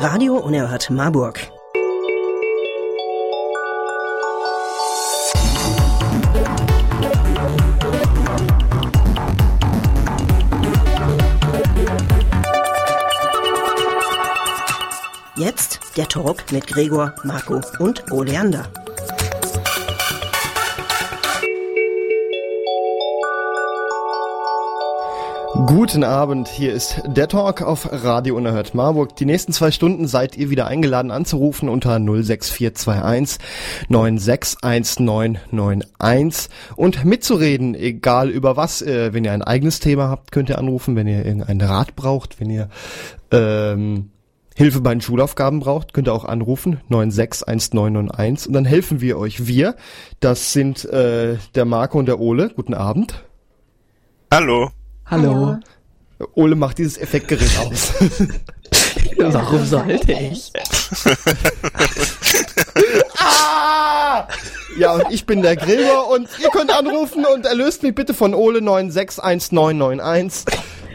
Radio Unerhört Marburg. Jetzt der Talk mit Gregor, Marco und Oleander. Guten Abend, hier ist der Talk auf Radio Unerhört Marburg. Die nächsten zwei Stunden seid ihr wieder eingeladen anzurufen unter 06421 961991 und mitzureden, egal über was. Äh, wenn ihr ein eigenes Thema habt, könnt ihr anrufen. Wenn ihr irgendeinen Rat braucht, wenn ihr ähm, Hilfe bei den Schulaufgaben braucht, könnt ihr auch anrufen, 961991 und dann helfen wir euch. Wir, das sind äh, der Marco und der Ole. Guten Abend. Hallo. Hallo. Ole macht dieses Effektgerät aus. Warum sollte ich? ah! Ja, und ich bin der Gregor und ihr könnt anrufen und erlöst mich bitte von Ole 961991.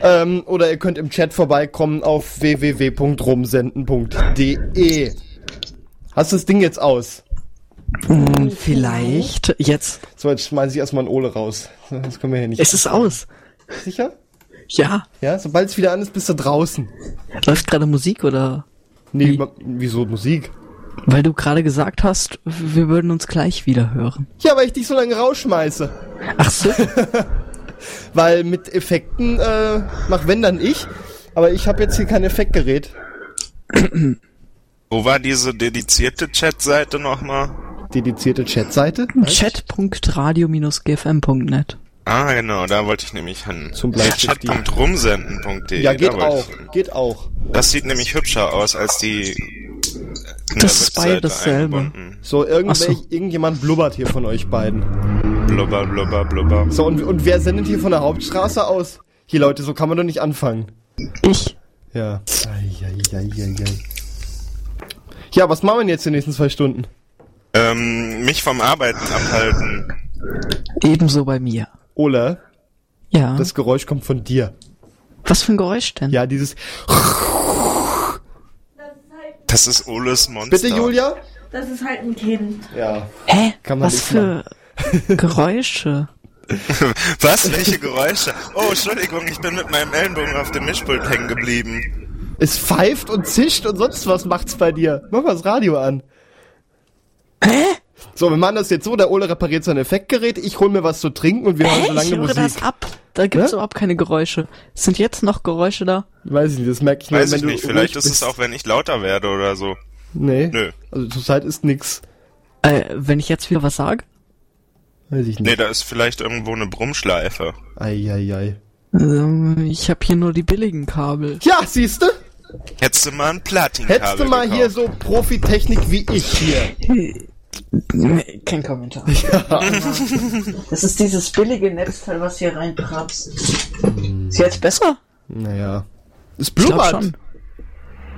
Ähm, oder ihr könnt im Chat vorbeikommen auf www.rumsenden.de. Hast du das Ding jetzt aus? Hm, vielleicht. Jetzt. So, jetzt schmeiße ich erstmal einen Ole raus. Das können wir hier nicht. Es ist aus. Sicher? Ja. Ja, sobald es wieder an ist, bist du draußen. Läuft gerade Musik oder? Nee, Wie? wieso Musik? Weil du gerade gesagt hast, wir würden uns gleich wieder hören. Ja, weil ich dich so lange rausschmeiße. Ach so. Weil mit Effekten äh, mach wenn dann ich. Aber ich habe jetzt hier kein Effektgerät. Wo war diese dedizierte Chatseite nochmal? Dedizierte Chatseite. Chat.radio-gfm.net. Ah, genau, da wollte ich nämlich hin. Zum Bleistift. Chat.rumsenden.de. Ja, geht auch. Geht auch. Das sieht nämlich hübscher aus als die. in Das ist beides eingebunden. So, irgendwelch, so. irgendjemand blubbert hier von euch beiden. Blubber, blubber, blubber. So, und, und wer sendet hier von der Hauptstraße aus? Hier, Leute, so kann man doch nicht anfangen. Ich. Ja. Eieieiei. Ja, was machen wir denn jetzt die nächsten zwei Stunden? Ähm, mich vom Arbeiten abhalten. Ebenso bei mir. Ole, Ja. das Geräusch kommt von dir. Was für ein Geräusch denn? Ja, dieses... Das ist Oles Monster. Bitte, Julia? Das ist halt ein Kind. Ja. Hä? Kann man Was nicht für Geräusche? Was? Welche Geräusche? Oh, Entschuldigung, ich bin mit meinem Ellenbogen auf dem Mischpult hängen geblieben. Es pfeift und zischt und sonst was macht's bei dir. Mach mal das Radio an. Hä? So, wir machen das jetzt so, der Ole repariert sein Effektgerät, ich hol mir was zu trinken und wir hören so lange Ich höre Musik. das ab. Da gibt's Hä? überhaupt keine Geräusche. Sind jetzt noch Geräusche da? Weiß ich nicht, das merke ich nur, Weiß wenn ich du nicht, vielleicht ist es bist. auch, wenn ich lauter werde oder so. Nee. Nö. Also zurzeit ist nix. Äh, wenn ich jetzt wieder was sage? Weiß ich Nee, nicht. da ist vielleicht irgendwo eine Brummschleife. Eieiei. Ähm, ich habe hier nur die billigen Kabel. Ja, siehste? Hättest du mal ein Platinkabel Hättest du mal gekauft. hier so Profitechnik wie ich hier. Nee, kein Kommentar. Das ist dieses billige Netzteil, was hier reinprapst. Ist jetzt besser? Naja. Es Ich glaub blubbert. schon.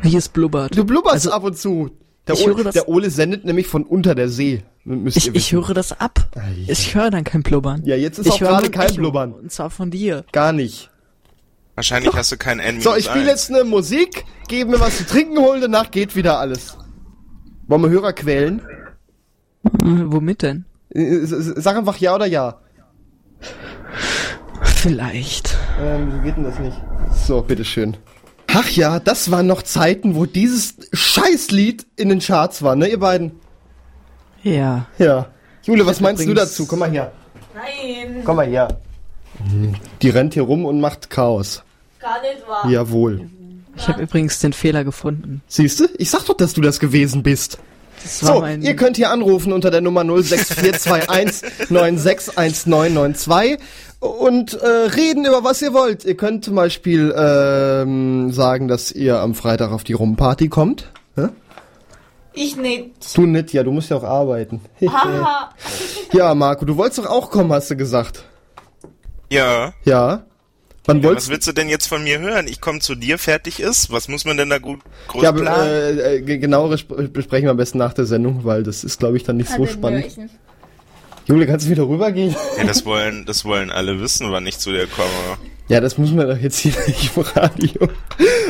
Wie es blubbert. Du blubberst Also, ab und zu. Der ich Ole, höre das- der Ole sendet nämlich von unter der See. Müsst Ich, ihr ich höre das ab. Ei, Ich höre dann kein Blubbern. Ja, jetzt ist ich auch höre gerade kein Blubbern. Und zwar von dir. Gar nicht. Wahrscheinlich hast du kein N So, ich spiele jetzt eine Musik, gebe mir was zu trinken holen, danach geht wieder alles. Wollen wir Hörer quälen? Äh, womit denn? Äh, Sag einfach ja oder ja. Vielleicht. Ähm, wie geht denn das nicht? So, bitteschön. Ach ja, das waren noch Zeiten, wo dieses Scheißlied in den Charts war, ne, ihr beiden? Ja. Ja. Jule, was meinst du dazu? Komm mal her. Nein, Komm mal her. Die rennt hier rum und macht Chaos. gar nicht wahr. Jawohl. Ich habe übrigens den Fehler gefunden. Siehst du? Ich sag doch, dass du das gewesen bist. So, ihr könnt hier anrufen unter der Nummer 06421 961992 und äh, reden über was ihr wollt. Ihr könnt zum Beispiel ähm, sagen, dass ihr am Freitag auf die Rumparty kommt. Hä? Ich nicht. Du nicht, ja, du musst ja auch arbeiten. Haha. ja, Marco, du wolltest doch auch kommen, hast du gesagt. Ja. Ja. Wann Was wolltest willst du denn jetzt von mir hören? Ich komme zu dir, fertig ist? Was muss man denn da gut groß Ja, planen? äh, äh, ge- genauere sp besprechen wir am besten nach der Sendung, weil das ist, glaube ich, dann nicht so spannend. Jule, kannst du wieder rübergehen? Ja, das wollen, das wollen alle wissen, wann ich zu dir komme. Ja, das müssen wir doch jetzt hier nicht im Radio.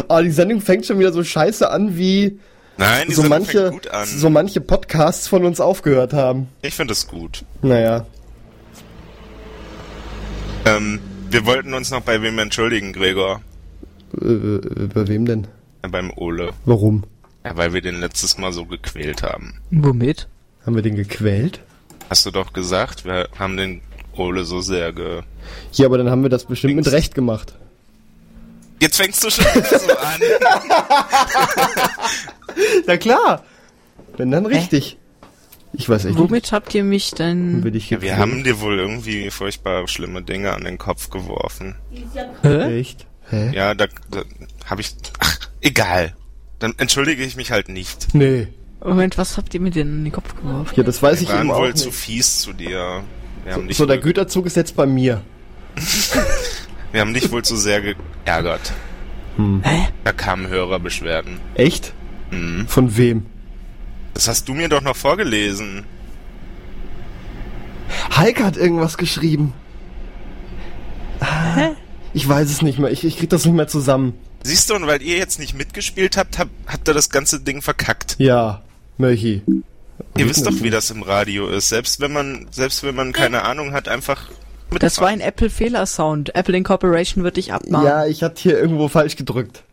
Oh, die Sendung fängt schon wieder so scheiße an, wie Nein, die so Sendung manche, fängt gut an. so manche Podcasts von uns aufgehört haben. ich finde es gut. Naja. Ähm, wir wollten uns noch bei wem entschuldigen, Gregor. Äh, äh, bei wem denn? Ja, beim Ole. Warum? Ja, weil wir den letztes Mal so gequält haben. Womit? Haben wir den gequält? Hast du doch gesagt, wir haben den Ole so sehr ge... Ja, aber dann haben wir das bestimmt mit Links. Recht gemacht. Jetzt fängst du schon wieder so an. Na klar. Wenn dann richtig. Ich weiß echt Womit habt ihr mich nicht. denn... Ja, wir haben dir wohl irgendwie furchtbar schlimme Dinge an den Kopf geworfen. Hä? Echt? Hä? Ja, da, da habe ich... Ach, egal. Dann entschuldige ich mich halt nicht. Nee. Moment, was habt ihr mir denn in den Kopf geworfen? Ja, das weiß Wir ich waren eben auch wohl nicht. zu fies zu dir. Wir haben, dich So, der Güterzug ist jetzt bei mir. wir haben dich wohl zu sehr geärgert. Hä? Da kamen Hörerbeschwerden. Echt? Mhm. Von wem? Das hast du mir doch noch vorgelesen. Heike hat irgendwas geschrieben. Hä? Ich weiß es nicht mehr. Ich, ich krieg das nicht mehr zusammen. Siehst du, und weil ihr jetzt nicht mitgespielt habt, hab, habt ihr das ganze Ding verkackt. Ja, Möchi. Ihr wisst doch, wie das im Radio ist. Selbst wenn man, selbst wenn man keine Ahnung hat, einfach mitfahren. Das war ein Apple-Fehlersound. Apple Incorporation wird dich abmahnen. Ja, ich hatte hier irgendwo falsch gedrückt.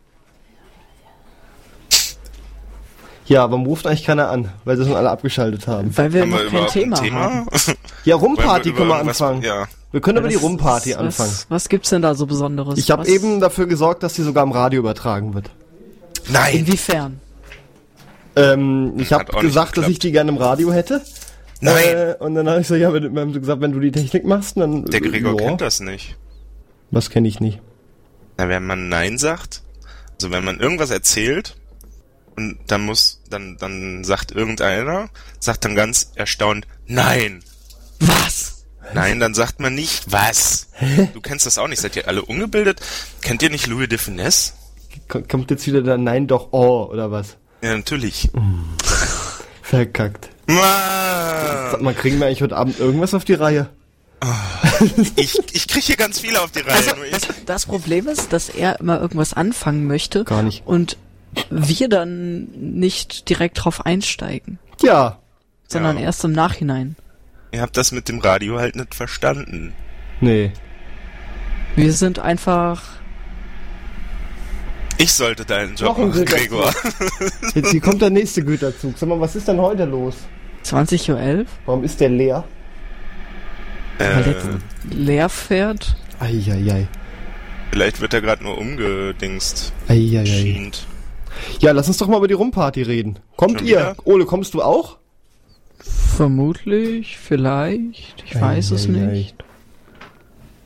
Ja, warum ruft eigentlich keiner an? Weil sie schon alle abgeschaltet haben. Weil wir Haben noch wir kein Thema, Thema? haben. Ja, Rumparty können wir anfangen. Ja. Wir können über die Rumparty was, anfangen. Was, was gibt's denn da so Besonderes? Ich habe eben dafür gesorgt, dass die sogar im Radio übertragen wird. Nein! Inwiefern? Ähm, ich habe gesagt, dass ich die gerne im Radio hätte. Nein! Äh, und dann habe ich so, ja, wenn, haben sie gesagt, wenn du die Technik machst, dann. Der Gregor ja. kennt das nicht. Was kenne ich nicht. Na, wenn man Nein sagt, also wenn man irgendwas erzählt und dann muss, dann, dann sagt irgendeiner, sagt dann ganz erstaunt, Nein! Was? Nein, dann sagt man nicht, was? Du kennst das auch nicht, seid ihr alle ungebildet? Kennt ihr nicht Louis de Finesse? Ko- Kommt jetzt wieder der Nein doch oh oder was? Ja, natürlich. Verkackt. Sag mal, kriegen wir eigentlich heute Abend irgendwas auf die Reihe? ich, ich krieg hier ganz viele auf die Reihe. Also, nur das, ich, das Problem ist, dass er immer irgendwas anfangen möchte. Gar nicht. Und wir dann nicht direkt drauf einsteigen, Ja. sondern Ja. erst im Nachhinein. ihr habt das mit dem Radio halt nicht verstanden. Nee. Wir sind einfach. Ich sollte deinen Job machen. Gregor. Jetzt hier kommt der nächste Güterzug. Sag mal, was ist denn heute los? 20.11 Uhr, Warum ist der leer? weil Äh, jetzt leer fährt. Eieiei. vielleicht wird er gerade nur umgedingst. Eieiei. Schient. Ja, lass uns doch mal über die Rumparty reden. Kommt Schon ihr? wieder? Ole, kommst du auch? Vermutlich, vielleicht, ich weiß es Eieiei. nicht.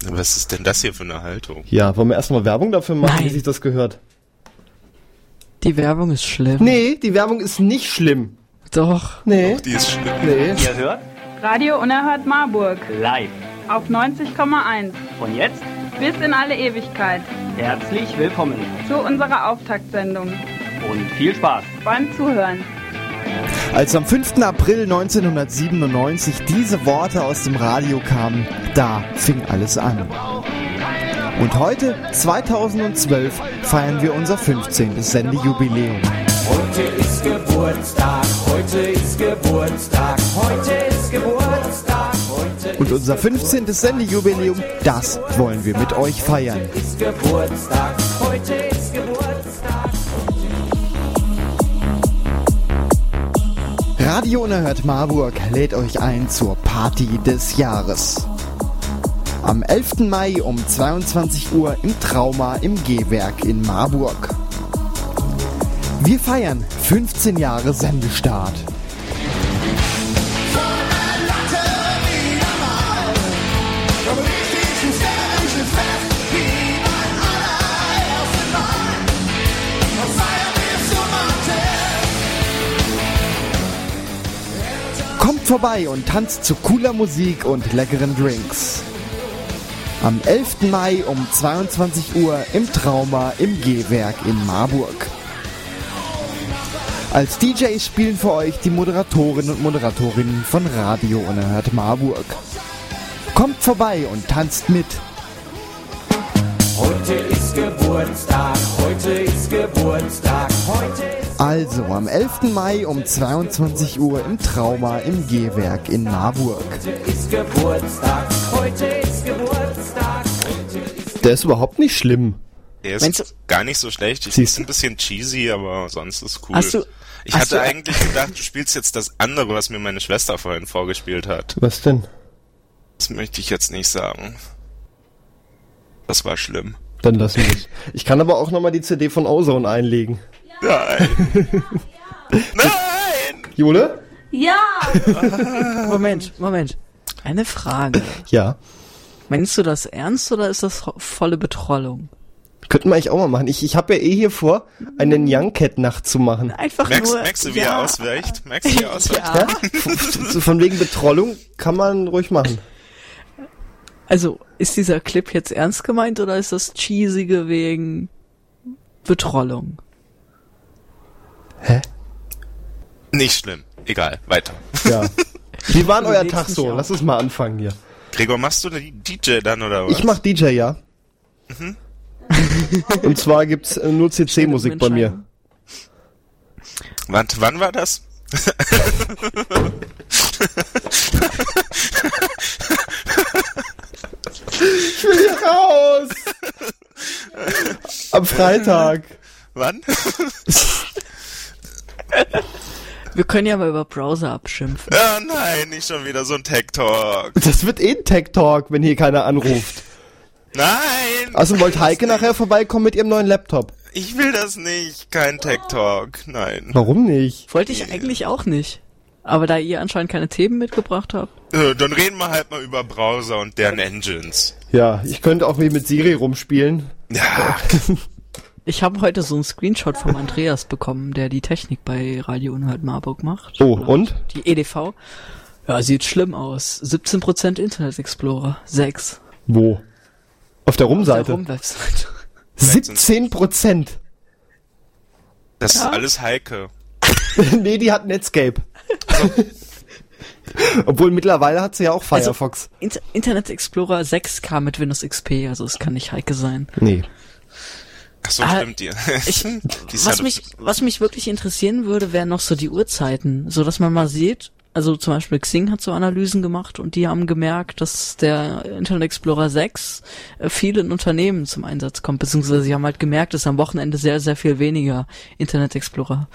Was ist denn das hier für eine Haltung? Ja, wollen wir erstmal Werbung dafür machen, Nein. wie sich das gehört? Die Werbung ist schlimm. Nee, die Werbung ist nicht schlimm. Doch. Nee. Die ist schlimm. Nee. Ihr hört Radio Unerhört Marburg live. auf 90,1 Und jetzt bis in alle Ewigkeit herzlich willkommen zu unserer Auftaktsendung. Und viel Spaß. Beim Zuhören. Als am 5. April 1997 diese Worte aus dem Radio kamen, da fing alles an. Und heute, 2012, feiern wir unser 15. Sendejubiläum. Heute ist Geburtstag, heute ist Geburtstag, heute ist Geburtstag, heute Und unser 15. Sendejubiläum, das wollen wir mit euch feiern. ist Geburtstag, heute ist Radio Unerhört Marburg lädt euch ein zur Party des Jahres. Am 11. Mai um 22 Uhr im Trauma im G-Werk in Marburg. Wir feiern 15 Jahre Sendestart. Vorbei und tanzt zu cooler Musik und leckeren Drinks. Am 11. Mai um 22 Uhr im Trauma im G-Werk in Marburg. Als DJs spielen für euch die Moderatoren und Moderatorinnen von Radio Unerhört Marburg. Kommt vorbei und tanzt mit. Heute ist Geburtstag, heute ist Geburtstag, heute ist Also am 11. Mai um 22 Uhr im Trauma im Gehwerk in Marburg. ist Geburtstag, heute ist Geburtstag. Der ist überhaupt nicht schlimm. Der Meinst ist gar nicht so schlecht. Ich ist ein bisschen cheesy, aber sonst ist cool. Hast du- ich hast hatte du- eigentlich gedacht, du spielst jetzt das andere, was mir meine Schwester vorhin vorgespielt hat. Was denn? Das möchte ich jetzt nicht sagen. Das war schlimm. Dann lassen wir es. Ich kann aber auch nochmal die CD von Ozone einlegen. Nein! Nein! Jule? Ja! Moment, Moment. Eine Frage. Ja. Meinst du das ernst oder ist das volle Betrollung? Könnten wir eigentlich auch mal machen. Ich, ich habe ja eh hier vor, einen Young Cat Nacht zu machen. Einfach Merkst, nur. merkst du, wie ja, er ausweicht? Merkst du, wie er ausweicht? Ja. So von wegen Betrollung kann man ruhig machen. Also, ist dieser Clip jetzt ernst gemeint oder ist das cheesige wegen Betrollung? Hä? Nicht schlimm. Egal, weiter. Ja. Wie war denn Du euer Tag so? Lass uns mal anfangen hier. Gregor, machst du die DJ dann oder was? Ich mach DJ, ja. Und zwar gibt's äh, nur CC-Musik bei mir. Wann, wann war das? Ich will hier raus! Am Freitag. Wann? Wir können ja mal über Browser abschimpfen. Ah, nein, nicht schon wieder so ein Tech Talk. Das wird eh ein Tech-Talk, wenn hier keiner anruft. Nein! Also wollt Heike nachher vorbeikommen mit ihrem neuen Laptop? Ich will das nicht. Kein Tech Talk. Nein. Warum nicht? Wollte ich eigentlich auch nicht. Aber da ihr anscheinend keine Themen mitgebracht habt. Äh, Dann reden wir halt mal über Browser und deren Engines. Ja, ich könnte auch wie mit Siri rumspielen. Ja, Ich habe heute so einen Screenshot vom Andreas bekommen, der die Technik bei Radio Unhört Marburg macht. Oh, und? Die EDV. Ja, sieht schlimm aus. 17% Internet Explorer. 6. Wo? Auf der Der Rumseite. Rum-Website. 17 Prozent. das ist alles Heike. nee, die hat Netscape. Obwohl mittlerweile hat sie ja auch Firefox. Inter Internet Explorer 6K mit Windows XP, also es kann nicht Heike sein. nee. Ach so, Ah, stimmt dir. Ich, was mich, was mich wirklich interessieren würde, wären noch so die Uhrzeiten, so dass man mal sieht, also zum Beispiel Xing hat so Analysen gemacht und die haben gemerkt, dass der Internet Explorer 6 äh, vielen Unternehmen zum Einsatz kommt, beziehungsweise sie haben halt gemerkt, dass am Wochenende sehr, sehr viel weniger Internet Explorer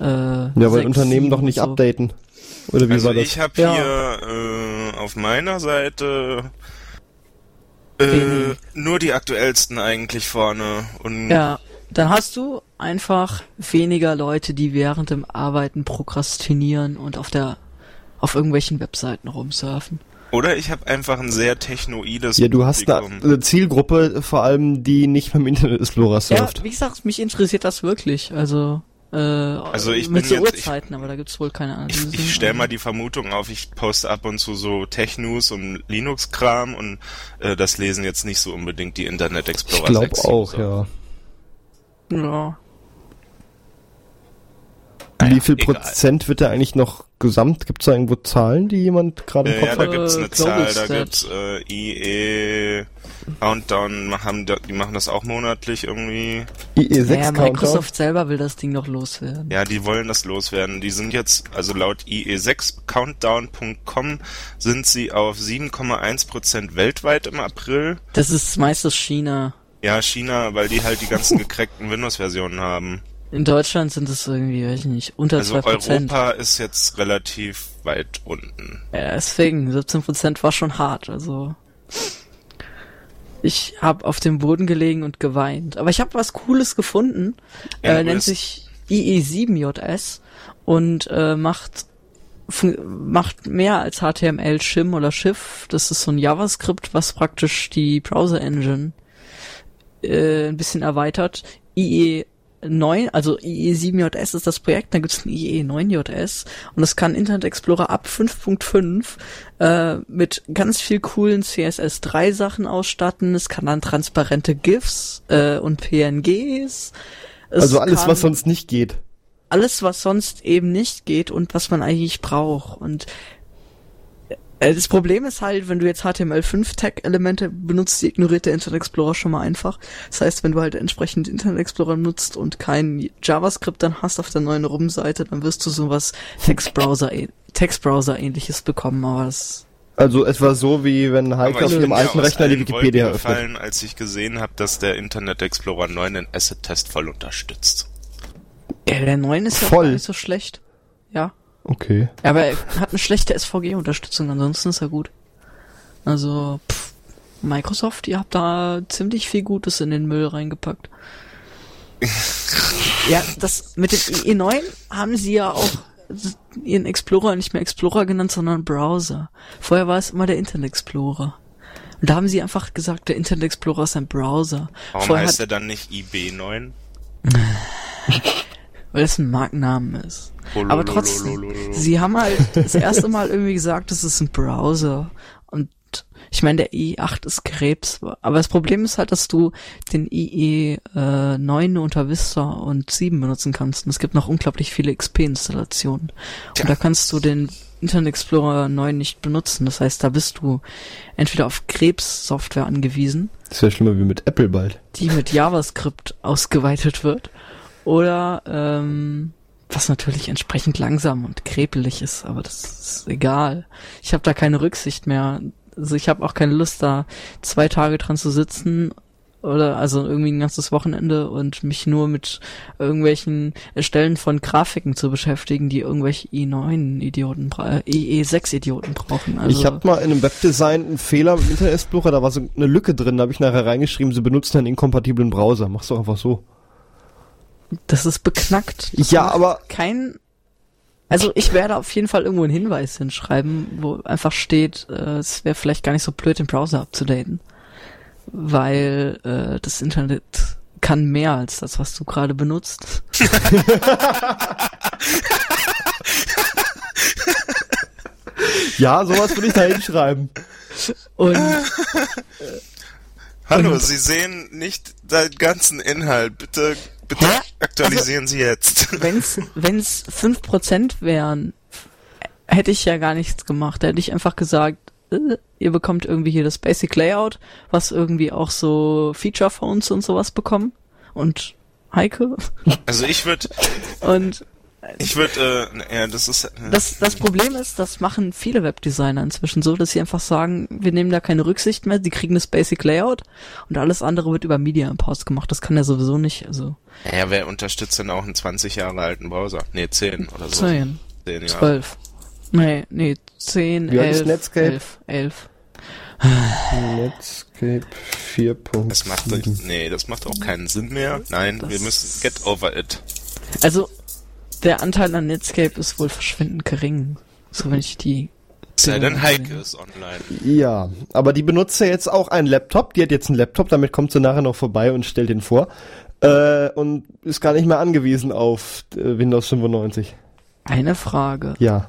äh, Ja, weil 6, Unternehmen 7 doch nicht so. updaten. Oder wie Also war das? ich habe Ja. hier äh, auf meiner Seite äh, nur die aktuellsten eigentlich vorne und Ja, dann hast du einfach weniger Leute, die während dem Arbeiten prokrastinieren und auf der auf irgendwelchen Webseiten rumsurfen. oder ich habe einfach ein sehr technoides ja, du hast eine, eine Zielgruppe, vor allem die nicht beim Internet Explorer Ja, surft. wie gesagt, mich interessiert das wirklich. Also, äh, Also ich mit bin so jetzt- Uhrzeiten, aber da gibt's wohl keine Ich, Analysen. ich stelle mal die Vermutung auf, ich poste ab und zu so Tech-News und Linux-Kram und äh, das lesen jetzt nicht so unbedingt die Internet Explorer Ich glaube 6 auch, User. ja. Ja. Wie viel egal. Prozent wird da eigentlich noch gesamt? Gibt es da irgendwo Zahlen, die jemand gerade im Äh, Kopf ja, da hat? gibt's Äh, eine Global Zahl, da Stat. gibt's äh, IE Countdown, haben, die machen das auch monatlich irgendwie. IE6 Naja, Countdown. Microsoft selber will das Ding noch loswerden. Ja, die wollen das loswerden. Die sind jetzt, also laut IE6countdown.com sind sie auf 7,1% weltweit im April. Das ist meistens China. Ja, China, weil die halt die ganzen gecrackten Windows-Versionen haben. In Deutschland sind es irgendwie, weiß ich nicht, unter Also 2%. Europa ist jetzt relativ weit unten. Ja, deswegen, 17% war schon hart, also. Ich habe auf dem Boden gelegen und geweint. Aber ich habe was Cooles gefunden. Ja, äh, nennt sich IE7JS und äh, macht macht mehr als HTML Shim oder Schiff. Das ist so ein JavaScript, was praktisch die Browser Engine äh, ein bisschen erweitert. IE 9, also IE7JS ist das Projekt, dann gibt's ein IE9JS und das kann Internet Explorer ab 5.5 äh, mit ganz viel coolen CSS3 Sachen ausstatten. Es kann dann transparente GIFs äh, und PNGs. Es Also alles, was sonst nicht geht. alles, was sonst eben nicht geht und was man eigentlich braucht. Und das Problem ist halt, wenn du jetzt HTML5-Tag-Elemente benutzt, die ignoriert der Internet Explorer schon mal einfach. Das heißt, wenn du halt entsprechend Internet Explorer nutzt und kein JavaScript dann hast auf der neuen RUM-Seite, dann wirst du sowas Textbrowser, Textbrowser ähnliches bekommen, aber das Also etwa so, wie wenn Heike auf dem alten Rechner die Wikipedia Wolken öffnet. gefallen, als ich gesehen habe, dass der Internet Explorer 9 den Asset-Test voll unterstützt. Ja, der 9 ist ja Voll. nicht so schlecht. Ja. Okay. Aber er hat eine schlechte SVG-Unterstützung, ansonsten ist er gut. Also, pff, Microsoft, ihr habt da ziemlich viel Gutes in den Müll reingepackt. ja, das mit dem IE9 haben sie ja auch ihren Explorer nicht mehr Explorer genannt, sondern Browser. Vorher war es immer der Internet Explorer. Und da haben sie einfach gesagt, der Internet Explorer ist ein Browser. Warum Vorher heißt er dann nicht IB9? weil es ein Markennamen ist. Oh, Aber trotzdem, sie haben halt das erste Mal irgendwie gesagt, es ist ein Browser. Und ich meine, der IE8 ist Krebs. Aber das Problem ist halt, dass du den IE äh, 9 nur unter Vista und 7 benutzen kannst. Und es gibt noch unglaublich viele XP-Installationen. Und da kannst du den Internet Explorer 9 nicht benutzen. Das heißt, da bist du entweder auf Krebs-Software angewiesen, Das wäre schlimmer wie mit Apple bald. die mit JavaScript ausgeweitet wird. Oder ähm, was natürlich entsprechend langsam und krepelig ist, aber das ist egal. Ich habe da keine Rücksicht mehr. Also ich habe auch keine Lust, da zwei Tage dran zu sitzen oder also irgendwie ein ganzes Wochenende und mich nur mit irgendwelchen Erstellen von Grafiken zu beschäftigen, die irgendwelche i9-Idioten, bra- äh, IE6-Idioten brauchen. Also, ich habe mal in einem Webdesign einen Fehler im Internet Explorer, da war so eine Lücke drin, da habe ich nachher reingeschrieben, sie benutzen einen inkompatiblen Browser. Mach's doch einfach so. Das ist beknackt. Das Ja, aber- kein. Also ich werde auf jeden Fall irgendwo einen Hinweis hinschreiben, wo einfach steht, äh, es wäre vielleicht gar nicht so blöd, den Browser abzudaten. Weil äh, das Internet kann mehr als das, was du gerade benutzt. Ja, sowas würde ich da hinschreiben. Und Hallo, Sie sehen nicht den ganzen Inhalt. Bitte, bitte Hä? aktualisieren Sie jetzt. wenn's wenn's fünf Prozent wären, hätte ich ja gar nichts gemacht. Da hätte ich einfach gesagt, äh, ihr bekommt irgendwie hier das Basic Layout, was irgendwie auch so Feature Phones und sowas bekommen. Und Heike. Also ich würde, Und ich würde, äh, ja, das ist, äh, das, das Problem ist, das machen viele Webdesigner inzwischen so, dass sie einfach sagen, wir nehmen da keine Rücksicht mehr, sie kriegen das Basic Layout und alles andere wird über Media Imports gemacht. Das kann er sowieso nicht, also ja, wer unterstützt denn auch einen 20 Jahre alten Browser? Nee, 10 oder so. 10, 10 Jahre. 12. Nee, nee, 10, Wie alt ist 11, Netscape? 11, 11. Netscape 4.7. Das macht, nee, das macht auch keinen Sinn mehr. Nein, wir Das- müssen get over it. Also, der Anteil an Netscape ist wohl verschwindend gering. So wenn ich die. Sei denn Heike ist online. Ja, aber die benutzt ja jetzt auch einen Laptop. Die hat jetzt einen Laptop, damit kommt sie nachher noch vorbei und stellt den vor. Äh, und ist gar nicht mehr angewiesen auf äh, Windows 95. Eine Frage. Ja.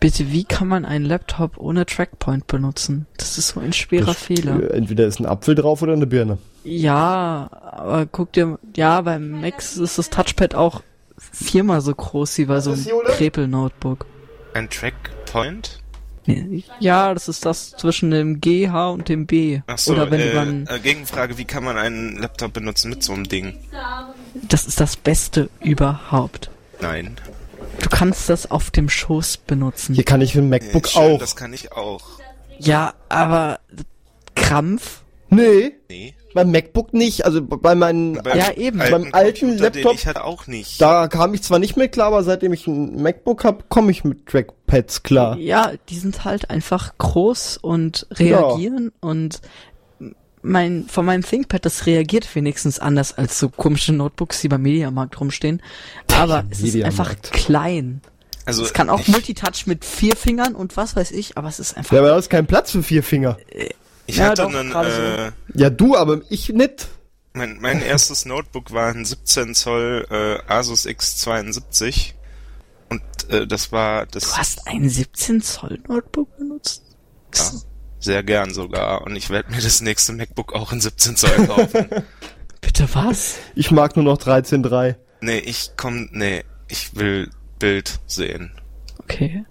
Bitte, wie kann man einen Laptop ohne Trackpoint benutzen? Das ist so ein schwerer Das- Fehler. äh, Entweder ist ein Apfel drauf oder eine Birne. Ja, aber guck dir, ja, beim Max ist das Touchpad auch viermal so groß wie bei so einem? Krepel-Notebook. Ein Trackpoint? Ja, das ist das zwischen dem G, H und dem B. Ach so, Oder wenn äh, man, äh, Gegenfrage, wie kann man einen Laptop benutzen mit so einem Ding? das ist das Beste überhaupt. Nein. Du kannst das auf dem Schoß benutzen. Hier kann ich mit dem MacBook Äh, schön, auch. Das kann ich auch. Ja, aber Krampf? Nee, Nee. Beim MacBook nicht. Also bei meinen, Beim Ja, eben. Beim alten Computer, den Laptop- ich hatte auch nicht. da kam ich zwar nicht mit klar, aber seitdem ich ein MacBook habe, komme ich mit Trackpads klar. Ja, die sind halt einfach groß und reagieren und mein, von meinem ThinkPad, das reagiert wenigstens anders als so komische Notebooks, die beim Mediamarkt rumstehen. Aber es ist einfach klein. Also Es kann auch Multitouch mit vier Fingern und was weiß ich, aber es ist einfach. Ja, aber da ist kein Platz für vier Finger. Ich Ja, hatte doch, einen, äh, Ja, du, aber ich nicht. mein, mein erstes Notebook war ein 17 Zoll äh, Asus X72 und äh, das war Du das hast ein 17 Zoll Notebook benutzt? ja, sehr gern sogar und ich werde mir das nächste MacBook auch in 17 Zoll kaufen. Bitte was? Ich mag nur noch 13.3. nee, ich komm, nee, Ich will Bild sehen. Okay.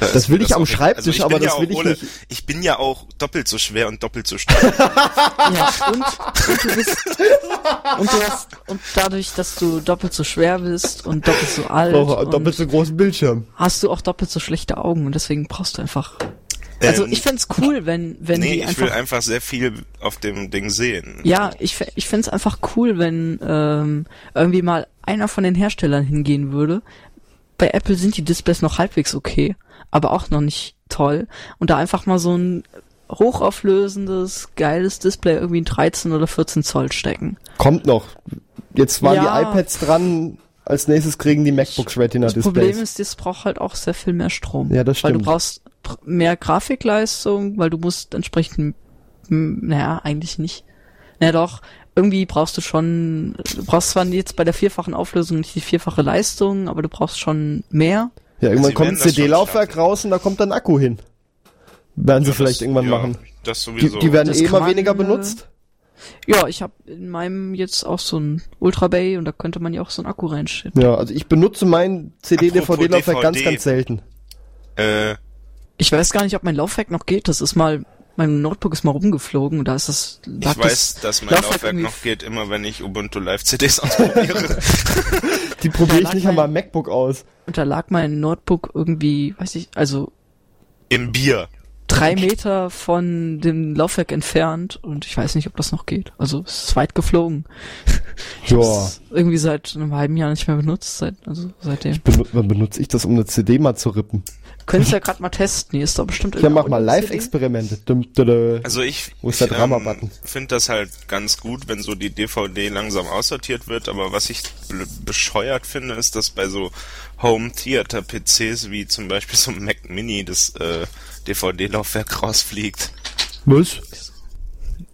Da Das will mir ich am auch- Schreibtisch, ich aber bin ja das auch will ich ohne- nicht. Ich bin ja auch doppelt so schwer und doppelt so stark. Ja, und, und du bist, und du hast, und dadurch, dass du doppelt so schwer bist und doppelt so alt, Brauche und doppelt so großen Bildschirm. hast du auch doppelt so schlechte Augen und deswegen brauchst du einfach. Also Ähm, ich fänd's cool, wenn, wenn nee, die ich einfach. will einfach sehr viel auf dem Ding sehen. Ja, ich, ich fänd's einfach cool, wenn ähm, irgendwie mal einer von den Herstellern hingehen würde. Bei Apple sind die Displays noch halbwegs okay, aber auch noch nicht toll. Und da einfach mal so ein hochauflösendes, geiles Display irgendwie in 13 oder 14 Zoll stecken. Kommt noch. Jetzt waren Ja. die iPads dran. Als nächstes kriegen die MacBooks Retina Das Problem Displays. ist, das braucht halt auch sehr viel mehr Strom. Ja, das Weil du stimmt. brauchst mehr Grafikleistung, weil du musst entsprechend, naja, eigentlich nicht. Naja doch, irgendwie brauchst du schon, du brauchst zwar jetzt bei der vierfachen Auflösung nicht die vierfache Leistung, aber du brauchst schon mehr. Ja, irgendwann Sie kommt CD-Laufwerk raus und da kommt dann Akku hin. Werden sie Ja, vielleicht das- irgendwann ja, machen. Das Die, sowieso. die werden Das eh immer weniger äh, benutzt. Ja, ich habe in meinem jetzt auch so ein Ultra Bay und da könnte man ja auch so einen Akku reinstellen. Ja, also ich benutze mein CD-DVD-Laufwerk ganz, ganz selten. äh, Ich weiß gar nicht, ob mein Laufwerk noch geht. Das ist mal, mein Notebook ist mal rumgeflogen und da ist das, lag ich weiß, dass mein Laufwerk, irgendwie- noch geht, immer wenn ich Ubuntu Live CDs ausprobiere. Die probiere ich nicht an mein- meinem MacBook aus. Und da lag mein Notebook irgendwie, weiß ich, also Im Bier. drei Meter von dem Laufwerk entfernt und ich weiß nicht, ob das noch geht. Also es ist weit geflogen. Ich Ja. irgendwie seit einem halben Jahr nicht mehr benutzt, seit, also seitdem. Benu wann benutze ich das, um eine CD mal zu rippen? Könntest ja gerade mal testen, hier ist doch bestimmt Ja, mach mal. Live-Experimente. Also ich, Wo ist ich der Drama-Button? finde das halt ganz gut, wenn so die DVD langsam aussortiert wird, aber was ich bl- bescheuert finde, ist, dass bei so Home Theater PCs wie zum Beispiel so ein Mac Mini das äh, DVD-Laufwerk rausfliegt. Was?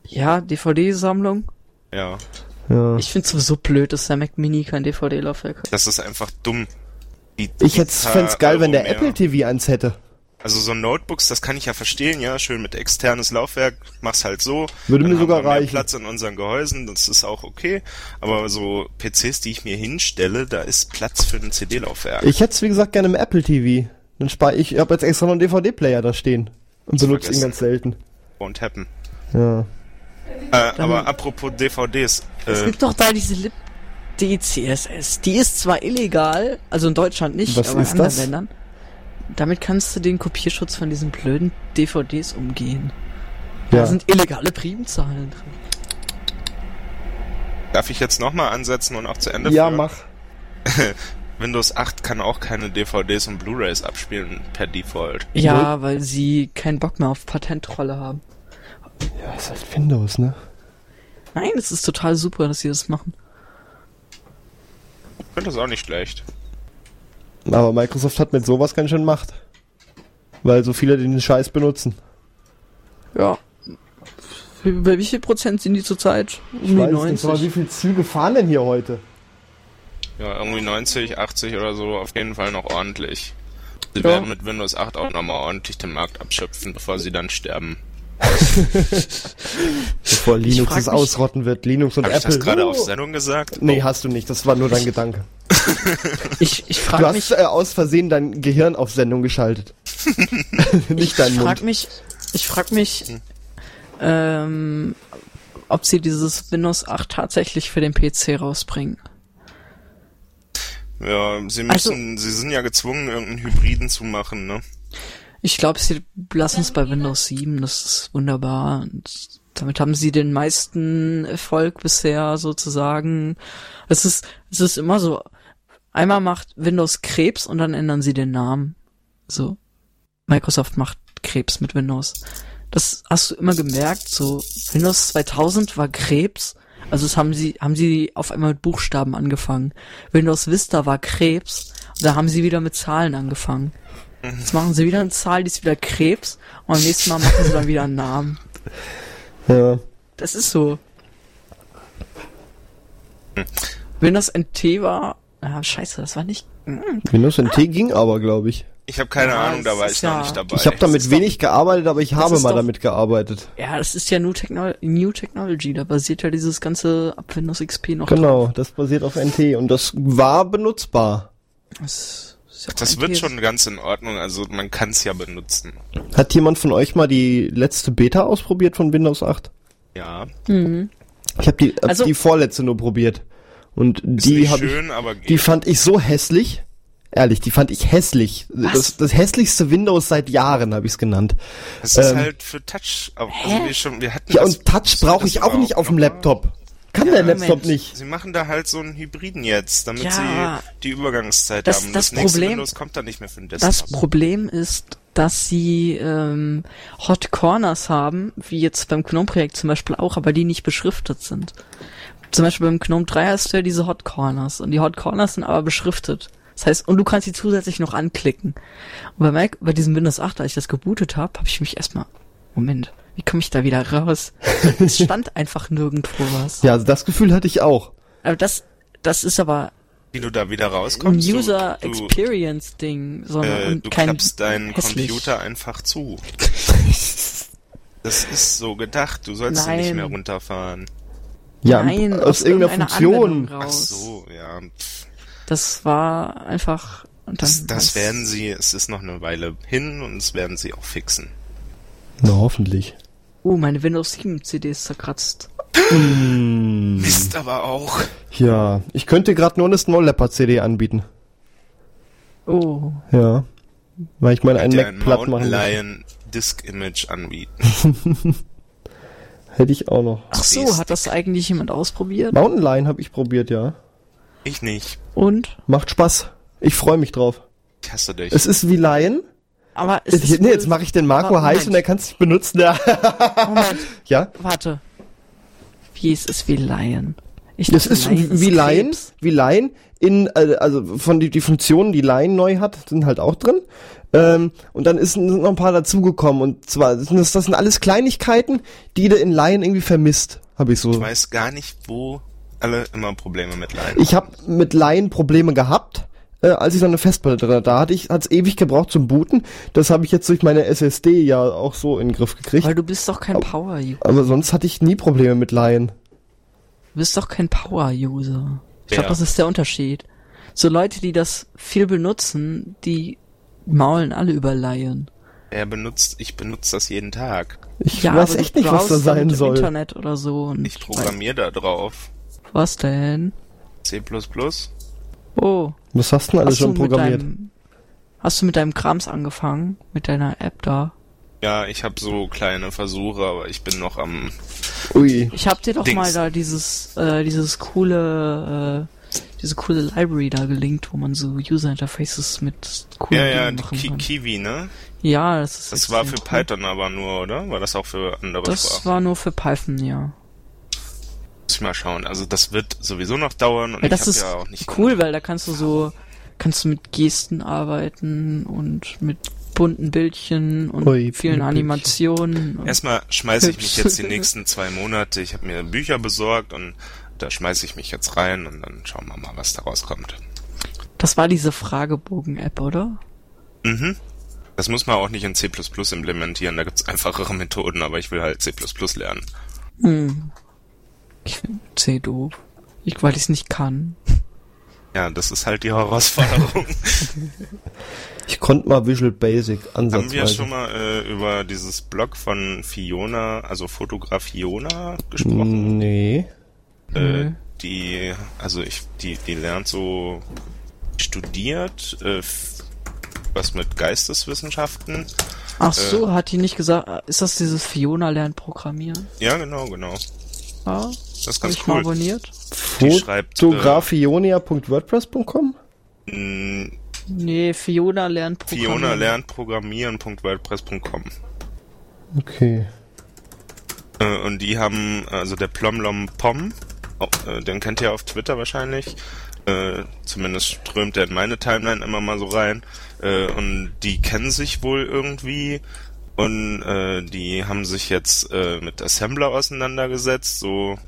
Ja, DVD-Sammlung. Ja, Ja. Ich find's sowieso blöd, dass der Mac Mini kein DVD-Laufwerk hat. das ist einfach dumm. Die, Ich paar fänd's geil, wenn der Euro mehr. Apple TV eins hätte. Also so Notebooks, das kann ich ja verstehen, ja, schön mit externes Laufwerk, mach's halt so. Würde Dann mir haben sogar wir mehr reichen. Platz in unseren Gehäusen, das ist auch okay. Aber so PCs, die ich mir hinstelle, da ist Platz für ein CD-Laufwerk. Ich hätte es, wie gesagt, gerne im Apple TV. Dann spare ich, ich habe jetzt extra noch einen DVD-Player da stehen. Und benutze ihn ganz selten. Won't happen. Ja. Äh, aber apropos DVDs, Es äh, gibt doch da diese Lib DCSS. Die ist zwar illegal, also in Deutschland nicht, Was aber in anderen das? Ländern. Damit kannst du den Kopierschutz von diesen blöden DVDs umgehen. Da Ja. sind illegale Primzahlen drin. darf ich jetzt nochmal ansetzen und auch zu Ende Ja, führen? mach. Windows 8 kann auch keine DVDs und Blu-rays abspielen per Default. Ja, weil sie keinen Bock mehr auf Patentrolle haben. Ja, ist halt Windows, ne? Nein, es ist total super, dass sie das machen. Ich finde das auch nicht schlecht. Aber Microsoft hat mit sowas ganz schön Macht. Weil so viele den Scheiß benutzen. Ja. Bei wie viel Prozent sind die zurzeit? Um Ich die weiß nicht, aber wie 90. viele Züge fahren denn hier heute? Ja, irgendwie 90, 80 oder so, auf jeden Fall noch ordentlich. Sie Ja. werden mit Windows 8 auch nochmal ordentlich den Markt abschöpfen, bevor sie dann sterben. Bevor Linux es ausrotten wird. Linux und Habe ich Apple. das gerade Oh. auf Sendung gesagt? Nee, hast du nicht. Das war nur dein Gedanke. Ich, ich Du frage hast mich, äh, aus Versehen dein Gehirn auf Sendung geschaltet. nicht dein ich Mund. frag mich, ich frag mich, ähm, ob sie dieses Windows 8 tatsächlich für den PC rausbringen. Ja, sie Also- müssen, sie sind ja gezwungen, irgendeinen Hybriden zu machen, ne? Ich glaube, sie lassen es bei Windows 7, das ist wunderbar. Und damit haben sie den meisten Erfolg bisher sozusagen. Es ist, es ist immer so, einmal macht Windows Krebs und dann ändern sie den Namen. So. Microsoft macht Krebs mit Windows. Das hast du immer gemerkt, so Windows 2000 war Krebs, also das haben sie, haben sie auf einmal mit Buchstaben angefangen. Windows Vista war Krebs, da haben sie wieder mit Zahlen angefangen. Jetzt machen sie wieder eine Zahl, die ist wieder Krebs und beim nächsten Mal machen sie dann wieder einen Namen. Ja. Das ist so. Windows NT war, ah, scheiße, das war nicht, hm, Windows NT ging aber, glaube ich. Ich habe keine Ja, Ahnung, da war ich ja- noch nicht dabei. Ich habe damit wenig gearbeitet, aber ich habe mal doch- damit gearbeitet. ja, das ist ja New, Techno New Technology, da basiert ja dieses ganze ab Windows XP noch Genau, das basiert auf NT und das war benutzbar. Das, ist ja Das wird schon ganz in Ordnung, also man kann es ja benutzen. Hat jemand von euch mal die letzte Beta ausprobiert von Windows 8? Ja. Mhm. Ich habe die, hab Also- die vorletzte nur probiert. Und Ist die habe ich, die fand ich so hässlich. Ehrlich, die fand ich hässlich. Das, das hässlichste Windows seit Jahren habe ich es genannt. Ist ähm, halt für Touch. Also wir, schon, wir hatten Ja, das, und Touch brauche ich auch nicht auf dem Laptop. Kann der Laptop Moment. nicht. Sie machen da halt so einen Hybriden jetzt, damit Ja. sie die Übergangszeit Das- haben. das nächste Problem- Windows kommt dann nicht mehr für den Das Desktop. Problem ist, dass sie ähm, Hot Corners haben, wie jetzt beim GNOME-Projekt zum Beispiel auch, aber die nicht beschriftet sind. Zum Beispiel beim GNOME 3 hast du ja diese Hot Corners und die Hot Corners sind aber beschriftet. Das heißt, und du kannst sie zusätzlich noch anklicken. Und bei Mac, bei diesem Windows 8, als ich das gebootet habe, habe ich mich erstmal, Moment, wie komme ich da wieder raus? es stand einfach nirgendwo was. Ja, also das Gefühl hatte ich auch. Aber das, das ist aber Wie du da wieder ein rauskommst. du- User du, Experience Ding, sondern äh, und du kein klappst deinen hässlich. Computer einfach zu. Das ist so gedacht, du sollst Nein. nicht mehr runterfahren. Ja, Nein, aus, irgendeiner Funktion. Anwendung Ach raus. so, ja. Das war einfach. Und dann Das, das werden sie, es ist noch eine Weile hin und es werden sie auch fixen. Na, hoffentlich. Oh, meine Windows 7 CD ist zerkratzt. Hm, Mist aber auch. ja, ich könnte gerade nur eine Snow Leopard CD anbieten. Oh. Ja. Weil ich meine einen Mac ein platt Mountain machen. Lion Disk Image anbieten. Hätte ich auch noch. Ach so, hat das eigentlich jemand ausprobiert? Mountain Lion habe ich probiert, ja. Ich nicht. Und? Macht Spaß. Ich freue mich drauf. Ich hasse dich. Es ist wie Lion. Aber ist Jetzt, es nee, jetzt mache ich den Marco Moment. heiß und er kann es nicht benutzen. Ja. Moment, ja. warte. Wie es ist wie Lion. Ich Das dachte, ist Lion wie Lion, Krebs. wie Lion in, äh, also von die, die Funktionen, die Lion neu hat, sind halt auch drin. Ähm, und dann ist, sind noch ein paar dazugekommen. Und zwar, sind das, das sind alles Kleinigkeiten, die du in Lion irgendwie vermisst, habe ich so. Ich weiß gar nicht, wo alle immer Probleme mit Lion Ich habe mit Lion Probleme gehabt, äh, als ich so eine Festplatte drin hatte. Da hatte ich, hat's ewig gebraucht zum Booten. Das habe ich jetzt durch meine SSD ja auch so in den Griff gekriegt. Weil du bist doch kein Power-User. Aber sonst hatte ich nie Probleme mit Lion. Du bist doch kein Power-User. Ich Ja. glaube, das ist der Unterschied. So Leute, die das viel benutzen, die maulen alle über Lion. Er benutzt, ich benutze das jeden Tag. Ich Ja, weiß echt nicht, was da sein soll. Internet oder so. Und Ich programmiere da drauf. Was denn? C++. Oh. Was hast du denn alles Hast schon mit programmiert? deinem, hast du mit deinem Krams angefangen? Mit deiner App da? Ja, ich habe so kleine Versuche, aber ich bin noch am. Ui. Ich hab dir doch Dings. mal da dieses, äh, dieses coole, äh, diese coole Library da gelinkt, wo man so User Interfaces mit coolen Ja, ja, Dingen die machen Ki kann. Kiwi, ne? Ja, das ist Das war für cool. Python aber nur, oder? War das auch für andere Das Sprachen? war nur für Python, ja. Muss ich mal schauen. Also das wird sowieso noch dauern und Ja, das ist ja auch nicht. cool, weil da kannst du so, kannst du mit Gesten arbeiten und mit bunten Bildchen und Ui, vielen Animationen. und- Erstmal schmeiße ich mich jetzt die nächsten zwei Monate. Ich habe mir Bücher besorgt und da schmeiße ich mich jetzt rein und dann schauen wir mal, was da rauskommt. Das war diese Fragebogen-App, oder? Mhm. Das muss man auch nicht in C++ implementieren. Da gibt's einfachere Methoden, aber ich will halt C++ lernen. Hm. Ich finde C doof. Ich, weil ich es nicht kann. Ja, das ist halt die Herausforderung. Ich konnte mal Visual Basic Haben wir ansatzweise. schon mal äh, über dieses Blog von Fiona, also Fotograf Fiona gesprochen? Nee. Äh, die, also ich, die, die lernt so studiert, äh, was mit Geisteswissenschaften. Ach so, hat die nicht gesagt, ist das dieses Fiona lernt programmieren? Ja, genau, genau. Ja, Das ist ganz cool. abonniert. Fotografionia.wordpress.com? mh, Nee, Fiona lernt programmieren. Fiona lernt programmieren.wordpress.com. Okay. Äh, und die haben, also der Plomlom Pom, oh, äh, den kennt ihr auf Twitter wahrscheinlich. Äh, zumindest strömt er in meine Timeline immer mal so rein. Äh, und die kennen sich wohl irgendwie. Und äh, die haben sich jetzt äh, mit Assembler auseinandergesetzt. So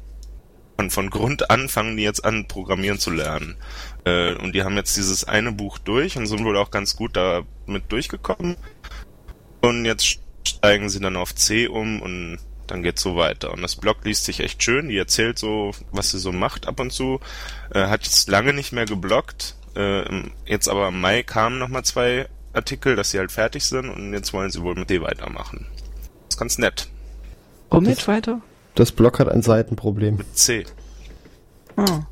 von, von Grund an fangen die jetzt an, programmieren zu lernen. Äh, und die haben jetzt dieses eine Buch durch und sind wohl auch ganz gut damit durchgekommen. Und jetzt steigen sie dann auf C um und dann geht's so weiter. Und das Blog liest sich echt schön. Die erzählt so, was sie so macht ab und zu. Äh, hat jetzt lange nicht mehr gebloggt. äh, jetzt aber im Mai kamen nochmal zwei Artikel, dass sie halt fertig sind und jetzt wollen sie wohl mit D weitermachen. Das ist ganz nett. Womit weiter? Das Block hat ein Seitenproblem. Mit C. Ah.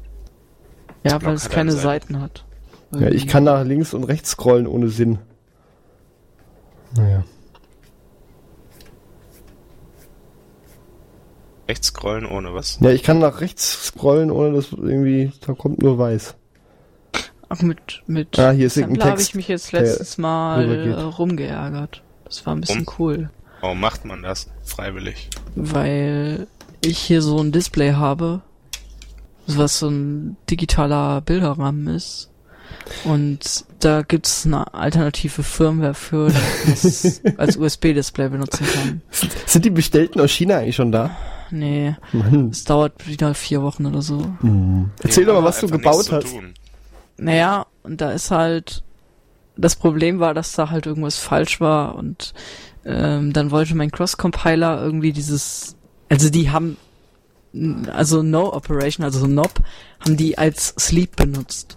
Ja, weil es keine eine Seite. Seiten hat. Ja, ich kann nach links und rechts scrollen ohne Sinn. Naja. Rechts scrollen ohne was. Ja, ich kann nach rechts scrollen, ohne dass irgendwie, da kommt nur weiß. Ach, mit, mit Ah, hier ist irgendein Sampler habe Text, ich mich jetzt letztes Mal äh, rumgeärgert. Das war ein bisschen Rum? cool. Warum macht man das? Freiwillig. Weil ich hier so ein Display habe, was so ein digitaler Bilderrahmen ist. Und da gibt's eine alternative Firmware für, das als USB-Display benutzen kann. Sind die bestellten aus China eigentlich schon da? Nee, Mann. es dauert wieder vier Wochen oder so. Erzähl Die doch mal, was du gebaut hast. tun. Naja, und da ist halt, das Problem war, dass da halt irgendwas falsch war und ähm, dann wollte mein Cross-Compiler irgendwie dieses, also die haben, also No Operation, also so Knob, haben die als Sleep benutzt.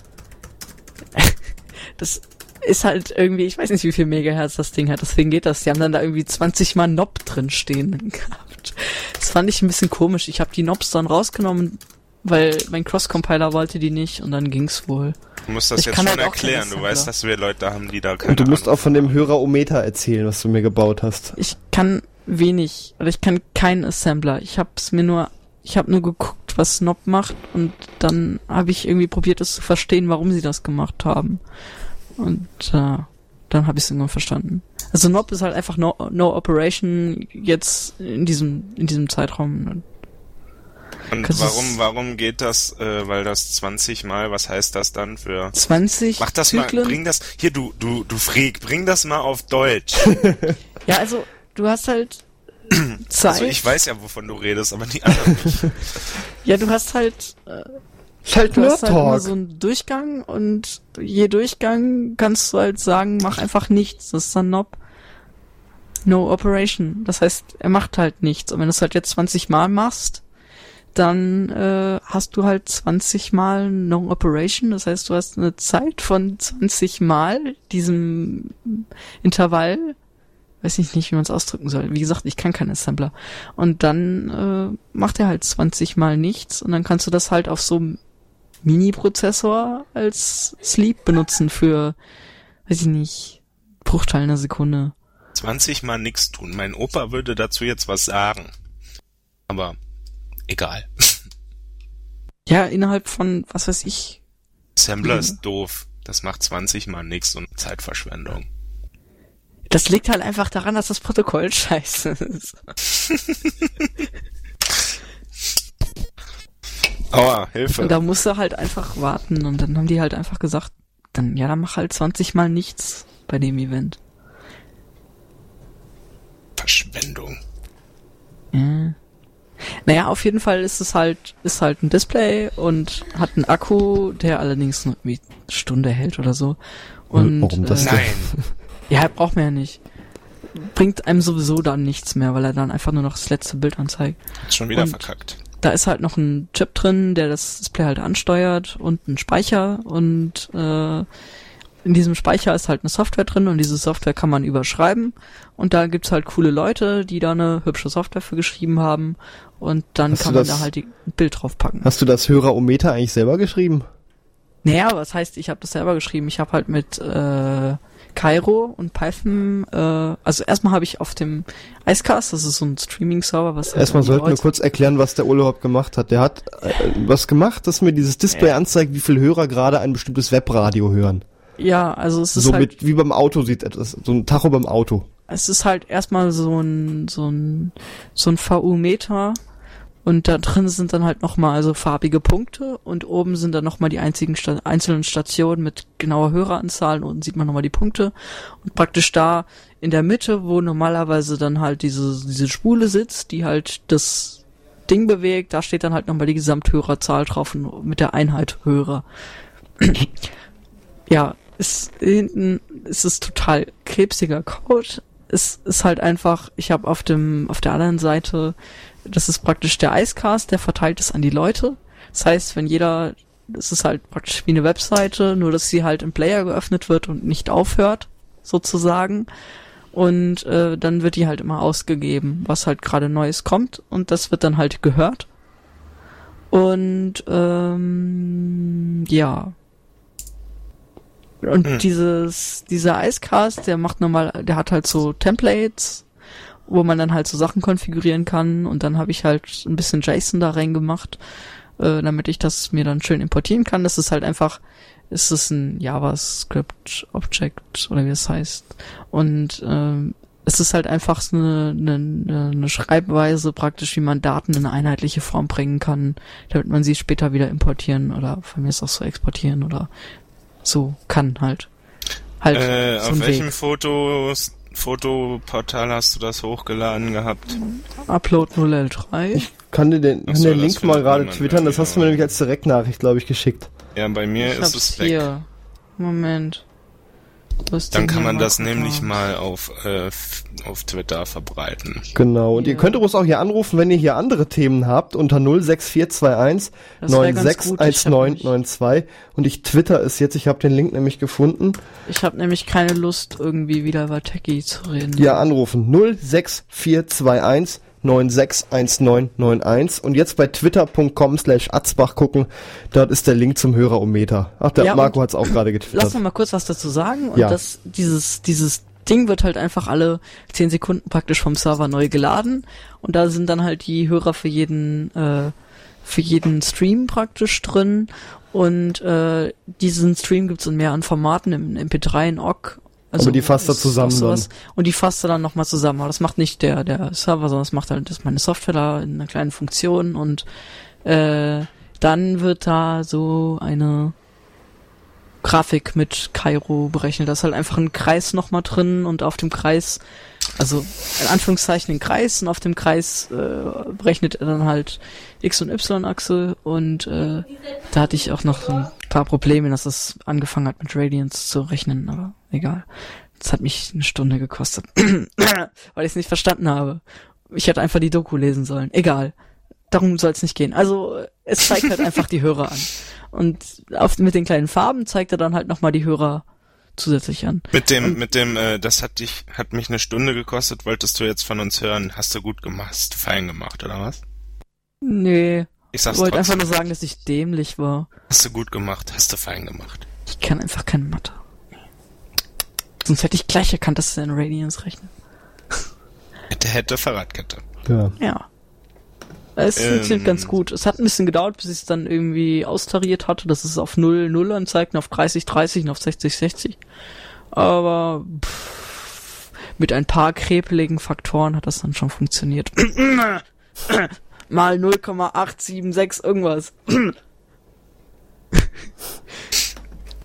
das ist halt irgendwie, ich weiß nicht, wie viel Megahertz das Ding hat, deswegen geht das. Die haben dann da irgendwie 20 mal Knob drin stehen gehabt. Das fand ich ein bisschen komisch. Ich habe die Knobs dann rausgenommen, weil mein Cross-Compiler wollte die nicht und dann ging's wohl. Du musst das Ich jetzt schon halt erklären. Du weißt, dass wir Leute haben, die da keine Und du musst Ahnung auch von dem. Hörerometer erzählen, was du mir gebaut hast. Ich kann wenig, oder ich kann keinen Assembler. Ich hab's mir nur, ich habe nur geguckt, was Snob macht und dann habe ich irgendwie probiert, es zu verstehen, warum sie das gemacht haben. Und äh, dann habe ich es irgendwann verstanden. Also Nob ist halt einfach no, no Operation jetzt in diesem in diesem Zeitraum. Und Kannst warum, warum geht das, äh, weil das 20 Mal, was heißt das dann für... 20 Mach das Zyklen. mal, bring das, hier du, du, du Freak, bring das mal auf Deutsch. ja, also du hast halt Zeit. Also ich weiß ja, wovon du redest, aber die anderen nicht. Ja, du hast halt äh, Ist halt Du hast halt immer Nerd-Talk. so einen Durchgang und je Durchgang kannst du halt sagen, mach einfach nichts. Das ist dann Nob. No Operation. Das heißt, er macht halt nichts. Und wenn du es halt jetzt 20 Mal machst, dann äh, hast du halt 20 Mal No Operation. Das heißt, du hast eine Zeit von 20 Mal diesem Intervall. Weiß ich nicht, wie man es ausdrücken soll. Wie gesagt, ich kann keinen Assembler. Und dann äh, macht er halt 20 Mal nichts und dann kannst du das halt auf so einem Mini-Prozessor als Sleep benutzen für, weiß ich nicht, Bruchteil einer Sekunde. 20 Mal nix tun. Mein Opa würde dazu jetzt was sagen. Aber egal. Ja, innerhalb von, was weiß ich. Assembler Mhm. ist doof. Das macht 20 Mal nix und Zeitverschwendung. Das liegt halt einfach daran, dass das Protokoll scheiße ist. Aua, Hilfe. Und da musst du halt einfach warten und dann haben die halt einfach gesagt, dann, ja, dann mach halt 20 Mal nichts bei dem Event. Verschwendung. Ja. Naja, auf jeden Fall ist es halt, ist halt ein Display und hat einen Akku, der allerdings nur irgendwie eine Stunde hält oder so. Und, Warum das äh? Nein. Ja, braucht man ja nicht. Bringt einem sowieso dann nichts mehr, weil er dann einfach nur noch das letzte Bild anzeigt. Hat schon wieder Und- verkackt. Da ist halt noch ein Chip drin, der das Display halt ansteuert und ein Speicher und äh, in diesem Speicher ist halt eine Software drin und diese Software kann man überschreiben und da gibt's halt coole Leute, die da eine hübsche Software für geschrieben haben und dann Hast kann man das- da halt ein Bild draufpacken. Hast du das Hörerometer eigentlich selber geschrieben? Naja, was heißt, ich habe das selber geschrieben. Ich habe halt mit äh, Cairo und Python, äh, also erstmal habe ich auf dem Icecast, das ist so ein Streaming-Server, was halt Erstmal sollten wir kurz erklären, was der Ole überhaupt gemacht hat. Der hat äh, was gemacht, dass mir dieses Display anzeigt, wie viel Hörer gerade ein bestimmtes Webradio hören. Ja, also es ist So halt mit, wie beim Auto sieht etwas, so ein Tacho beim Auto. es ist halt erstmal so ein so ein so ein VU-Meter und da drin sind dann halt nochmal also farbige Punkte und oben sind dann nochmal die einzigen Sta einzelnen Stationen mit genauer Höreranzahl und unten sieht man nochmal die Punkte und praktisch da in der Mitte, wo normalerweise dann halt diese diese Spule sitzt, die halt das Ding bewegt, da steht dann halt nochmal die Gesamthörerzahl drauf und mit der Einheit Hörer. ja, ist hinten ist es total krebsiger Code. Es ist halt einfach, ich habe auf dem auf der anderen Seite, das ist praktisch der Icecast, der verteilt es an die Leute. Das heißt, wenn jeder es ist halt praktisch wie eine Webseite, nur dass sie halt im Player geöffnet wird und nicht aufhört, sozusagen. Und äh, dann wird die halt immer ausgegeben, was halt gerade Neues kommt und das wird dann halt gehört. Und ähm, ja. Und Hm. dieses, dieser Icecast, der macht normal, der hat halt so Templates, wo man dann halt so Sachen konfigurieren kann und dann habe ich halt ein bisschen JSON da reingemacht, äh, damit ich das mir dann schön importieren kann. Das ist halt einfach, es ist ein JavaScript Object oder wie es heißt. Und ähm, es ist halt einfach so eine, eine, eine Schreibweise praktisch, wie man Daten in eine einheitliche Form bringen kann, damit man sie später wieder importieren oder von mir ist auch so exportieren oder so kann halt. Halt Äh, so auf welchem Weg. Fotos, Fotoportal hast du das hochgeladen gehabt? Upload 0L3. Kann dir den, kann so, das Link mal gerade twittern? Das hast du mir nämlich als Direktnachricht, glaube ich, geschickt. Ja, bei mir Ich ist hab's es weg. hier. Moment. Dann kann man das nämlich mal auf, äh, auf Twitter verbreiten. Genau. Und ihr Ja. könnt uns auch hier anrufen, wenn ihr hier andere Themen habt, unter 06421 Das wär ganz gut. Ich hab 961992. Und ich twitter es jetzt, ich habe den Link nämlich gefunden. Ich habe nämlich keine Lust, irgendwie wieder über Techie zu reden. Ja, anrufen. 06421 961991 und jetzt bei twitter.com slash atzbach gucken, dort ist der Link zum Hörerometer. Ach, der Ja, Marco und hat's auch gerade Lass getwittert. noch mal kurz was dazu sagen. Und Ja. das, dieses, dieses Ding wird halt einfach alle 10 Sekunden praktisch vom Server neu geladen. Und da sind dann halt die Hörer für jeden, äh, für jeden Stream praktisch drin. Und äh, diesen Stream gibt's in mehreren Formaten, im MP3, in OGG. Aber die fasst er zusammen sowas. Und die fasst er dann nochmal zusammen. Aber das macht nicht der, der Server, sondern das macht halt das meine Software da in einer kleinen Funktion. Und äh, dann wird da so eine Grafik mit Kairo berechnet. Da ist halt einfach ein Kreis nochmal drin und auf dem Kreis, also in Anführungszeichen ein Kreis und auf dem Kreis äh, berechnet er dann halt X- und Y-Achse und äh, da hatte ich auch noch ein paar Probleme, dass es angefangen hat mit Radians zu rechnen, aber egal. Das hat mich eine Stunde gekostet, weil ich es nicht verstanden habe. Ich hätte einfach die Doku lesen sollen. Egal. Darum soll es nicht gehen. Also es zeigt halt einfach die Hörer an. Und auf, mit den kleinen Farben zeigt er dann halt nochmal die Hörer zusätzlich an. Mit dem, mit dem, äh, das hat dich, hat mich eine Stunde gekostet, wolltest du jetzt von uns hören, hast du gut gemacht, hast du fein gemacht, oder was? Nee. Ich sag's wollte einfach nur sagen, dass ich dämlich war. Hast du gut gemacht, hast du fein gemacht. Ich kann einfach keine Mathe. Sonst hätte ich gleich erkannt, dass er in Radians rechnet. Hätte, hätte, Fahrradkette. Ja. Ja. Es Ähm. funktioniert ganz gut. Es hat ein bisschen gedauert, bis ich es dann irgendwie austariert hatte, dass es auf 0, 0 anzeigt auf 30, 30 und auf 60, 60. Aber pff, mit ein paar krepeligen Faktoren hat das dann schon funktioniert. Mal 0,876 irgendwas.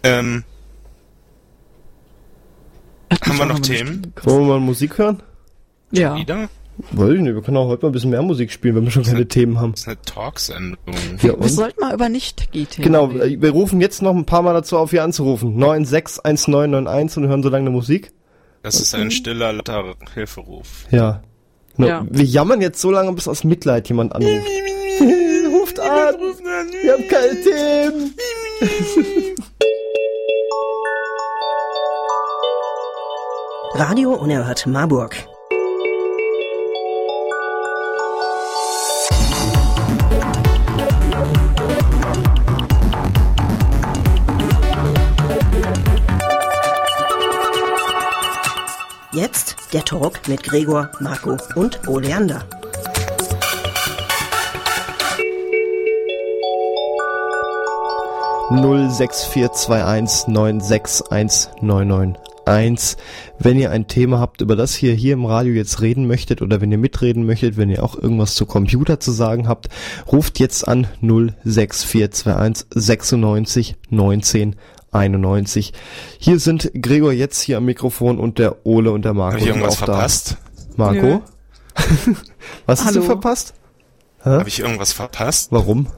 Ähm, haben wir noch Themen? Wollen wir mal Musik hören? Ja. Wieder? Weiß ich nicht, wir können auch heute mal ein bisschen mehr Musik spielen, wenn wir schon keine Themen haben. Das ist eine Talksendung. Ja, Wir sollten mal über Nicht-Techie-Themen Genau, reden. äh, wir rufen jetzt noch ein paar Mal dazu auf, hier anzurufen. 961991 und hören so lange eine Musik. Das ist ein stiller, lauter Hilferuf. Ja. No, Ja. Wir jammern jetzt so lange, bis aus Mitleid jemand anruft. Ruft an! Wir haben keine Themen! Radio Unerhört Marburg. Jetzt der Talk mit Gregor, Marco und Oleander. eins. Wenn ihr ein Thema habt, über das ihr hier im Radio jetzt reden möchtet oder wenn ihr mitreden möchtet, wenn ihr auch irgendwas zu Computer zu sagen habt, ruft jetzt an 06421 96 19 91. Hier sind Gregor jetzt hier am Mikrofon und der Ole und der Marco Habe ich irgendwas auch verpasst? da. Marco? Was hast du Hallo. verpasst? Habe ich irgendwas verpasst? Warum?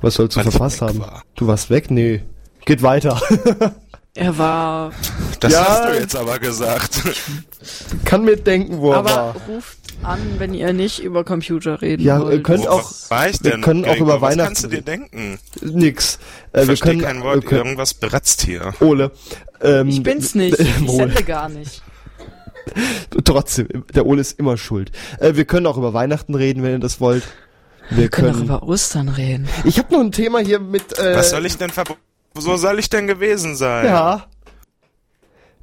Was sollst du Weil verpasst haben? war. Du warst weg? Nee. Geht weiter. Er war, Das Ja. hast du jetzt aber gesagt. Kann mir denken, wo er aber war. ruft an, wenn ihr nicht über Computer reden Ja, wollt. ihr könnt Wo auch, war ich wir denn, können auch über Was Weihnachten kannst du dir denken? nix. Ich Äh, wir verstehe können, kein wir Wort, können, irgendwas bratzt hier. Ole. Ähm, ich bin's nicht. Ich sende gar nicht. Trotzdem, der Ole ist immer schuld. Äh, wir können auch über Weihnachten reden, wenn ihr das wollt. Wir Wir können auch können. über Ostern reden. Ich habe noch ein Thema hier mit. Äh, Was soll ich denn ver... So soll ich denn gewesen sein? Ja.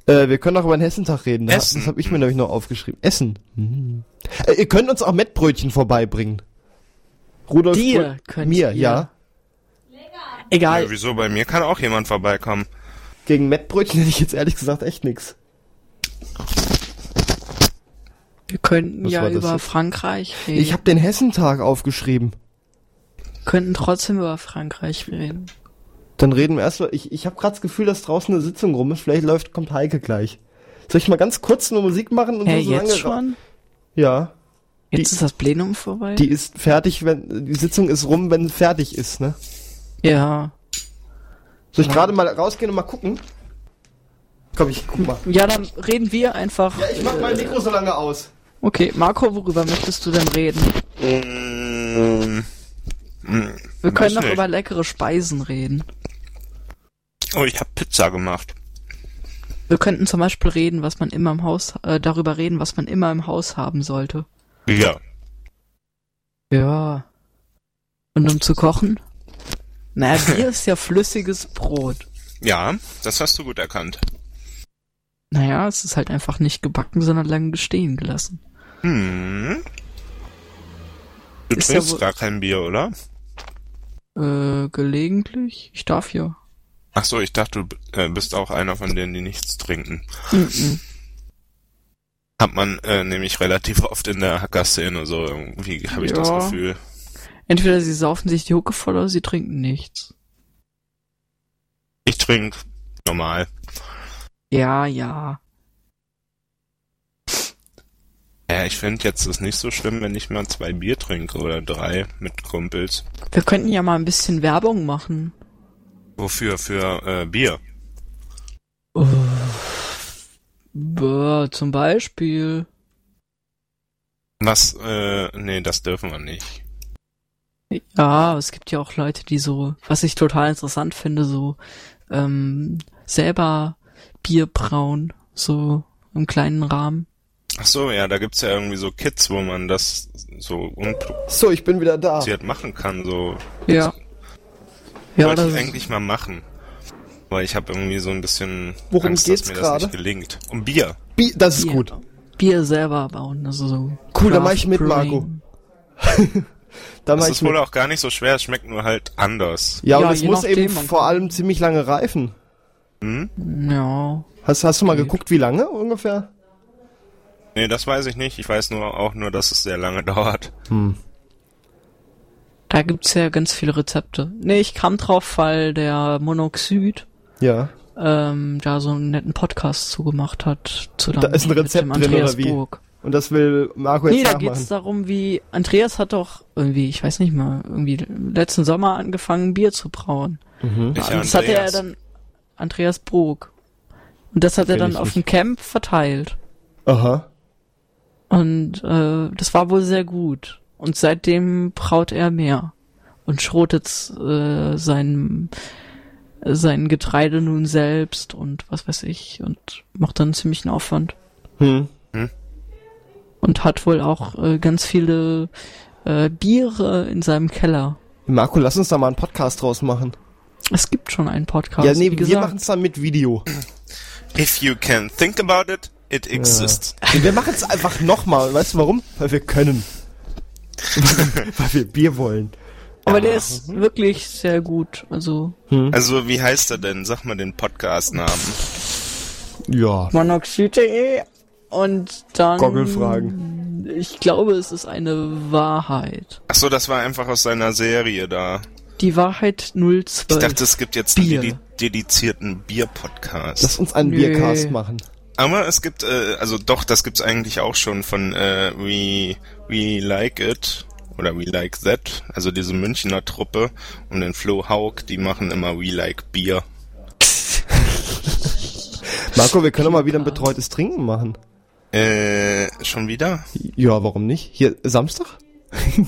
Äh, wir können auch über den Hessentag reden. Essen. Das habe ich mir nämlich noch aufgeschrieben. Essen. Hm. Äh, ihr könnt uns auch Mettbrötchen vorbeibringen. Rudolf Dir könnt mir, ihr. ja. Egal. Ja, wieso? Bei mir kann auch jemand vorbeikommen. Gegen Mettbrötchen hätte ich jetzt ehrlich gesagt echt nix. Wir könnten Was ja über jetzt? Frankreich reden. Ich habe den Hessentag aufgeschrieben. könnten trotzdem über Frankreich reden. Dann reden wir erstmal. Ich, ich habe gerade das Gefühl, dass draußen eine Sitzung rum ist. Vielleicht läuft, kommt Heike gleich. Soll ich mal ganz kurz nur Musik machen und Hä, so, so jetzt lange- schon? Ja. Jetzt Die- ist das Plenum vorbei? Die ist fertig, wenn die Sitzung ist rum, wenn fertig ist, ne? ja. Soll ich gerade mal rausgehen und mal gucken? Komm, ich guck mal. Ja, dann reden wir einfach. Ja, ich mach mein äh, Mikro so lange aus. Okay, Marco, worüber möchtest du denn reden? Mm, mm, Wir können noch nicht. über leckere Speisen reden. Oh, ich habe Pizza gemacht. Wir könnten zum Beispiel reden, was man immer im Haus, äh, darüber reden, was man immer im Haus haben sollte. Ja. Ja. Und um zu kochen? Naja, Bier ist ja flüssiges Brot. Ja, das hast du gut erkannt. Naja, es ist halt einfach nicht gebacken, sondern lange stehen gelassen. Hm. Du Ist ja trinkst wohl- gar kein Bier, oder? Äh, gelegentlich? Ich darf ja. Ach so, ich dachte, du äh, bist auch einer von denen, die nichts trinken. Mhm. Hat man äh, nämlich relativ oft in der Hackerszene so irgendwie, habe ich das Ja. Gefühl. Entweder sie saufen sich die Hucke voll oder sie trinken nichts. Ich trinke normal. Ja, ja. Ja, ich finde jetzt ist nicht so schlimm, wenn ich mal zwei Bier trinke oder drei mit Kumpels. Wir könnten ja mal ein bisschen Werbung machen. Wofür? Für äh, Bier. Bäh, zum Beispiel. Was? Äh, nee, das dürfen wir nicht. Ja, es gibt ja auch Leute, die so, was ich total interessant finde, so ähm, selber Bier brauen, so im kleinen Rahmen. Ach so, ja, da gibt's ja irgendwie so Kits, wo man das so So, ich bin wieder da. machen kann. So Ja. Ja, wollte das ich eigentlich mal machen. Weil ich habe irgendwie so ein bisschen Worum Angst, geht's dass mir das gerade? nicht gelingt. Um Bier. Bi das ist Bier. gut. Bier selber bauen, also so. Cool, da Craft mach ich mit, Brewing. Marco. Da Das ist wohl auch gar nicht so schwer, es schmeckt nur halt anders. Ja, und Ja, es je muss nachdem, eben vor allem ziemlich lange reifen. Hm? Ja. Hast, hast du mal geguckt, wie lange ungefähr? Nee, das weiß ich nicht. Ich weiß nur auch nur, dass es sehr lange dauert. Hm. Da gibt's ja ganz viele Rezepte. Nee, ich kam drauf, weil der Monoxid Ja. ähm, da so einen netten Podcast zugemacht hat. Zu Da ist ein Rezept drin, Andreas oder wie? Burg. Und das will Marco jetzt Nee, da nachmachen. geht's darum, wie Andreas hat doch irgendwie, ich weiß nicht mal, irgendwie letzten Sommer angefangen, Bier zu brauen. Mhm. Das hatte er Andreas? dann Andreas Brog. Und das hat er Kenn dann auf nicht. dem Camp verteilt. Aha. Und äh, das war wohl sehr gut. Und seitdem braut er mehr und schrotet äh, sein sein Getreide nun selbst und was weiß ich und macht dann ziemlichen Aufwand Hm. und hat wohl auch äh, ganz viele äh, Biere in seinem Keller. Marco, lass uns da mal einen Podcast draus machen. Es gibt schon einen Podcast. ja, nee, wie wir machen es dann mit Video. If you can think about it, it exists. Nee, wir machen es einfach nochmal. Weißt du warum? Weil wir können. Weil wir Bier wollen. Aber der ist wirklich sehr gut. Also Also, wie heißt er denn? Sag mal den Podcast-Namen. Ja. monoxid.de und dann Goggelfragen. Ich glaube, es ist eine Wahrheit. Ach so, das war einfach aus seiner Serie da. Die Wahrheit 012. Ich dachte, es gibt jetzt Bier. einen dedi dedizierten Bier-Podcast. Lass uns einen Nö. Biercast machen. Aber es gibt, äh, also doch, das gibt's eigentlich auch schon von äh, We, We Like It oder We Like That, also diese Münchner Truppe und den Flo Haug, die machen immer We Like Bier. Marco, wir können doch mal wieder ein betreutes Trinken machen. Äh, schon wieder? Ja, warum nicht? Hier, Samstag?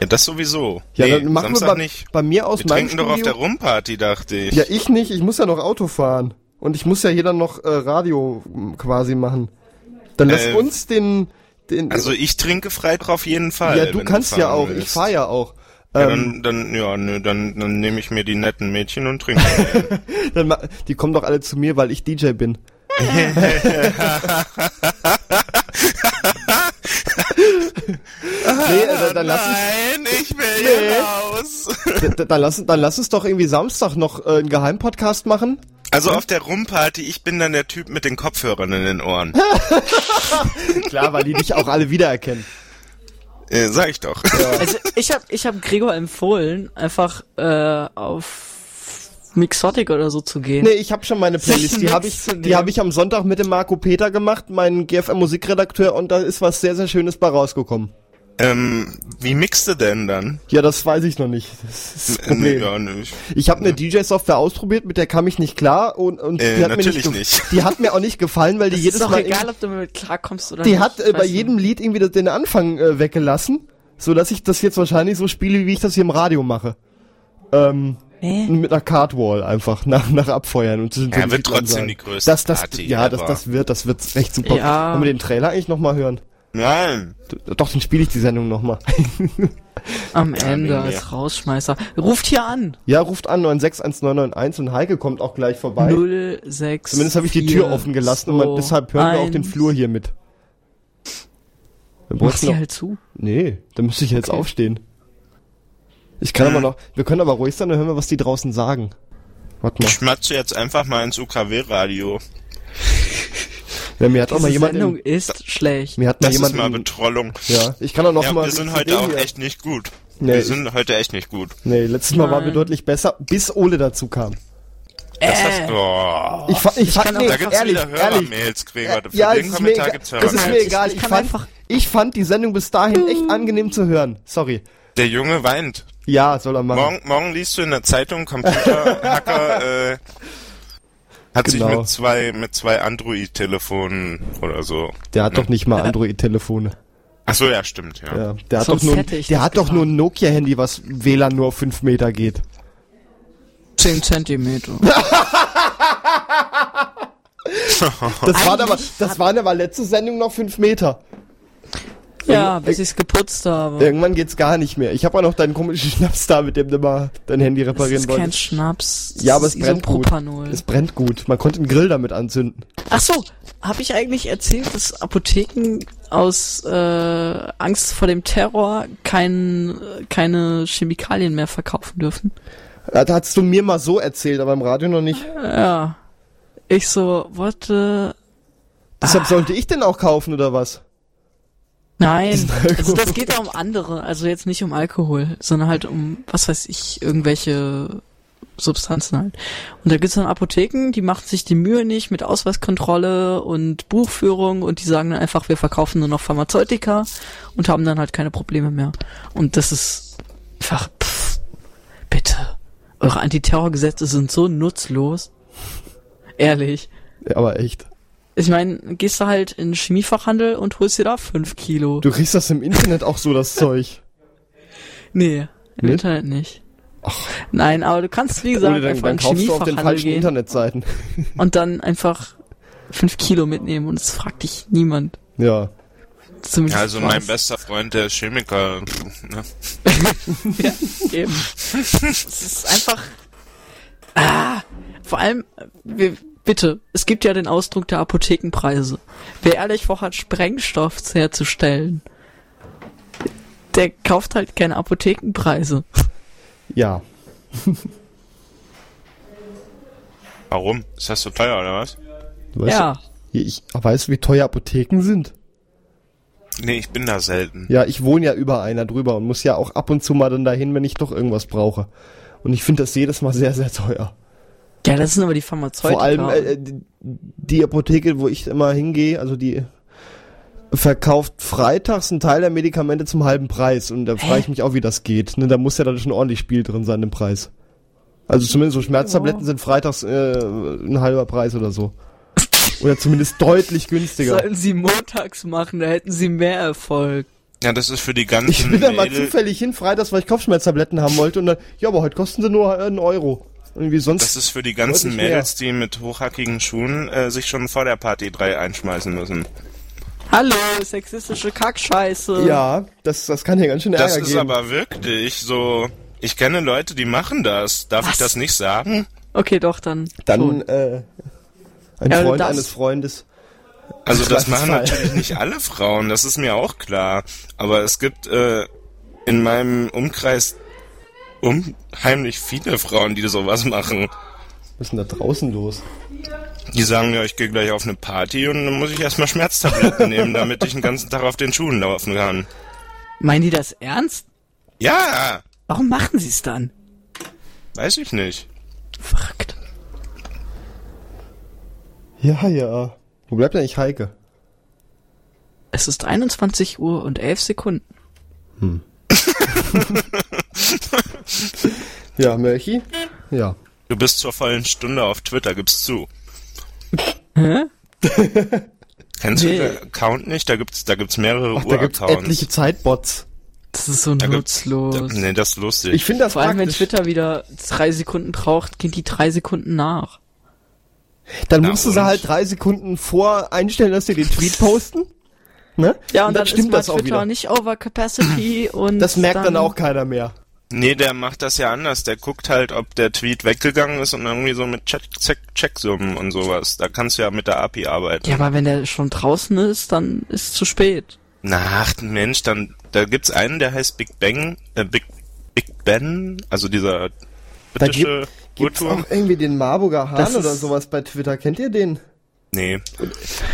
Ja, das sowieso. Ja, nee, dann machen wir Samstag bei, nicht. bei mir aus Wir meinem trinken doch auf Studio. der Rumparty, dachte ich. Ja, ich nicht. Ich muss ja noch Auto fahren. Und ich muss ja hier dann noch äh, Radio quasi machen. Dann lass Äh, uns den, den. Also ich trinke Freitag auf jeden Fall. ja, du kannst ja fahren auch. willst. Ich fahr ja auch. Ja, Ähm, dann, dann, ja, nö, dann, dann nehme ich mir die netten Mädchen und trinke. dann, die kommen doch alle zu mir, weil ich DJ bin. nee, äh, dann lass uns, Nein, ich will Nee. hier raus. dann lass, dann lass uns doch irgendwie Samstag noch äh, einen Geheimpodcast machen. Also auf der Rumparty, ich bin dann der Typ mit den Kopfhörern in den Ohren. Klar, weil die dich auch alle wiedererkennen. Äh, sag ich doch. Also ich habe ich hab Gregor empfohlen, einfach äh, auf Mixotic oder so zu gehen. Nee, ich habe schon meine Playlist. Die habe ich, die habe ich am Sonntag mit dem Marco Peter gemacht, meinen GFM Musikredakteur, und da ist was sehr, sehr Schönes bei rausgekommen. Ähm, wie mixt du denn dann? Ja, das weiß ich noch nicht. Das ist das Problem. ja, nö, ich- Ich habe eine DJ-Software ausprobiert, mit der kam ich nicht klar und, und Äh, die hat mir natürlich nicht, ge- nicht. Die hat mir auch nicht gefallen, weil die das jedes ist doch Mal egal, ob du damit klarkommst oder die nicht. hat äh, bei jedem Lied irgendwie den Anfang äh, weggelassen, so dass ich das jetzt wahrscheinlich so spiele, wie ich das hier im Radio mache. Ähm, Hä? mit einer Cardwall einfach nach, nach Abfeuern und Ja, wird trotzdem die größte das, das, Party Ja, das, das wird, das wird echt super. Ja. Wollen wir den Trailer eigentlich nochmal hören? Nein. D- Doch, dann spiele ich die Sendung nochmal. Am Ende als Rausschmeißer. Ruft hier an. ja, ruft an 9619991 und Heike kommt auch gleich vorbei. 06. Zumindest habe ich die Tür offen gelassen und man, deshalb hören wir auch den Flur hier mit. Wir Mach sie noch, halt zu. nee, da müsste ich jetzt Okay. aufstehen. Ich kann aber noch, wir können aber ruhig sein, dann hören wir, was die draußen sagen. Warte mal. Ich schmatze jetzt einfach mal ins UKW-Radio. Ja, mir hat auch Diese mal jemand, Sendung in, ist schlecht. mir hat mal Das jemand, ist mal Betrollung. ja, ich kann auch noch Ja, mal. wir sind heute auch hier- echt nicht gut. Nee, wir ich- sind heute echt nicht gut. Nee, letztes Mal waren wir deutlich besser, bis Ole dazu kam. Das Äh. ist, oh. Ich, fa- ich, fand, kann auch- nee, Da gibt's ehrlich, wieder ehrlich. Hörermails, Gregor. Für Ja, den es ist, mir Kommentar egal, gibt's es ist mir Hörermails. egal. Ich Ich fand, einfach- ich fand die Sendung bis dahin echt angenehm zu hören. Sorry. Der Junge weint. Ja, soll er machen. Morgen, morgen liest du in der Zeitung, Computerhacker äh, hat Genau. sich mit zwei mit zwei Android-Telefonen oder so. Der hat doch nicht mal Android-Telefone. Ach so, ja, stimmt, ja. Ja, der hat doch nur, der hat doch nur ein Nokia-Handy, was WLAN nur auf 5 Meter geht. 10 Zentimeter. Das waren aber, das waren aber letzte Sendung noch 5 Meter. Ja, bis ich's geputzt habe. Irgendwann geht's gar nicht mehr. Ich habe auch noch deinen komischen Schnaps da, mit dem du mal dein Handy Das reparieren ist kein wolltest. Schnaps. Das Ja, aber ist es brennt gut. Es brennt gut. Man konnte einen Grill damit anzünden. Ach so, habe ich eigentlich erzählt, dass Apotheken aus äh, Angst vor dem Terror kein, keine Chemikalien mehr verkaufen dürfen? Das hast du mir mal so erzählt, aber im Radio noch nicht. Ja. Ich so, warte. Deshalb sollte ich den auch kaufen oder was? Nein, also das geht ja um andere, also jetzt nicht um Alkohol, sondern halt um, was weiß ich, irgendwelche Substanzen halt. Und da gibt's dann Apotheken, die machen sich die Mühe nicht mit Ausweiskontrolle und Buchführung und die sagen dann einfach, wir verkaufen nur noch Pharmazeutika und haben dann halt keine Probleme mehr. Und das ist einfach, pff, bitte. Eure Antiterrorgesetze sind so nutzlos. Ehrlich. Ja, aber echt. Ich meine, gehst du halt in den Chemiefachhandel und holst dir da fünf Kilo. Du kriegst das im Internet auch so, das Zeug. Nee, im Nicht? Internet nicht. Nein, aber du kannst, wie gesagt, dann, einfach dann in kaufst du auf den Chemiefachhandel falschen gehen Internetseiten. und dann einfach fünf Kilo mitnehmen und es fragt dich niemand. Ja. Zumindest Ja, also mein was. bester Freund, der ist Chemiker. Ne? ja, eben. es ist einfach. Ah, vor allem, wir, bitte, es gibt ja den Ausdruck der Apothekenpreise. Wer ehrlich vorhat, Sprengstoff herzustellen, der kauft halt keine Apothekenpreise. Ja. Warum? Ist das so teuer oder was? Du weißt Ja. Ich, weißt du, wie teuer Apotheken sind? Nee, ich bin da selten. Ja, ich wohne ja über einer drüber und muss ja auch ab und zu mal dann dahin, wenn ich doch irgendwas brauche. Und ich finde das jedes Mal sehr, sehr teuer. Ja, das sind aber die Pharmazeutika. Vor allem äh, die, die Apotheke, wo ich immer hingehe, also die verkauft freitags einen Teil der Medikamente zum halben Preis. Und da frage ich mich auch, wie das geht. Ne, da muss ja dann schon ordentlich Spiel drin sein im Preis. Also zumindest so Schmerztabletten sind freitags äh, ein halber Preis oder so. Oder zumindest deutlich günstiger. Sollten sie montags machen, da hätten sie mehr Erfolg. Ja, das ist für die ganzen Ich bin da mal Mädel- zufällig hin, freitags, weil ich Kopfschmerztabletten haben wollte und dann, ja, aber heute kosten sie nur einen Euro. Irgendwie sonst. Das ist für die ganzen. Mädels, die mit hochhackigen Schuhen äh, sich schon vor der Party 3 einschmeißen müssen. Hallo, sexistische Kackscheiße. ja, das, das kann hier ganz schön Ärger Das ist geben. aber wirklich so. Ich kenne Leute, die machen das. Darf ich Was? das nicht sagen? Okay, doch, dann. Dann, schon. äh, ein Ja, Freund das- eines Freundes. Also das machen natürlich nicht alle Frauen, das ist mir auch klar. Aber es gibt äh, in meinem Umkreis unheimlich viele Frauen, die sowas machen. Was ist denn da draußen los? Die sagen ja, ich gehe gleich auf eine Party und dann muss ich erstmal Schmerztabletten nehmen, damit ich den ganzen Tag auf den Schuhen laufen kann. Meinen die das ernst? Ja, Warum machen sie es dann? weiß ich nicht. Verrückt. Ja, ja. Wo bleibt eigentlich Heike? Es ist 21 Uhr und 11 Sekunden. Ja, Mörchi? Ja. Du bist zur vollen Stunde auf Twitter, gibst zu. Hä? Kennst Nee. du den Account nicht? Da gibt's, da gibt's mehrere Ach, da gibt's etliche Zeitbots. Das ist so Da nutzlos. Da, nee, das ist lustig. Ich finde das Vor allem, wenn. Twitter wieder drei Sekunden braucht, gehen die drei Sekunden nach. Dann Na musst du sie und? halt drei Sekunden vor einstellen, dass sie den Tweet posten. Ne? Ja, und, dann, stimmt ist das auch Twitter wieder. nicht over capacity und Das merkt dann, auch keiner mehr. Nee, der macht das ja anders. Der guckt halt, ob der Tweet weggegangen ist und irgendwie so mit Check Check Checksummen und sowas. Da kannst du ja mit der API arbeiten. Ja, aber wenn der schon draußen ist, dann ist es zu spät. Na, ach, Mensch, dann da gibt's einen, der heißt Big Bang, äh, Big Big Ben, also dieser Da britische Gibt's auch irgendwie den Marburger Das Hahn oder ist- sowas bei Twitter? Kennt ihr den? Nee.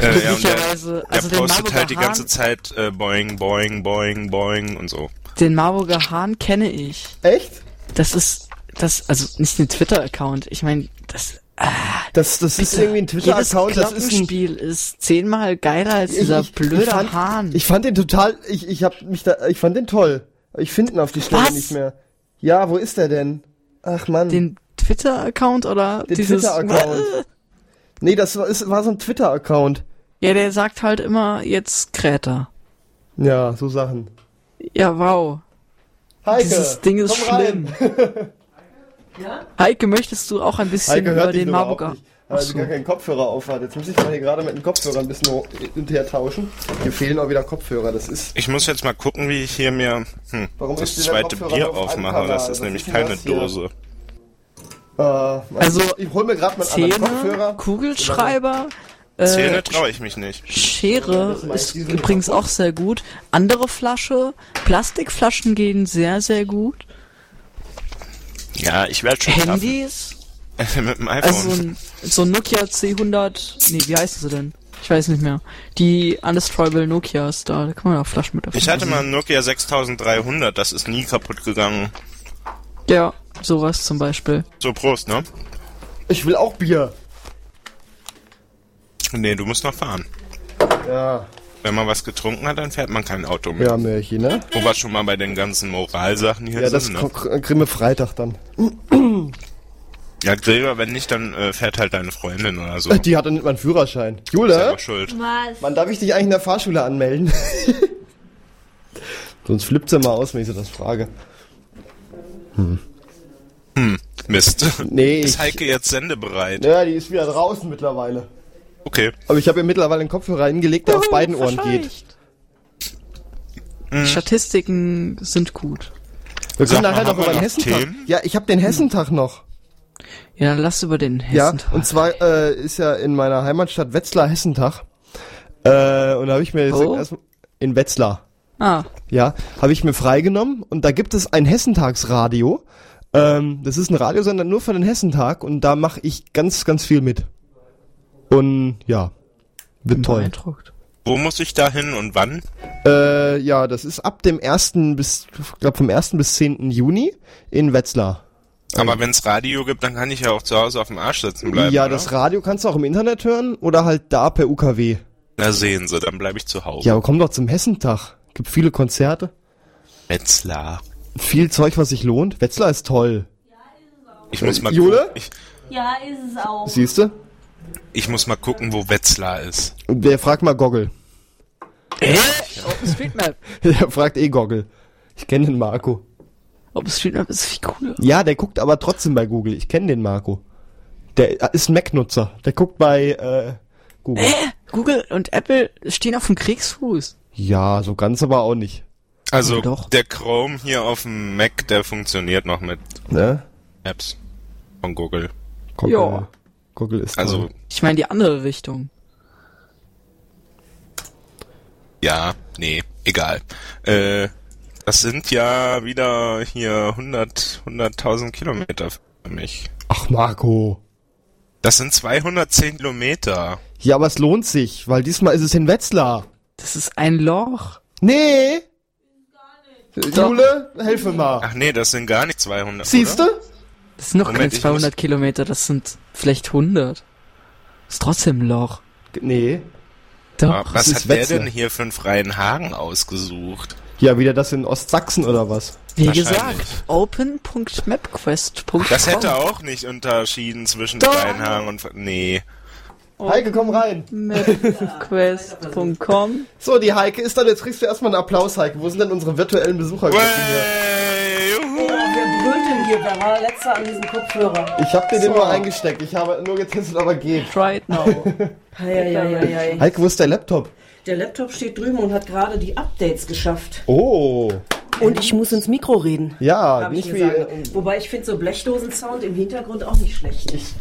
Äh, ja, und der, also postet Marburger halt die ganze Hahn- Zeit äh, Boing, Boing, Boing, Boing und so. Den Marburger Hahn kenne ich. Echt? Das ist, das, also nicht den Twitter-Account. Ich meine, das, Das, das ist irgendwie ein Twitter-Account, das ist ein... Glockenspiel ist zehnmal geiler als dieser ich, blöde ich fand, Hahn. Ich fand den total, ich, ich hab mich da, ich fand den toll. Ich finde ihn auf die Stelle Was? nicht mehr. Ja, wo ist der denn? Ach man. den Twitter-Account oder Den dieses... Twitter-Account. Nee, das war, ist, war so ein Twitter-Account. Ja, der sagt halt immer jetzt Kräter. Ja, so Sachen. Ja, wow. Heike, Dieses Ding ist komm schlimm. rein. Heike, möchtest du auch ein bisschen Heike über den überhaupt Marburger... weil sie gar keinen Kopfhörer aufhat. Jetzt muss ich mal hier gerade mit dem Kopfhörer ein bisschen hinterher tauschen. Hier fehlen auch wieder Kopfhörer. Das ist, Ich muss jetzt mal gucken, wie ich hier mir hm, Warum das ist zweite Bier auf aufmache. Das ist ist nämlich denn keine das hier? Äh, Also, ich hol mir gerade mal Zähne, Kopfhörer. Kugelschreiber, äh, Zähne traue ich mich nicht. Schere ist übrigens auch sehr gut. Andere Flasche, Plastikflaschen gehen sehr, sehr gut. Ja, ich werde schon. Handys, mit dem also iPhone. so ein, so ein Nokia C100, nee, wie heißen sie denn? Ich weiß nicht mehr. Die Undestroyable Nokias, da, da kann man auch Flaschen mit ich hatte öffnen. mal einen Nokia 6300, das ist nie kaputt gegangen. Ja, sowas zum Beispiel. So, Prost, ne? Ich will auch Bier. Nee, du musst noch fahren. Ja, Wenn man was getrunken hat, dann fährt man kein Auto mehr. ja, Märchen, ne? Wo wir schon mal bei den ganzen Moralsachen hier Ja, das sind, ne? k- kriegen wir Freitag dann. Ja, Gregor, wenn nicht, dann äh, fährt halt deine Freundin oder so. Die hat doch nicht mal einen Führerschein. Jule, selber schuld. Was? wann darf ich dich eigentlich in der Fahrschule anmelden? Sonst flippt sie mal aus, wenn ich sie das frage. Mist. Nee, Ist ich, Heike jetzt sendebereit? ja, die ist wieder draußen mittlerweile. Okay. Aber ich habe ihr mittlerweile einen Kopfhörer hingelegt, der auf beiden Ohren geht. Die Statistiken sind gut. Wir Sag können nachher noch über den Hessentag. Themen? Ja, ich habe den Hessentag noch. Ja, dann lass über den Ja, Hessentag. und zwar äh, ist ja in meiner Heimatstadt Wetzlar Hessentag. Äh, und da habe ich mir jetzt Wo? erstmal in Wetzlar. Ah, Ja, habe ich mir freigenommen und da gibt es ein Hessentagsradio. Ähm, das ist ein Radiosender nur für den Hessentag und da mache ich ganz, ganz viel mit. Und ja, wird toll. beeindruckt. Wo muss ich da hin und wann? Äh, ja, das ist ab dem 1. bis, ich glaube vom 1. bis 10. Juni in Wetzlar. Aber wenn's Radio gibt, dann kann ich ja auch zu Hause auf dem Arsch sitzen bleiben. ja, oder? das Radio kannst du auch im Internet hören oder halt da per UKW. Na sehen Sie, dann bleibe ich zu Hause. Ja, aber komm doch zum Hessentag. Gibt viele Konzerte, Wetzlar. Viel Zeug, was sich lohnt. Wetzlar ist toll. Ich muss mal Jule? gucken. Ich, Ja, ist es auch. Siehst du? Ich muss mal gucken, wo Wetzlar ist. Der fragt mal Goggle. OpenStreetMap. Der fragt eh Goggle. Ich kenne den Marco. OpenStreetMap ist viel cooler. Ja, der guckt aber trotzdem bei Google. Ich kenne den Marco. Der ist ein Mac-Nutzer. Der guckt bei äh, Google. Äh, Google und Apple stehen auf dem Kriegsfuß. Ja, so ganz aber auch nicht. Also doch. der Chrome hier auf dem Mac, der funktioniert noch mit Ne? Apps von Google. Google, Ja. Google ist Also toll. Ich meine die andere Richtung. ja, nee, egal. Äh, das sind ja wieder hier 100, 100.000 Kilometer für mich. Ach Marco. Das sind 210 Kilometer. Ja, aber es lohnt sich, weil diesmal ist es in Wetzlar. Das ist ein Loch. Nee. Jule, helfe mal. Ach nee, das sind gar nicht 200. Siehste? oder? Das sind noch Moment, keine ich 200 muss- Kilometer, das sind vielleicht 100. Ist trotzdem ein Loch. Nee. Doch. Ah, Was hat der Wetzlar. denn hier für einen freien Hagen ausgesucht? Ja, wieder das in Ostsachsen oder was? Wie gesagt, open.mapquest.com. Das hätte auch nicht unterschieden zwischen Doch. freien Hagen und... Nee. Heike, komm rein. Mapquest.com. So, die Heike ist dann, jetzt kriegst du erstmal einen Applaus, Heike. Wo sind denn unsere virtuellen Besuchergruppen hier? Wer brüllt denn hier? Wer war letzter an diesem Kopfhörer? Ich hab dir den nur eingesteckt. Ich habe nur getestet, aber geht. Try it now. Heieieiei. Heike, wo ist der Laptop? Der Laptop steht drüben und hat gerade die Updates geschafft. Oh. Und ich muss ins Mikro reden. Ja, Hab ich nicht wie... Wobei ich finde so Blechdosen-Sound im Hintergrund auch nicht schlecht. Ich,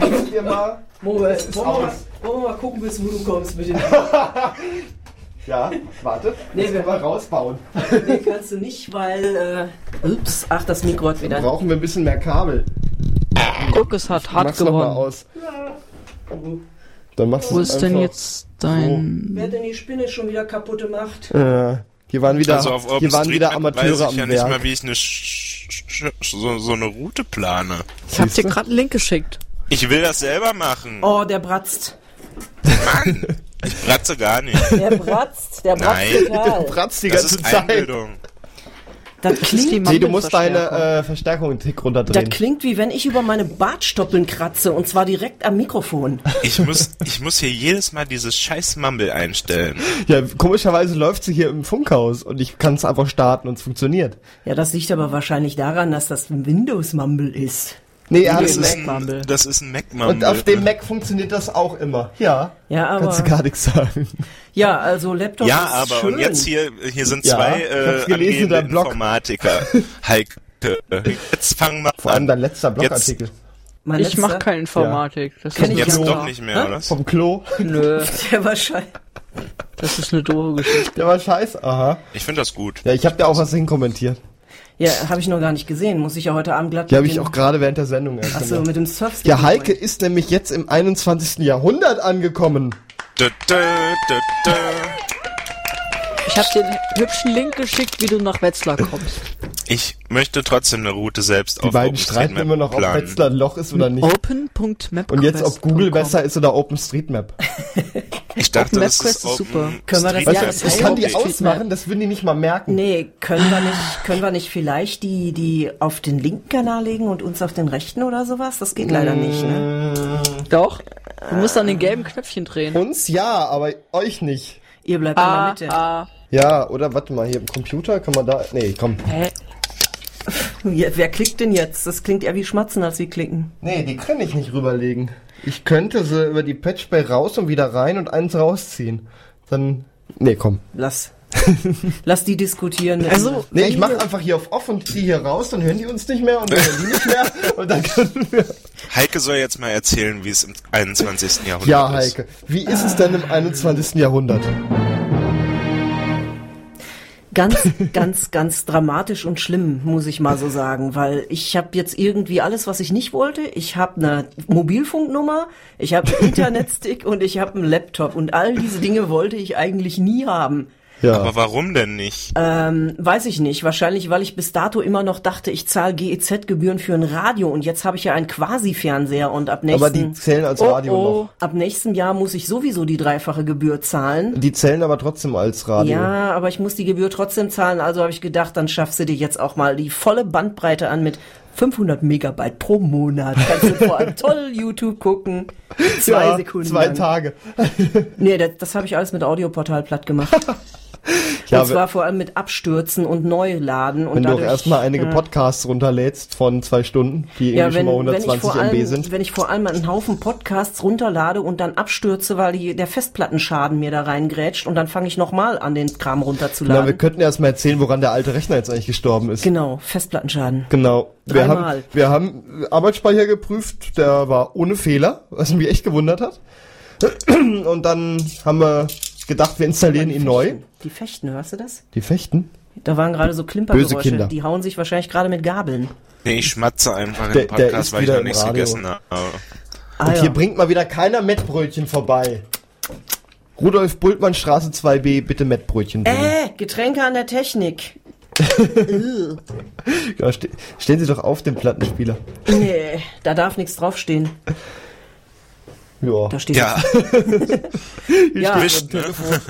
Guck dir mal. Wollen, wir, wollen, wir mal, wollen wir mal gucken, bis wo du kommst mit den. Ja, warte. Nee, wir- mal rausbauen. nee, kannst du nicht, weil. Äh, ups, ach, das Mikro hat wieder. Brauchen wir ein bisschen mehr Kabel. Guck, es hat hart Mach's noch mal gewonnen. aus. Dann machst Wo ist denn jetzt dein... Wer hat denn die Spinne schon wieder kaputt gemacht? So. Äh, hier waren wieder, Also auf hier waren wieder OpenStreetMap weiß Amateure ich ja am nicht Werk. mal, wie ich eine Sch Sch Sch so, so eine Route plane. Ich hab dir gerade einen Link geschickt. Ich will das selber machen. Oh, der bratzt. Mann, ich bratze gar nicht. Der bratzt, der bratzt Nein. total. Bratz die Das ganze ist Zeit. Einbildung. Das Das ist die klingt, Nee, du musst deine äh, Verstärkung einen Tick das runterdrehen. klingt wie wenn ich über meine Bartstoppeln kratze und zwar direkt am Mikrofon. Ich muss, ich muss hier jedes Mal dieses scheiß Mumble einstellen. Ja, komischerweise läuft sie hier im Funkhaus und ich kann es einfach starten und es funktioniert. Ja, das liegt aber wahrscheinlich daran, dass das ein Windows-Mumble ist. Nee, er hat Das ist Mac. ein, das ist ein Mac Mumble. Und auf dem Mac funktioniert das auch immer. Ja. Ja, aber Kannst du gar nichts sagen. ja, also Laptop Ja, ist aber schön. und jetzt hier, hier sind Ja, zwei äh, gelesen. Informatiker. Heike, jetzt fangen wir Vor allem an. dein letzter Blogartikel. Mein Ich mach letzter- keine Informatik. Das Kenn ist ich Jetzt ja. doofe- doch nicht mehr, oder? Vom Klo. Nö, Der war scheiße. das ist eine doofe Geschichte. Der war scheiße. Aha. Ich finde das gut. Ja, ich habe da auch was hinkommentiert. Ja, habe ich noch gar nicht gesehen. Muss ich ja heute Abend glatt Die habe ich auch gerade während der Sendung erst Achso, mit dem Surfstick. Ja, Heike ist nämlich jetzt im 21. Jahrhundert angekommen. Dö, dö, dö, dö. Ich hab dir einen hübschen Link geschickt, wie du nach Wetzlar kommst. Ich möchte trotzdem eine Route selbst Die auf beiden streiten immer noch, ob. Wetzlar ein Loch ist oder nicht. Open.mapquest.com Und jetzt, ob Google besser ist oder OpenStreetmap. Ich dachte, das OpenMapQuest ist, ist super. Können wir das- Ja, das ist kann die ausmachen, das würden die nicht mal merken. Nee, können wir nicht, können wir nicht vielleicht die, die auf den linken Kanal legen und uns auf den rechten oder sowas? Das geht leider nicht, ne? Doch. Du musst an den gelben Knöpfchen drehen. Uns ja, aber euch nicht. Ihr bleibt in der Ah, Mitte. ah. Ja, oder warte mal, hier im Computer kann man da. Nee, komm. Hä? Ja, wer klickt denn jetzt? Das klingt eher wie Schmatzen als wie klicken. Nee, die kann ich nicht rüberlegen. Ich könnte sie über die Patchbay raus und wieder rein und eins rausziehen. Dann. Nee, komm. Lass. Lass die diskutieren. Also, Nee, ich mache einfach hier auf Off und ziehe hier raus, dann hören die uns nicht mehr und wir hören die nicht mehr und dann können wir. Heike soll jetzt mal erzählen, wie es im 21. Jahrhundert Ja, ist. Heike. Wie ist es denn im 21. Jahrhundert? Ganz, ganz, ganz dramatisch und schlimm, muss ich mal so sagen, weil ich habe jetzt irgendwie alles, was ich nicht wollte. Ich habe eine Mobilfunknummer, ich habe einen Internetstick und ich habe einen Laptop und all diese Dinge wollte ich eigentlich nie haben. Ja. Aber warum denn nicht? Ähm, weiß ich nicht. Wahrscheinlich, weil ich bis dato immer noch dachte, ich zahle GEZ-Gebühren für ein Radio und jetzt habe ich ja einen Quasi-Fernseher und ab nächsten, Aber die zählen als Radio noch. ab nächsten Jahr muss ich sowieso die dreifache Gebühr zahlen. Die zählen aber trotzdem als Radio. Ja, aber ich muss die Gebühr trotzdem zahlen, also habe ich gedacht, dann schaffst du dir jetzt auch mal die volle Bandbreite an mit 500 Megabyte pro Monat. Kannst du vor allem toll YouTube gucken. Zwei Ja, Sekunden Zwei lang. Tage. Nee, das, das habe ich alles mit Audioportal platt gemacht. Ja, und zwar vor allem mit Abstürzen und Neuladen. Und wenn du auch dadurch, erstmal einige ja. Podcasts runterlädst von zwei Stunden, die irgendwie Ja, schon wenn, mal wenn, ich 120 vor MB allem, sind. wenn ich vor allem einen Haufen Podcasts runterlade und dann abstürze, weil die, der Festplattenschaden mir da reingrätscht und dann fange ich nochmal an, den Kram Na, wir runterzuladen. könnten erst mal erzählen, woran der alte Rechner jetzt eigentlich gestorben ist. genau, Festplattenschaden. Genau. Wir Dreimal. haben, wir haben Arbeitsspeicher geprüft, der war ohne Fehler, was mich echt gewundert hat. Und dann haben wir gedacht, wir installieren ihn neu. Die Fechten, hörst du das? Die Fechten? Da waren gerade so Böse Klimpergeräusche. Kinder. Die hauen sich wahrscheinlich gerade mit Gabeln. Nee, ich schmatze einfach Der- im der Podcast, ist weil ich wieder noch nichts Radio. gegessen habe. Ah, Und ja. hier bringt mal wieder keiner Mettbrötchen vorbei. Rudolf Bultmann Straße 2b, bitte Mettbrötchen bringen. Äh, Getränke an der Technik. Ja, ste stellen Sie doch auf den Plattenspieler. Nee, da darf nichts draufstehen. Ja. Da steht Ja, ja, ne?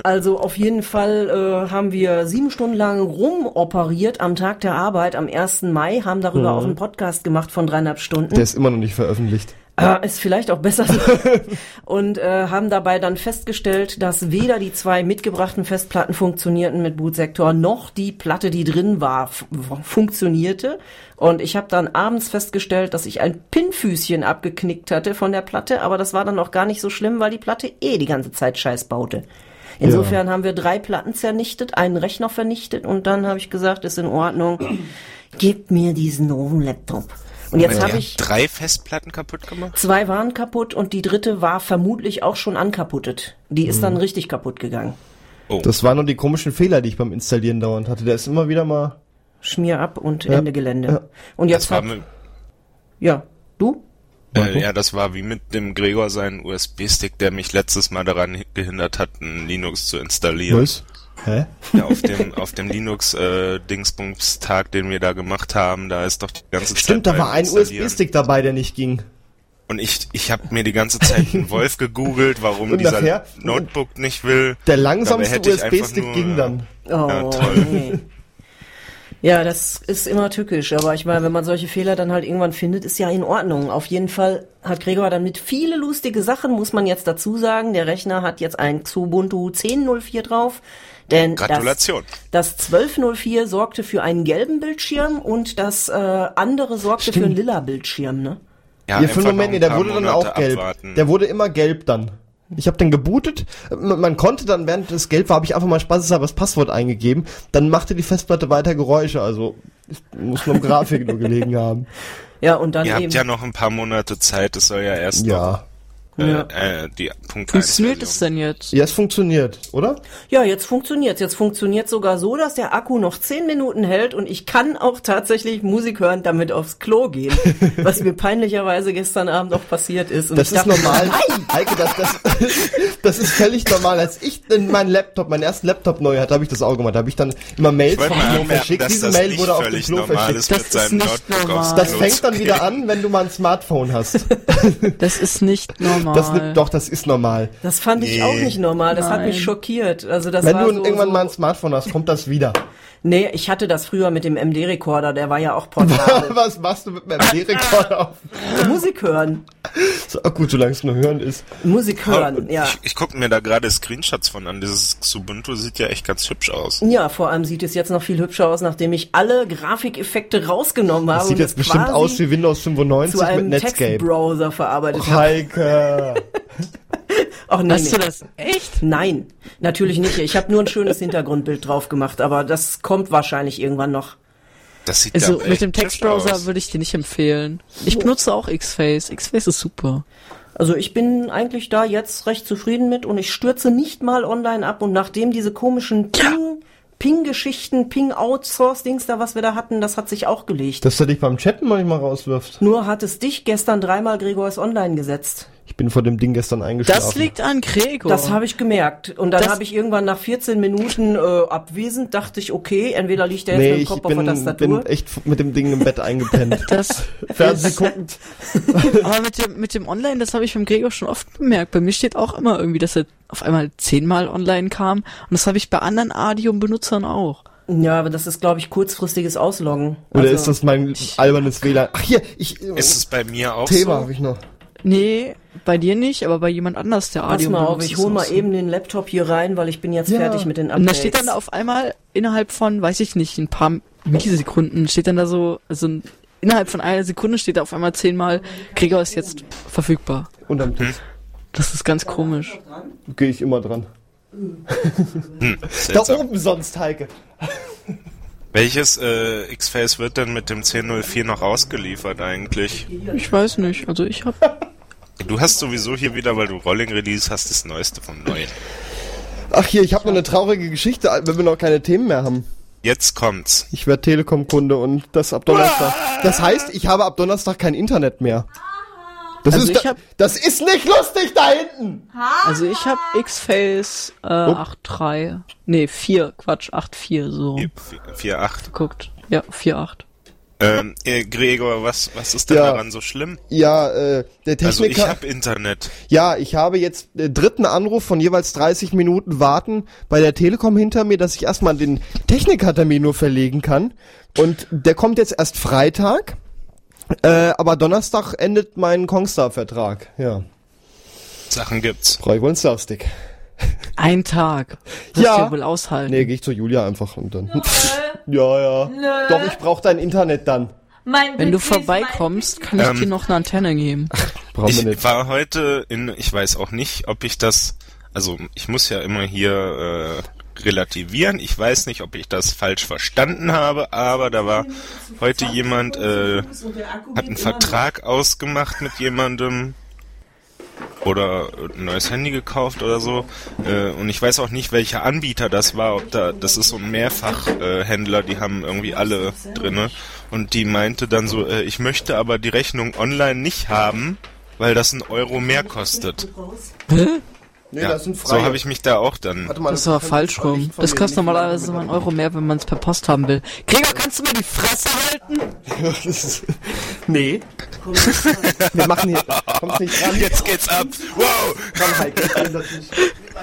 Also auf jeden Fall äh, haben wir sieben Stunden lang rumoperiert am Tag der Arbeit am 1. Mai, haben darüber auch einen Podcast gemacht von dreieinhalb Stunden. Der ist immer noch nicht veröffentlicht. Äh, ist vielleicht auch besser so. Und äh, haben dabei dann festgestellt, dass weder die zwei mitgebrachten Festplatten funktionierten mit Bootsektor, noch die Platte, die drin war, funktionierte. Und ich habe dann abends festgestellt, dass ich ein Pinnfüßchen abgeknickt hatte von der Platte, aber das war dann auch gar nicht so schlimm, weil die Platte eh die ganze Zeit Scheiß baute. Insofern haben wir drei Platten zernichtet, einen Rechner vernichtet und dann habe ich gesagt, ist in Ordnung, gib mir diesen neuen Laptop. Und jetzt habe ich drei Festplatten kaputt gemacht? Zwei waren kaputt und die dritte war vermutlich auch schon ankaputtet. Die ist dann richtig kaputt gegangen. Oh, Das waren nur die komischen Fehler, die ich beim Installieren dauernd hatte. Der ist immer wieder mal. Schmier ab und Ja. Ende Gelände. Ja. Und jetzt das war mit, ja, du? äh, ja, das war wie mit dem Gregor seinen USB-Stick, der mich letztes Mal daran gehindert hat, ein Linux zu installieren. Was? Hä? Ja, auf dem, auf dem Linux äh, Dingsbums-Tag, den wir da gemacht haben, da ist doch die ganze Zeit. Stimmt, da war ein. USB-Stick dabei, der nicht ging. Und ich, ich habe mir die ganze Zeit einen Wolf gegoogelt, warum Und dieser nachher- Notebook nicht will. Der langsamste USB-Stick ging dann. Oh, Ja, toll. nee. Ja, das ist immer tückisch, aber ich meine, wenn man solche Fehler dann halt irgendwann findet, ist ja in Ordnung. Auf jeden Fall hat Gregor dann mit viele lustige Sachen, muss man jetzt dazu sagen. Der Rechner hat jetzt ein Xubuntu 10.04 drauf. Denn Gratulation. Das, das 12.04 sorgte für einen gelben Bildschirm und das äh, andere sorgte für einen lila Bildschirm, ne? Ja, Ja, für einen Moment, nee, der wurde dann Monate auch gelb. abwarten. Der wurde immer gelb dann. Ich habe den gebootet. Man konnte dann, während es gelb war, habe ich einfach mal spaßeshalber das Passwort eingegeben. Dann machte die Festplatte weiter Geräusche. Also es muss nur um Grafik nur gelegen haben. Ja, und dann Ihr eben. habt ja noch ein paar Monate Zeit, es soll ja erst Ja. Noch äh, Ja. äh, die Punkt Funktioniert 1 es denn jetzt? Ja, es funktioniert, oder? Ja, jetzt funktioniert's. Jetzt funktioniert sogar so, dass der Akku noch 10 Minuten hält und ich kann auch tatsächlich Musik hören, damit aufs Klo gehen. was mir peinlicherweise gestern Abend auch passiert ist. Und Das ist dachte, normal. Heike, das, das, das ist völlig normal. Als ich in meinen Laptop, meinen ersten Laptop neu hatte, habe ich das auch gemacht. Da habe ich dann immer Mails vom Klo verschickt. Diese das Mail wurde auf dem Klo verschickt. ist, Das ist nicht normal. Das fängt dann wieder an, wenn du mal ein Smartphone hast. Das ist nicht normal. Das nimmt, doch, das ist normal. Das fand ich Nee. auch nicht normal. Das hat Nein. mich schockiert. Also das Wenn war du so, irgendwann so, mal ein Smartphone hast, kommt das wieder. Nee, ich hatte das früher mit dem MD-Rekorder, der war ja auch portabel. Was machst du mit dem MD-Rekorder auf? Musik hören. So, gut, solange es nur hören ist. Musik hören, ja. Ich, ich gucke mir da gerade Screenshots von an. Dieses Xubuntu sieht ja echt ganz hübsch aus. Ja, vor allem sieht es jetzt noch viel hübscher aus, nachdem ich alle Grafikeffekte rausgenommen habe. Das sieht jetzt es bestimmt aus wie Windows zu 95 mit einem Netscape. Textbrowser verarbeitet habe. Heike. Ach, nee, Hast nee. du das echt? Nein, natürlich nicht. Ich habe nur ein schönes Hintergrundbild drauf gemacht, aber das kommt wahrscheinlich irgendwann noch. Das sieht Also ja mit dem Textbrowser würde ich dir nicht empfehlen. Ich benutze auch Xface. Xface ist super. Also ich bin eigentlich da jetzt recht zufrieden mit und ich stürze nicht mal online ab und nachdem diese komischen Ping, Ping-Geschichten, Ping-Outsource-Dings da, was wir da hatten, das hat sich auch gelegt. Dass er dich beim Chatten manchmal rauswirft. Nur hat es dich gestern dreimal Gregors online gesetzt. Ich bin vor dem Ding gestern eingeschlafen. Das liegt an Gregor. Das habe ich gemerkt. Und dann habe ich irgendwann nach 14 Minuten äh, abwesend, dachte ich, okay, entweder liegt er jetzt Nee, mit dem ich Kopf auf der bin, Tastatur. bin echt mit dem Ding im Bett eingepennt. Das, Fernsehen guckend. aber mit dem, mit dem Online, das habe ich beim Gregor schon oft bemerkt. Bei mir steht auch immer irgendwie, dass er auf einmal zehnmal online kam. Und das habe ich bei anderen Adium-Benutzern auch. Ja, aber das ist, glaube ich, kurzfristiges Ausloggen. Oder Also- ist das mein albernes WLAN? Ach hier, ich. Ist es bei mir auch Thema so? habe ich noch. Nee, bei dir nicht, aber bei jemand anders, der Pass Adium mal auf, ich hole mal so. eben den Laptop hier rein, weil ich bin jetzt Ja. fertig mit den Und Updates. da steht dann da auf einmal innerhalb von, weiß ich nicht, ein paar Millisekunden steht dann da so, also ein- innerhalb von einer Sekunde steht da auf einmal zehnmal, Gregor ist jetzt verfügbar. Unterm Tisch. Das ist ganz komisch. Gehe ich immer dran. Hm, Da oben sonst, Heike. Welches äh, X-Face wird denn mit dem 1004 noch ausgeliefert eigentlich? Ich weiß nicht, also ich hab, Du hast sowieso hier wieder, weil du Rolling Release hast, das Neueste vom Neuen. Ach hier, ich habe noch eine traurige Geschichte, wenn wir noch keine Themen mehr haben. Jetzt kommt's. Ich werde Telekom-Kunde und das ab Donnerstag. Das heißt, ich habe ab Donnerstag kein Internet mehr. Das, Also ist, ich da, hab- das ist nicht lustig da hinten! also ich hab X-Face äh, 8.3, nee, 4, Quatsch, 8.4 so 4.8. geguckt. Ja, 4.8. Ähm, äh, Gregor, was, was ist denn Ja. daran so schlimm? Ja, äh, der Also ich Techniker. habe Internet. ja, ich habe jetzt äh, dritten Anruf von jeweils 30 Minuten warten bei der Telekom hinter mir, dass ich erstmal den Technikertermin nur verlegen kann. Und der kommt jetzt erst Freitag. Äh, aber Donnerstag endet mein Kongstar-Vertrag. Ja. Sachen gibt's. Brauche ich wohl einen Starstick. Ein Tag. Wirst Ja. du wohl aushalten. Nee, gehe ich zu Julia einfach und dann. ja, ja. Doch, ich brauche dein Internet dann. Mein Wenn du vorbeikommst, kann ich Ähm. dir noch eine Antenne geben. Brauchen wir Ich nicht. war heute in, ich weiß auch nicht, ob ich das, also ich muss ja immer hier äh, relativieren. Ich weiß nicht, ob ich das falsch verstanden habe, aber da war heute jemand, äh, hat einen Vertrag ausgemacht mit jemandem oder ein neues Handy gekauft oder so. Äh, und ich weiß auch nicht, welcher Anbieter das war. Ob da, das ist so ein Mehrfachhändler, äh, die haben irgendwie alle drinne. Und die meinte dann so, äh, ich möchte aber die Rechnung online nicht haben, weil das ein Euro mehr kostet. Nee, ja, das sind so freie. habe ich mich da auch dann. Warte mal, Das war kann- falsch rum. Das kostet normalerweise immer einen Euro mehr, wenn man es per Post haben will. Gregor, kannst du mal die Fresse halten? Das ist- nee. Wir machen hier. Kommst nicht ran. Jetzt geht's ab. Wow! Komm, Heike, ich will das nicht.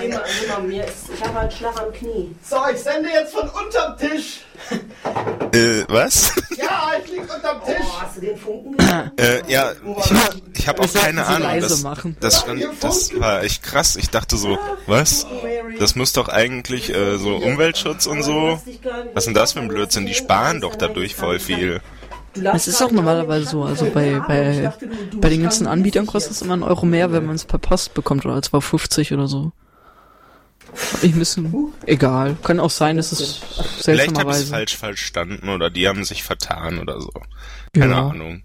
Geh mal, geh mal, mir ist, ich habe halt Schlag am Knie. So, ich sende jetzt von unterm Tisch. Äh, was? Ja, ich lieg unterm Tisch. Oh, hast du den Funken äh, ja, ich, ich habe auch keine Ahnung. Das, machen. das, das war echt krass. Ich dachte so, was? Das muss doch eigentlich äh, so Umweltschutz und so. Was ist denn das für ein Blödsinn? Die sparen doch dadurch voll viel. Es ist auch normalerweise so. Also bei, bei, bei den ganzen Anbietern kostet es immer einen Euro mehr, wenn man es per Post bekommt oder 2,50 oder so. Ich bisschen, egal. Kann auch sein, dass es Vielleicht habe ich es falsch verstanden oder die haben sich vertan oder so. Keine Ja. Ahnung.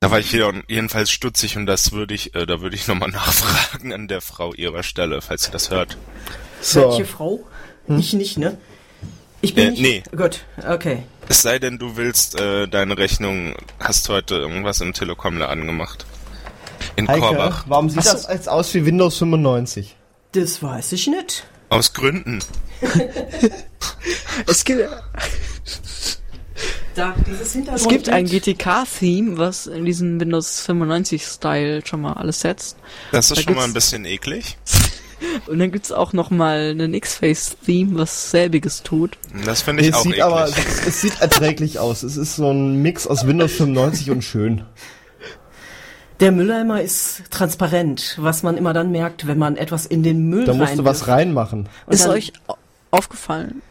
Da war ich hier jedenfalls stutzig und das würde ich, äh, da würde ich nochmal nachfragen an der Frau ihrer Stelle, falls sie das hört. So. Welche Frau? Ich nicht, ne? Ich bin Äh, nicht. nee. Gut, okay. Es sei denn, du willst äh, deine Rechnung, hast heute irgendwas im Telekom-Laden gemacht. In Heike, Korbach. warum sieht das als aus wie Windows 95? Das weiß ich nicht. Aus Gründen. Es gibt, Da, es gibt ein GTK-Theme, was in diesen Windows 95-Style schon mal alles setzt. Das ist Da schon mal ein bisschen eklig. Und dann gibt's auch noch mal einen X-Face-Theme, was selbiges tut. Das finde ich es auch sieht eklig. aber, es, es sieht erträglich aus. Es ist so ein Mix aus Windows 95 und schön. Der Mülleimer ist transparent, was man immer dann merkt, wenn man etwas in den Müll Da musst du was reinmachen. Und Ist euch au- aufgefallen?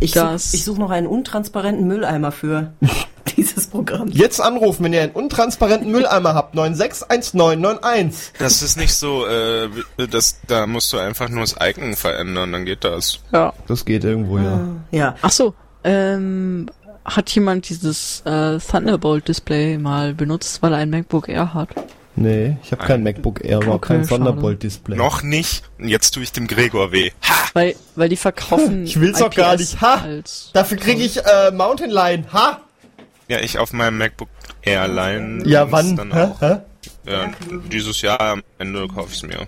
Ich das- suche such noch einen untransparenten Mülleimer für dieses Programm. Jetzt anrufen, wenn ihr einen untransparenten Mülleimer habt. 961991. Das ist nicht so, äh, das, da musst du einfach nur das Icon verändern, dann geht das. Ja. Das geht irgendwo, ja. Ja. Ach so, ähm, hat jemand dieses äh, Thunderbolt-Display mal benutzt, weil er ein MacBook Air hat? Nee, ich habe kein MacBook Air, aber auch Okay, kein. Thunderbolt-Display. Noch nicht. Und jetzt tue ich dem Gregor weh. Ha! Weil, weil die verkaufen. Ich will's doch IPS gar nicht. Ha! Dafür kriege ich äh, Mountain Lion. Ha! Ja, ich auf meinem MacBook Air Line. Ja, wann? Dann Hä? auch. Hä? Ja, dieses Jahr am Ende kaufe ich es mir.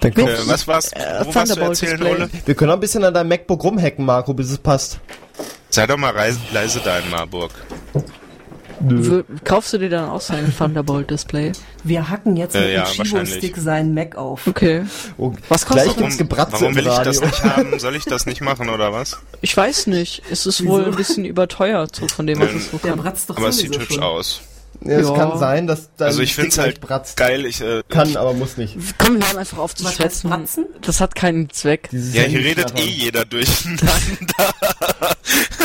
Dann Äh, was war's? Äh, Wo warst du Thunderbolt erzählen, Display. Ole? Wir können auch ein bisschen an deinem MacBook rumhacken, Marco, bis es passt. Sei doch mal leise da in Marburg. W kaufst du dir dann auch so ein Thunderbolt-Display? Wir hacken jetzt Äh, mit ja, dem. Chibo-Stick seinen Mac auf. Okay. Oh, Was kostet gleich Gebratze Warum im will ich das nicht haben? Soll ich das nicht machen oder was? Ich weiß nicht. Es ist wohl ein bisschen überteuert, so von dem, was es so Der kann. bratzt doch Aber es sieht hübsch schon. aus. Ja, es Ja. kann sein, dass dein Also ich find's Stick halt bratzt. geil. Ich, äh, Kann, aber muss nicht. Komm, wir hören einfach auf zu schwätzen. bratzen? Das hat keinen Zweck. Dieses ja, hier redet eh jeder durcheinander.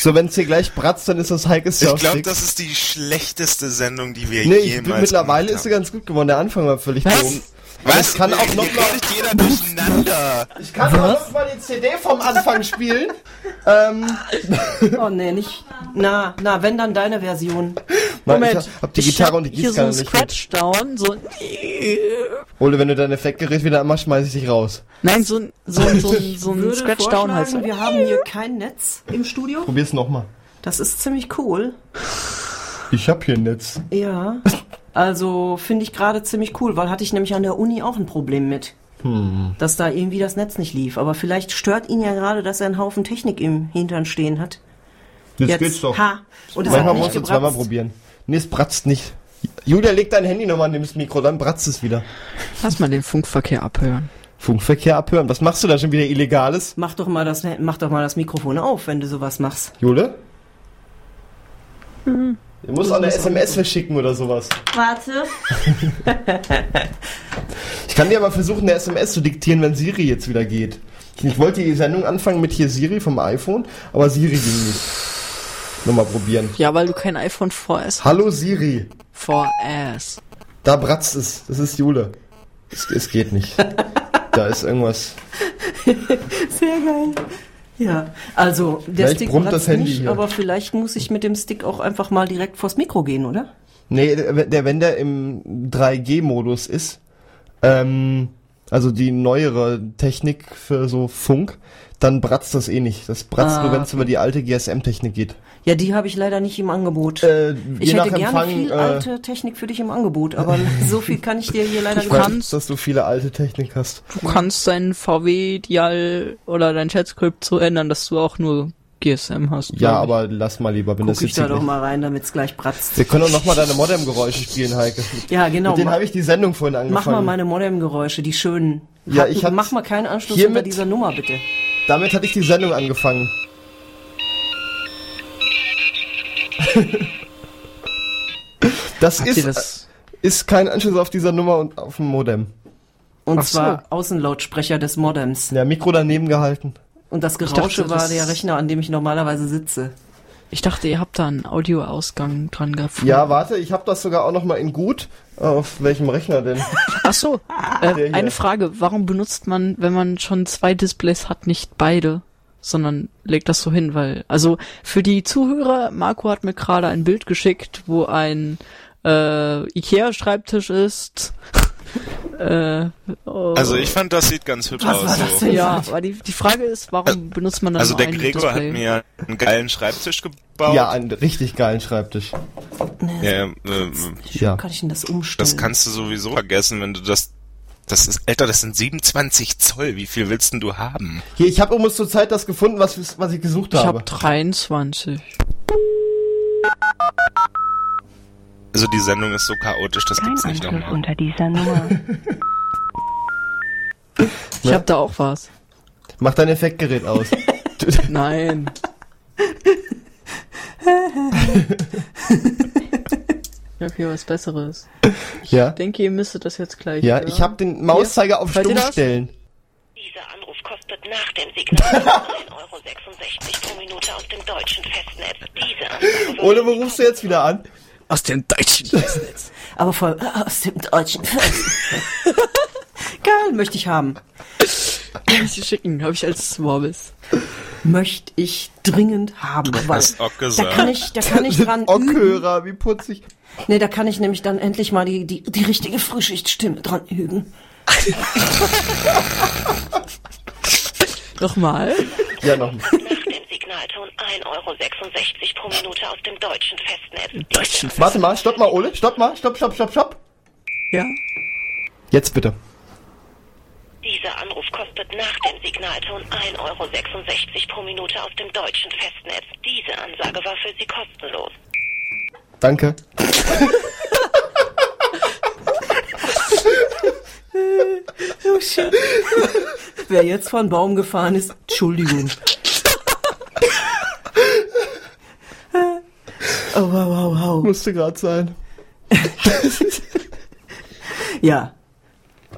So, wenn es hier gleich bratzt, dann ist das Heikes Ich Joystick. glaube, das ist die schlechteste Sendung, die wir Nee, ich, jemals mittlerweile gemacht ist sie ganz gut geworden. Der Anfang war völlig dumm. Was? Ich kann auch noch mal, jeder durcheinander. ich kann auch noch mal die CD vom Anfang spielen. ähm, Oh nee, nicht. Na, na, wenn dann deine Version. Nein, Moment, ich hab, die Gitarre und die hier so Gießkanne ein nicht mit. Scratch-Down, so ein Ole, wenn du dein Effektgerät wieder anmachst, schmeiß ich dich raus. Nein, so ein, so ein, so ein, so ein Scratch-Down halt. vorschlagen, Wir haben hier kein Netz im Studio. Probier's noch mal. Das ist ziemlich cool. Ich hab hier ein Netz. Ja. Also finde ich gerade ziemlich cool, weil hatte ich nämlich an der Uni auch ein Problem mit. Hm. Dass da irgendwie das Netz nicht lief. Aber vielleicht stört ihn ja gerade, dass er einen Haufen Technik im Hintern stehen hat. Jetzt, geht's doch. Ha. Und es Manchmal musst du zweimal probieren. Nee, es bratzt nicht. Julia, leg dein Handy nochmal neben das Mikro, dann bratzt es wieder. Lass mal den Funkverkehr abhören. Funkverkehr abhören. Was machst du da schon wieder Illegales? Mach doch mal das, mach doch mal das Mikrofon auf, wenn du sowas machst. Jule? Du musst auch eine SMS verschicken oder sowas. Warte. Ich kann dir aber versuchen, eine SMS zu diktieren, wenn Siri jetzt wieder geht. Ich wollte die Sendung anfangen mit hier Siri vom iPhone, aber Siri ging nicht. Nochmal probieren. Ja, weil du kein iPhone 4S hast. Hallo Siri. 4S. Da bratzt es. Das ist Jule. Es, es geht nicht. Da ist irgendwas. Sehr geil. Ja, also der Vielleicht Stick brummt das Handy nicht, hier. aber vielleicht muss ich mit dem Stick auch einfach mal direkt vors Mikro gehen, oder? Nee, der, wenn der im 3G-Modus ist, ähm, also die neuere Technik für so Funk, dann bratzt das eh nicht. Das bratzt Ah, nur, wenn es über die alte GSM-Technik geht. Ja, die habe ich leider nicht im Angebot. Äh, ich hätte gerne Empfang, viel äh, alte Technik für dich im Angebot, aber so viel kann ich dir hier leider Ich nicht weiß, dass du viele alte Technik hast. Du kannst dein VW-Dial oder dein Chat-Script so ändern, dass du auch nur GSM hast. Ja, ich. aber lass mal lieber, wenn das Guck ich jetzt da hier doch nicht- mal rein, damit's gleich bratzt. Wir können doch nochmal deine Modem-Geräusche spielen, Heike. Ja, genau. Mit denen Mach- habe ich die Sendung vorhin Mach angefangen. mal meine Modem-Geräusche, die schönen. Ja, ich hab- Mach mal keinen Anschluss hiermit- unter dieser Nummer, bitte. Damit hatte ich die Sendung angefangen. Das Habt ist, das? ist kein Anschluss auf dieser Nummer und auf dem Modem. Und Ach so. zwar Außenlautsprecher des Modems. Ja, Mikro daneben gehalten. Und das dachte, Gerausche war das- der Rechner, an dem ich normalerweise sitze. Ich dachte, ihr habt da einen Audioausgang dran gefunden. Ja, warte, ich habe das sogar auch noch mal in gut. Auf welchem Rechner denn? Ach so, äh, eine Frage. Warum benutzt man, wenn man schon zwei Displays hat, nicht beide? Sondern legt das so hin, weil, also für die Zuhörer, Marco hat mir gerade ein Bild geschickt, wo ein äh, Ikea-Schreibtisch ist. äh, oh, Also ich fand, das sieht ganz hübsch Was aus. war das so. ja, aber die, die Frage ist, warum benutzt man dann Also der ein Gregor Display? hat mir einen geilen Schreibtisch gebaut. Ja, einen richtig geilen Schreibtisch. Ja, äh, Ja. Kann ich denn das umstellen? das kannst du sowieso vergessen, wenn du das. Das ist, Alter, das sind 27 Zoll. Wie viel willst denn du haben? Hier, ich habe übrigens zur Zeit das gefunden, was, was ich gesucht ich habe. habe 23. Also die Sendung ist so chaotisch, das Kein gibt's nicht Anschluss nochmal. unter dieser Nummer. Ich Ne? habe da auch was. Mach dein Effektgerät aus. Nein. ich habe hier was Besseres. ja? Ich denke, ihr müsstet das jetzt gleich. Ja, hören. ich habe den Mauszeiger auf Hört ihr Stumm stellen. Dieser Anruf kostet nach dem Signal 1,66 Euro pro Minute aus dem deutschen Festnetz. Diese Ole, wo rufst du jetzt wieder an? Aus dem deutschen Festnetz. Aber voll aus dem deutschen. Geil, möchte ich haben. Kann ich dir schicken, habe ich als Worbis. Möchte ich dringend haben. Weil da gesagt. kann ich, da kann ich dran. Ockhörer, wie putzig. Nee, da kann ich nämlich dann endlich mal die, die, die richtige Frühschichtstimme dran üben. Nochmal. Ja, noch. nach dem Signal Signalton 1,66 Euro pro Minute aus dem deutschen Festnetz. Warte mal, stopp mal, Ole. Stopp mal. Stopp, stopp, stopp, stopp. Ja. Jetzt bitte. Dieser Anruf kostet nach dem Signalton 1,66 Euro pro Minute aus dem deutschen Festnetz. Diese Ansage war für Sie kostenlos. Danke. Oh shit. Wer jetzt von Baum gefahren ist, Entschuldigung. Oh, wow, wow, wow. Musste gerade sein. Ja.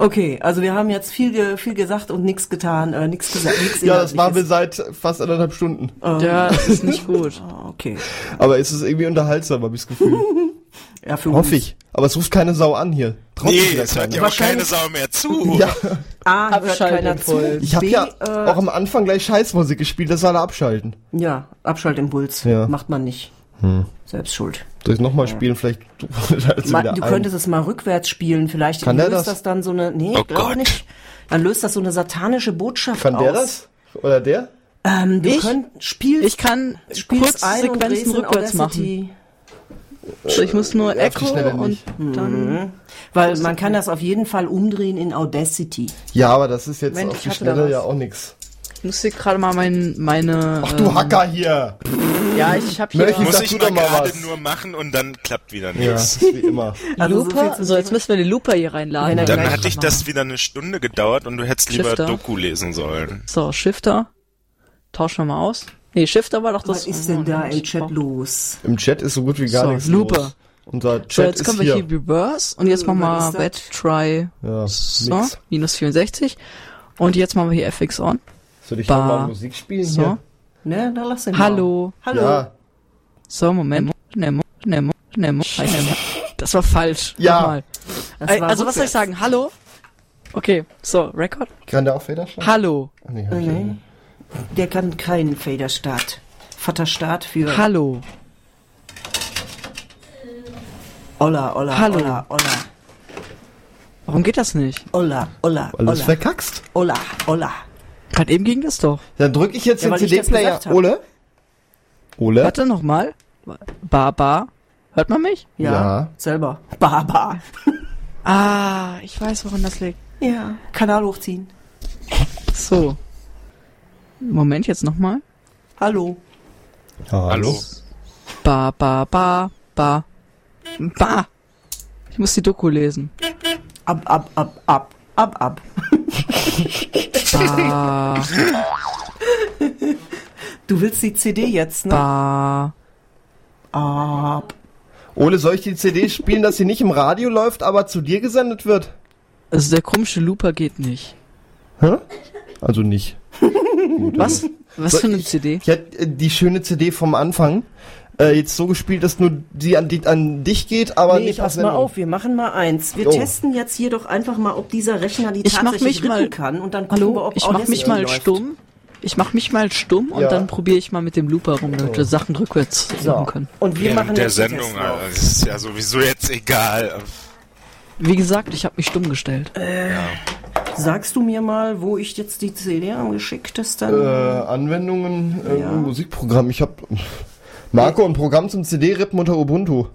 Okay, also wir haben jetzt viel, ge viel gesagt und nichts getan, äh, nichts gesagt. Nix Ja, das machen wir seit fast anderthalb Stunden. Ja, das ist nicht gut. Okay. Aber es ist irgendwie unterhaltsam, habe ich das Gefühl. Ja, für Hoffe ich. Aber es ruft keine Sau an hier. Sich Nee, es hört ja auch keine Sau mehr zu. Ja, A, hört Abschalten keiner zu. Ich habe ja äh, auch am Anfang gleich Scheißmusik gespielt, das soll er abschalten. Ja, Abschaltimpuls. Ja. Macht man nicht. Selbst schuld. Soll ich nochmal spielen? Vielleicht sie Ma, du ein. könntest es mal rückwärts spielen. Vielleicht Kann der löst das? das? dann so eine. Nee, Oh glaube Gott. nicht. Dann löst das so eine satanische Botschaft Kann aus. der das? Oder der? Ähm, du Ich? könnt spielst, Ich kann Kurzsequenzen rückwärts machen. Audacity. Also ich muss nur Ja, die Echo und dann. Weil man kann das auf jeden Fall umdrehen in Audacity. Ja, aber das ist jetzt Mensch, auf die Schnelle ja auch nix. Ich muss hier gerade mal mein, meine. Ach du ähm, Hacker hier! Ja, ich habe hier. Möchtest- Muss ich du mal gerade nur machen und dann klappt wieder Ja, nichts. wie immer. Also so Looper? jetzt müssen wir den Looper hier reinladen. Er Dann hatte ich machen. das wieder eine Stunde gedauert und du hättest lieber Shifter. Doku lesen sollen. So, Shifter. Tauschen wir mal aus. Nee, Shifter war doch das. Was ist denn da im Chat los? Im Chat ist so gut wie gar So, nichts Looper. los. Unser Chat So, jetzt ist kommen wir hier. Reverse und jetzt machen Was wir Wet Try. Ja, So, minus 64. Und jetzt machen wir hier FX on. Soll ich nochmal Musik spielen So. hier? Ne, dann lass ihn Hallo. Mal. Hallo. Ja. So, Moment. Nemo, Nemo, Nemo. Nemo. Das war falsch. Ja. War Also, was soll ich sagen? Hallo? Okay, so, Record. Kann der auch Federschlag? Hallo. Ach, nee, hab Nee. Der kann keinen Faderstart. Vaterstart für Hallo. Olla, Olla, Hallo. Olla, Olla, Warum geht das nicht? Olla, Olla, Weil du es Olla, verkackst. Olla, Olla. Gerade eben ging das doch. Dann drücke ich jetzt Ja, den CD-Player. Ole? Ole? Warte nochmal. Ba, ba. Hört man mich? Ja, Ja. selber. Baba. Ah, ich weiß, woran das liegt. Ja, Kanal hochziehen. So. Moment, jetzt nochmal. Hallo. Hallo? Ba, ba, ba, ba. Ba. Ich muss die Doku lesen. Ab, ab, ab, ab, ab, ab. Ba, Du willst die CD jetzt, ne? ba. Ab. Ole, soll ich die CD spielen, dass sie nicht im Radio läuft, aber zu dir gesendet wird? Also der komische Looper geht nicht. Hä? Also nicht. Gut, Was? Was So, für eine ich- CD? Ich hätte äh, die schöne CD vom Anfang äh, jetzt so gespielt, dass nur die an, die, an dich geht, aber Nee, nicht pass auf mal auf, wir machen mal eins. Wir Oh. testen jetzt hier doch einfach mal, ob dieser Rechner die Ich tatsächlich mich mal- kann und dann gucken wir, Hallo? ob Ich mach mich mal läuft. stumm. Ich mach mich mal stumm und Ja. dann probiere ich mal mit dem Looper rum, damit wir Sachen rückwärts So. machen können. Und wir machen Während der jetzt den Sendung, Alter, das ist ja sowieso jetzt egal. Wie gesagt, ich habe mich stumm gestellt. Sagst du mir mal, wo ich jetzt die CD am geschicktesten... Äh, Anwendungen, äh, Ja. Musikprogramm. Ich hab Marco, ein Programm zum CD-Rippen unter Ubuntu.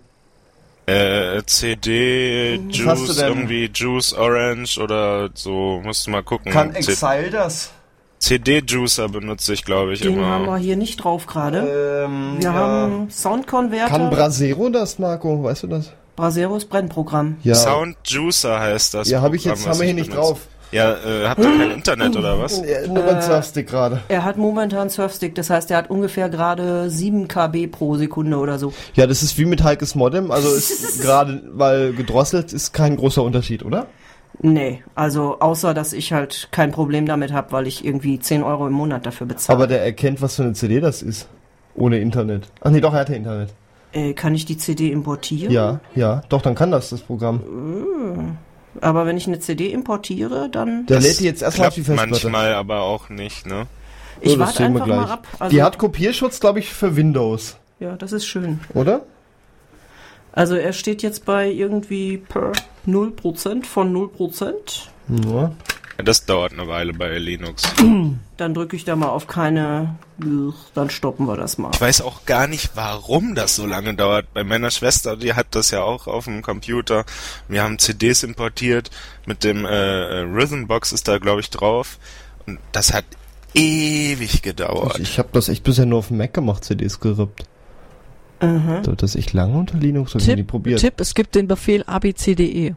Äh, CD, Was hast du Juice, irgendwie Juice Orange oder so, musst du mal gucken. Kann C- Exile das? CD-Juicer benutze ich, glaube ich, den haben wir immer. hier nicht drauf gerade. Ähm, wir ja. haben Soundconverter. Kann Brasero das, Marco? Weißt du das? Braseros Brennprogramm. Ja. Sound Juicer heißt das. Ja, habe ich jetzt, was haben wir hier ich nicht benutze. drauf. Ja, äh, habt ihr kein Internet oder was? Ja, nur beim Surfstick gerade. Er hat momentan Surfstick, das heißt, er hat ungefähr gerade 7 KB pro Sekunde oder so. Ja, das ist wie mit Heikes Modem. Also ist gerade, weil gedrosselt ist kein großer Unterschied, oder? Nee, also außer, dass ich halt kein Problem damit habe, weil ich irgendwie 10 Euro im Monat dafür bezahle. Aber der erkennt, was für eine CD das ist. Ohne Internet. Ach nee, doch, er hat ja Internet. Äh, kann ich die CD importieren? Ja, ja. Doch, dann kann das, das Programm. Aber wenn ich eine CD importiere, dann... Der Das lädt die jetzt erstmal auf die Festplatte. manchmal, aber auch nicht, ne? ich So, warte einfach mal gleich. ab. Also, die hat Kopierschutz, glaube ich, für Windows, ja, das ist schön. oder? Also er steht jetzt bei irgendwie per 0% von 0%. Ja. Ja, das dauert eine Weile bei Linux. Dann drücke ich da mal auf keine, dann stoppen wir das mal. Ich weiß auch gar nicht, warum das so lange dauert. Bei meiner Schwester, die hat das ja auch auf dem Computer. Wir haben CDs importiert, mit dem äh, äh, Rhythmbox ist da, glaube ich, drauf. Und das hat ewig gedauert. Ich, ich habe das echt bisher nur auf dem Mac gemacht, CDs gerippt. Mhm. Dauert das echt lange unter Linux? Hab ich nie Tipp, probiert. Tipp, es gibt den Befehl abcde.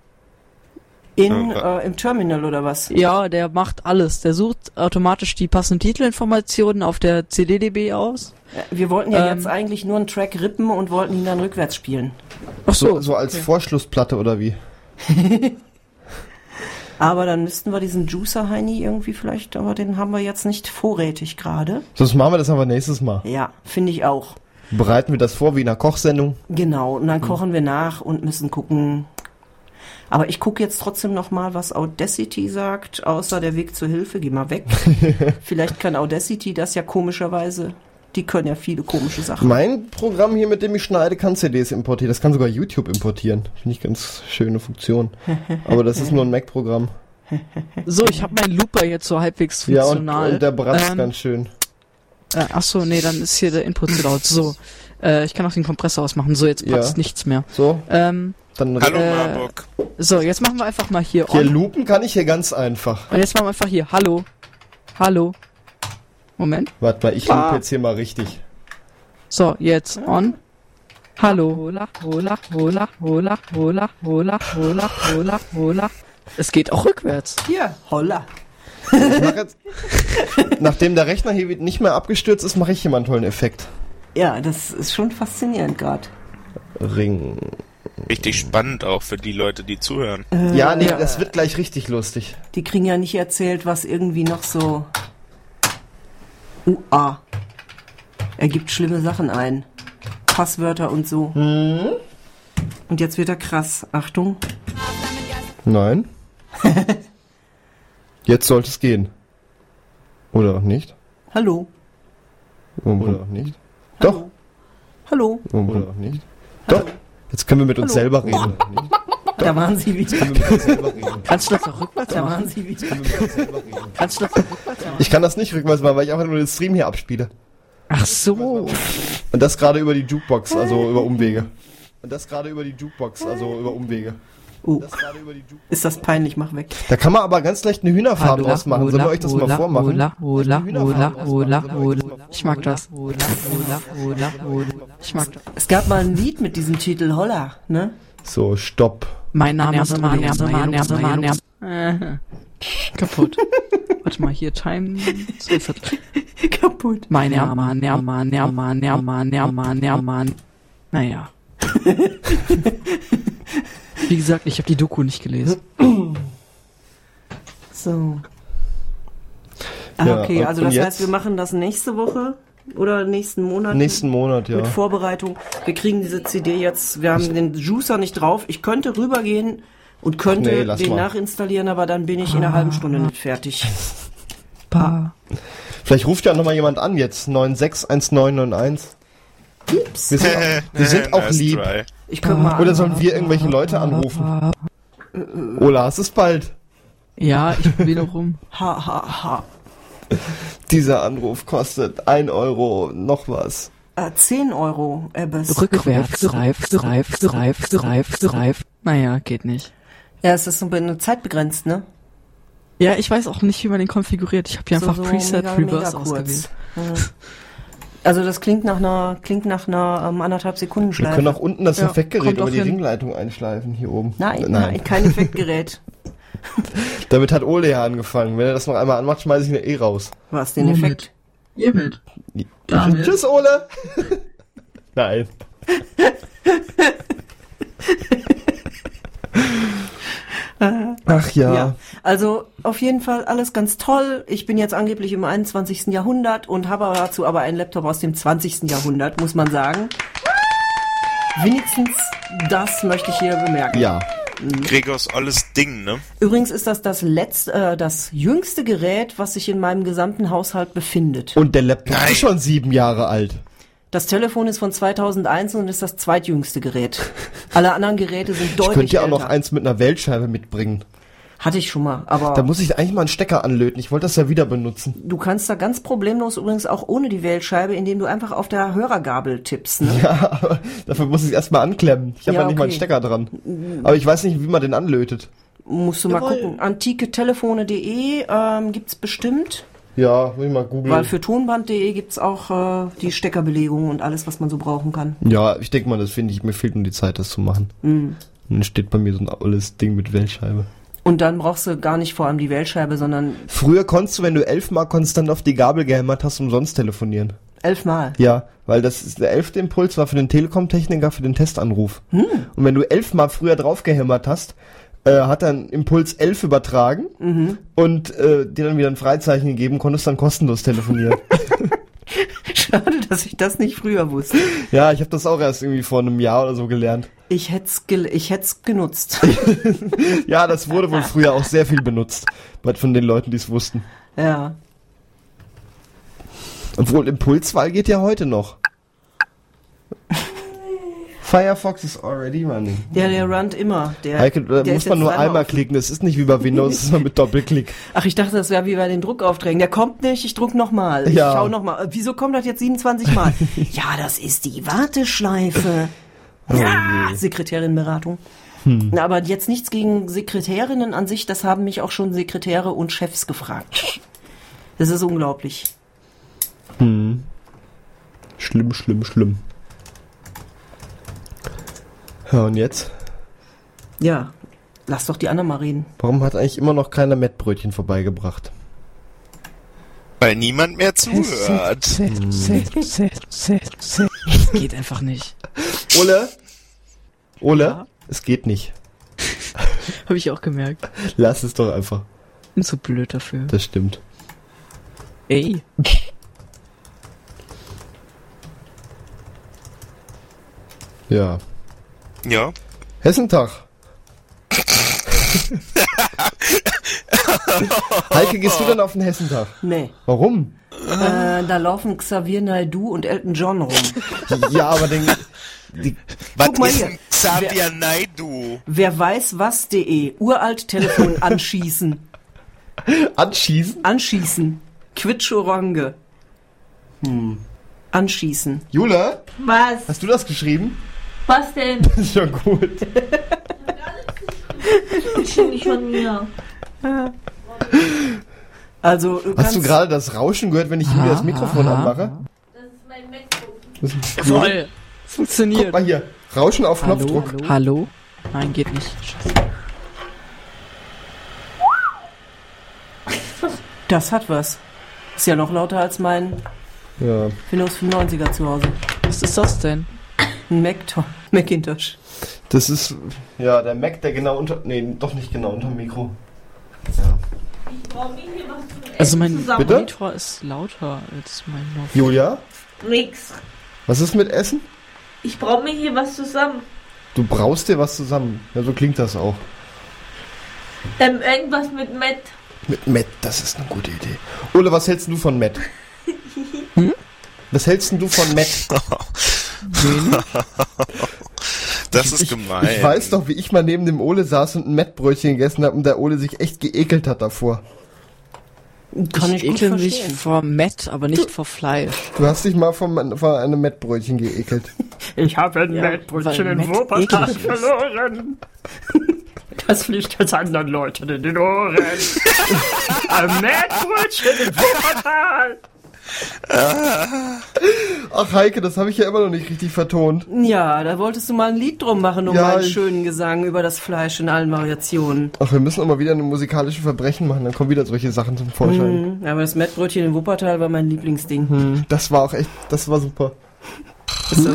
In, Ja. äh, Im Terminal oder was? Ja, der macht alles. Der sucht automatisch die passenden Titelinformationen auf der CDDB aus. Äh, Wir wollten ja Ähm. jetzt eigentlich nur einen Track rippen und wollten ihn dann rückwärts spielen. Ach So, so als Vorschlussplatte oder wie? Aber dann müssten wir diesen Juicer Heini irgendwie vielleicht, aber den haben wir jetzt nicht vorrätig gerade. Sonst machen wir das aber nächstes Mal. Ja, finde ich auch. Bereiten wir das vor wie in einer Kochsendung. Genau, und dann kochen wir nach und müssen gucken. Aber ich gucke jetzt trotzdem noch mal, was Audacity sagt, außer der Weg zur Hilfe, geh mal weg. Vielleicht kann Audacity das ja komischerweise. Die können ja viele komische Sachen. Mein Programm hier, mit dem ich schneide, kann CDs importieren. Das kann sogar YouTube importieren. Finde ich ganz schöne Funktion. Aber das ist nur ein Mac-Programm. So, ich habe meinen Looper jetzt so halbwegs Ja, und, funktional. und der bratzt Ähm, ganz schön. Äh, ach so, nee, dann ist hier der Input zu laut. So, äh, ich kann auch den Kompressor ausmachen. So, jetzt passt Ja. nichts mehr. So, Ähm, dann Hallo Äh, Marburg. so, jetzt machen wir einfach mal hier hier on. loopen kann ich hier ganz einfach. Und jetzt machen wir einfach hier. Hallo. Hallo. Moment. Warte mal, ich Ah. loop jetzt hier mal richtig. So, jetzt on. Hallo. Hola, hola, hola, hola, hola, hola, hola, hola, hola. Es geht auch rückwärts. Hier, holla. Ich mach jetzt, nachdem der Rechner hier nicht mehr abgestürzt ist, mache ich hier mal einen tollen Effekt. Ja, das ist schon faszinierend gerade. Ring. Richtig spannend auch für die Leute, die zuhören. Ja, nee, ja. das wird gleich richtig lustig. Die kriegen ja nicht erzählt, was irgendwie noch so. UA. Er gibt schlimme Sachen ein. Passwörter und so. Und jetzt wird er krass. Achtung. Nein. Jetzt sollte es gehen. Oder auch nicht? Hallo. Oder auch nicht? Doch. Hallo. Oder auch nicht? Doch. Jetzt können wir mit uns selber reden. Da waren sie wieder. Können wir mit uns selber reden. Kannst du das auch rückwärts Da machen? waren sie wieder. Kannst du das auch rückwärts machen? Ich kann das nicht rückwärts machen, weil ich einfach nur den Stream hier abspiele. Ach so. Und das gerade über die Jukebox, also über Umwege. Und das gerade über die Jukebox, also über Umwege. Oh. Ist das peinlich, mach weg. Da kann man aber ganz leicht eine Hühnerfarm draus machen. Sollen wir euch das mal vormachen? Ich mag das. Ich mag das. Es gab mal ein Lied mit diesem Titel Holla, ne? So, stopp. Mein Name ist Manja. Kaputt. Warte mal, hier Time. Kaputt. Mein Name, Name, Name, Name, Name, Name. Naja. Wie gesagt, ich habe die Doku nicht gelesen. So. Ah, Ja, okay, also das jetzt? heißt, wir machen das nächste Woche oder nächsten Monat. Nächsten Monat, ja. Mit Vorbereitung. Wir kriegen diese CD jetzt, wir haben den Juicer nicht drauf. Ich könnte rübergehen und könnte Nee, den mal. nachinstallieren, aber dann bin ich in einer halben Stunde nicht fertig. Pa. Vielleicht ruft ja nochmal jemand an jetzt. 961991. Wir sind, auch, wir sind auch Nice lieb. try. Ich könnte mal. Oder sollen wir irgendwelche Leute anrufen? Ola, es ist bald. Ja, ich probiere noch rum. Ha, ha, ha. Dieser Anruf kostet 1 Euro noch was. Äh, 10 Euro, Ebbes. Rückwärts, reif, reif, reif, reif, reif. Naja, geht nicht. Ja, es ist so eine Zeit begrenzt, ne? Ja, ich weiß auch nicht, wie man den konfiguriert. Ich habe hier einfach so Preset mega, Reverse mega kurz. ausgewählt. Also das klingt nach einer klingt nach einer ähm, anderthalb Sekunden Wir Schleife. können auch unten das Ja, Effektgerät kommt über auch die hin. Ringleitung einschleifen, hier oben. Nein, nein, kein Effektgerät. Damit hat Ole ja angefangen. Wenn er das noch einmal anmacht, schmeiße ich ihn eh raus. Was, den Effekt? Hiermit. Damit. Tschüss, Ole! nein. Ach ja. Ja. Also auf jeden Fall alles ganz toll. Ich bin jetzt angeblich im 21. Jahrhundert und habe dazu aber einen Laptop aus dem 20. Jahrhundert, muss man sagen. Wenigstens das möchte ich hier bemerken. Ja. Gregors alles Ding, ne? Übrigens ist das das letzte, äh, das jüngste Gerät, was sich in meinem gesamten Haushalt befindet. Und der Laptop Nein. ist schon sieben Jahre alt. Das Telefon ist von 2001 und ist das zweitjüngste Gerät. Alle anderen Geräte sind Ich deutlich könnte ja auch älter. noch eins mit einer Weltscheibe mitbringen. Hatte ich schon mal, aber Da muss ich eigentlich mal einen Stecker anlöten. Ich wollte das ja wieder benutzen. du kannst da ganz problemlos übrigens auch ohne die Wählscheibe, indem du einfach auf der Hörergabel tippst. Ne? Ja, aber dafür muss ich es erstmal anklemmen. Ich habe Ja, ja, nicht mal einen okay. Stecker dran. Aber ich weiß nicht, wie man den anlötet. Musst du mal Jawohl. gucken. Antiketelefone.de ähm, gibt's bestimmt. Ja, will ich mal googeln. Weil für tonband.de gibt's auch äh, die Steckerbelegung und alles, was man so brauchen kann. Ja, ich denke mal, das finde ich, mir fehlt nur die Zeit, das zu machen. Mhm. Und dann steht bei mir so ein olles Ding mit Wählscheibe. Und dann brauchst du gar nicht vor allem die Wählscheibe, sondern Früher konntest du, wenn du elfmal konstant auf die Gabel gehämmert hast, umsonst telefonieren. elfmal. Ja, weil das ist der elfte Impuls war für den Telekom-Techniker für den Testanruf. Hm. Und wenn du elfmal früher drauf gehämmert hast, äh, hat dann Impuls 11 übertragen Mhm. und äh, dir dann wieder ein Freizeichen gegeben, konntest dann kostenlos telefonieren. Schade, dass ich das nicht früher wusste. ja, ich habe das auch erst irgendwie vor einem Jahr oder so gelernt. Ich hätt's, gel ich hätt's genutzt. Ja, das wurde wohl früher auch sehr viel benutzt. Von den Leuten, die es wussten. ja. Obwohl Impulswahl geht ja heute noch. Firefox is already running. Der, der runnt immer. Der, Heike, da der muss ist man nur einmal auf- klicken. Das ist nicht wie bei Windows, das ist nur mit Doppelklick. Ach, ich dachte, das wäre wie bei den Druckaufträgen. Der kommt nicht, ich druck nochmal. Ich Ja. schau nochmal. Wieso kommt das jetzt 27 Mal? ja, das ist die Warteschleife. ja, Sekretärinnenberatung. Hm. Na, aber jetzt nichts gegen Sekretärinnen an sich, das haben mich auch schon Sekretäre und Chefs gefragt. Das ist unglaublich. Hm. Schlimm, schlimm, schlimm. Ja, und jetzt? Ja, lass doch die anderen mal reden. Warum hat eigentlich immer noch keiner Mettbrötchen vorbeigebracht? Weil niemand mehr zuhört. Geht einfach nicht. Ole? Ole? Es geht nicht. Habe ich auch gemerkt. Lass es doch einfach. Bin zu blöd dafür. Das stimmt. Ey. Ja. Ja. Hessentag. Heike, gehst du denn auf den Hessentag? Nee. Warum? Äh, da laufen Xavier Naidoo und Elton John rum. Ja, aber den, die, Was Guck mal ist hier. Xavier Naidu? Wer weiß was.de. Uralt Telefon anschießen. anschießen? Anschießen. Quitschorange. Hm. Anschießen. Jula, Was? hast du das geschrieben? Was denn? Das ist ja gut. Das stimmt nicht von mir. Also, du Hast du gerade das Rauschen gehört, wenn ich hier das Mikrofon aha. anmache? Das ist mein MacBook. Das ist Jawohl. Guck Funktioniert. mal hier. Rauschen auf Hallo, Knopfdruck. hallo? Hallo? Nein, geht nicht. Scheiße. Das hat was. Ist ja noch lauter als mein Ja. Windows 95er zu Hause. Was ist das denn? Ein Mac Macintosh. Das ist, ja, der Mac, der genau unter, nee, doch nicht genau unter dem Mikro. Ja. Ich brauche mir hier was zum Essen Also mein. Bitte? Monitor ist lauter als mein Lauf. Julia, Nix. was ist mit Essen? Ich brauche mir hier was zusammen. Du brauchst dir was zusammen. Ja, so klingt das auch. Ähm, irgendwas mit Matt. Mit Matt, das ist eine gute Idee. Ole, was hältst du von Matt? Was hältst denn du von Matt? Das ist ich, gemein. Ich weiß doch, wie ich mal neben dem Ole saß und ein Mettbrötchen gegessen habe und der Ole sich echt geekelt hat davor. Kann ich ich, gut ekel mich verstehen. vor Matt, aber nicht vor Fleisch. Du hast dich mal von, von einem Mettbrötchen geekelt. Ich habe ein Ja, Mettbrötchen in Wuppertal ist. verloren. Das fliegt jetzt anderen Leuten in den Ohren. ein Mettbrötchen in Wuppertal. Ach Heike, das habe ich ja immer noch nicht richtig vertont. Ja, da wolltest du mal ein Lied drum machen, um Ja, meinen ich- schönen Gesang über das Fleisch in allen Variationen. Ach, wir müssen auch mal wieder eine musikalische Verbrechen machen, dann kommen wieder solche Sachen zum Vorschein. Mhm, aber das Mettbrötchen in Wuppertal war mein Lieblingsding. Hm, das war auch echt, das war super. Das, war,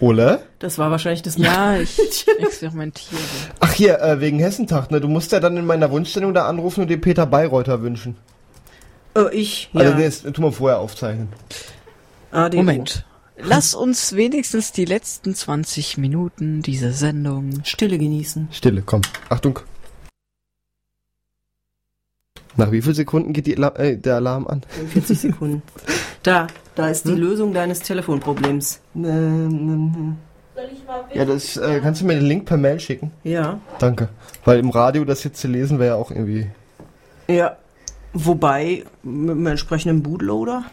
Ole? das war wahrscheinlich das Ja, ich experimentiere. Ach hier, äh, wegen Hessentag, ne? Du musst ja dann in meiner Wunschstellung da anrufen und dir Peter Bayreuther wünschen. Oh, ich, ja. Also nee, das tun wir vorher aufzeichnen. ADO. Moment. Lass uns wenigstens die letzten 20 Minuten dieser Sendung. Stille genießen. Stille, komm. Achtung. Nach wie viel Sekunden geht die, äh, der Alarm an? 40 Sekunden. Da, da ist die Lösung deines Telefonproblems. Ähm, Soll ich mal Ja, das äh, kannst du mir den Link per Mail schicken? Ja. Danke. Weil im Radio das jetzt zu lesen wäre ja auch irgendwie. Ja. Wobei, mit einem entsprechenden Bootloader.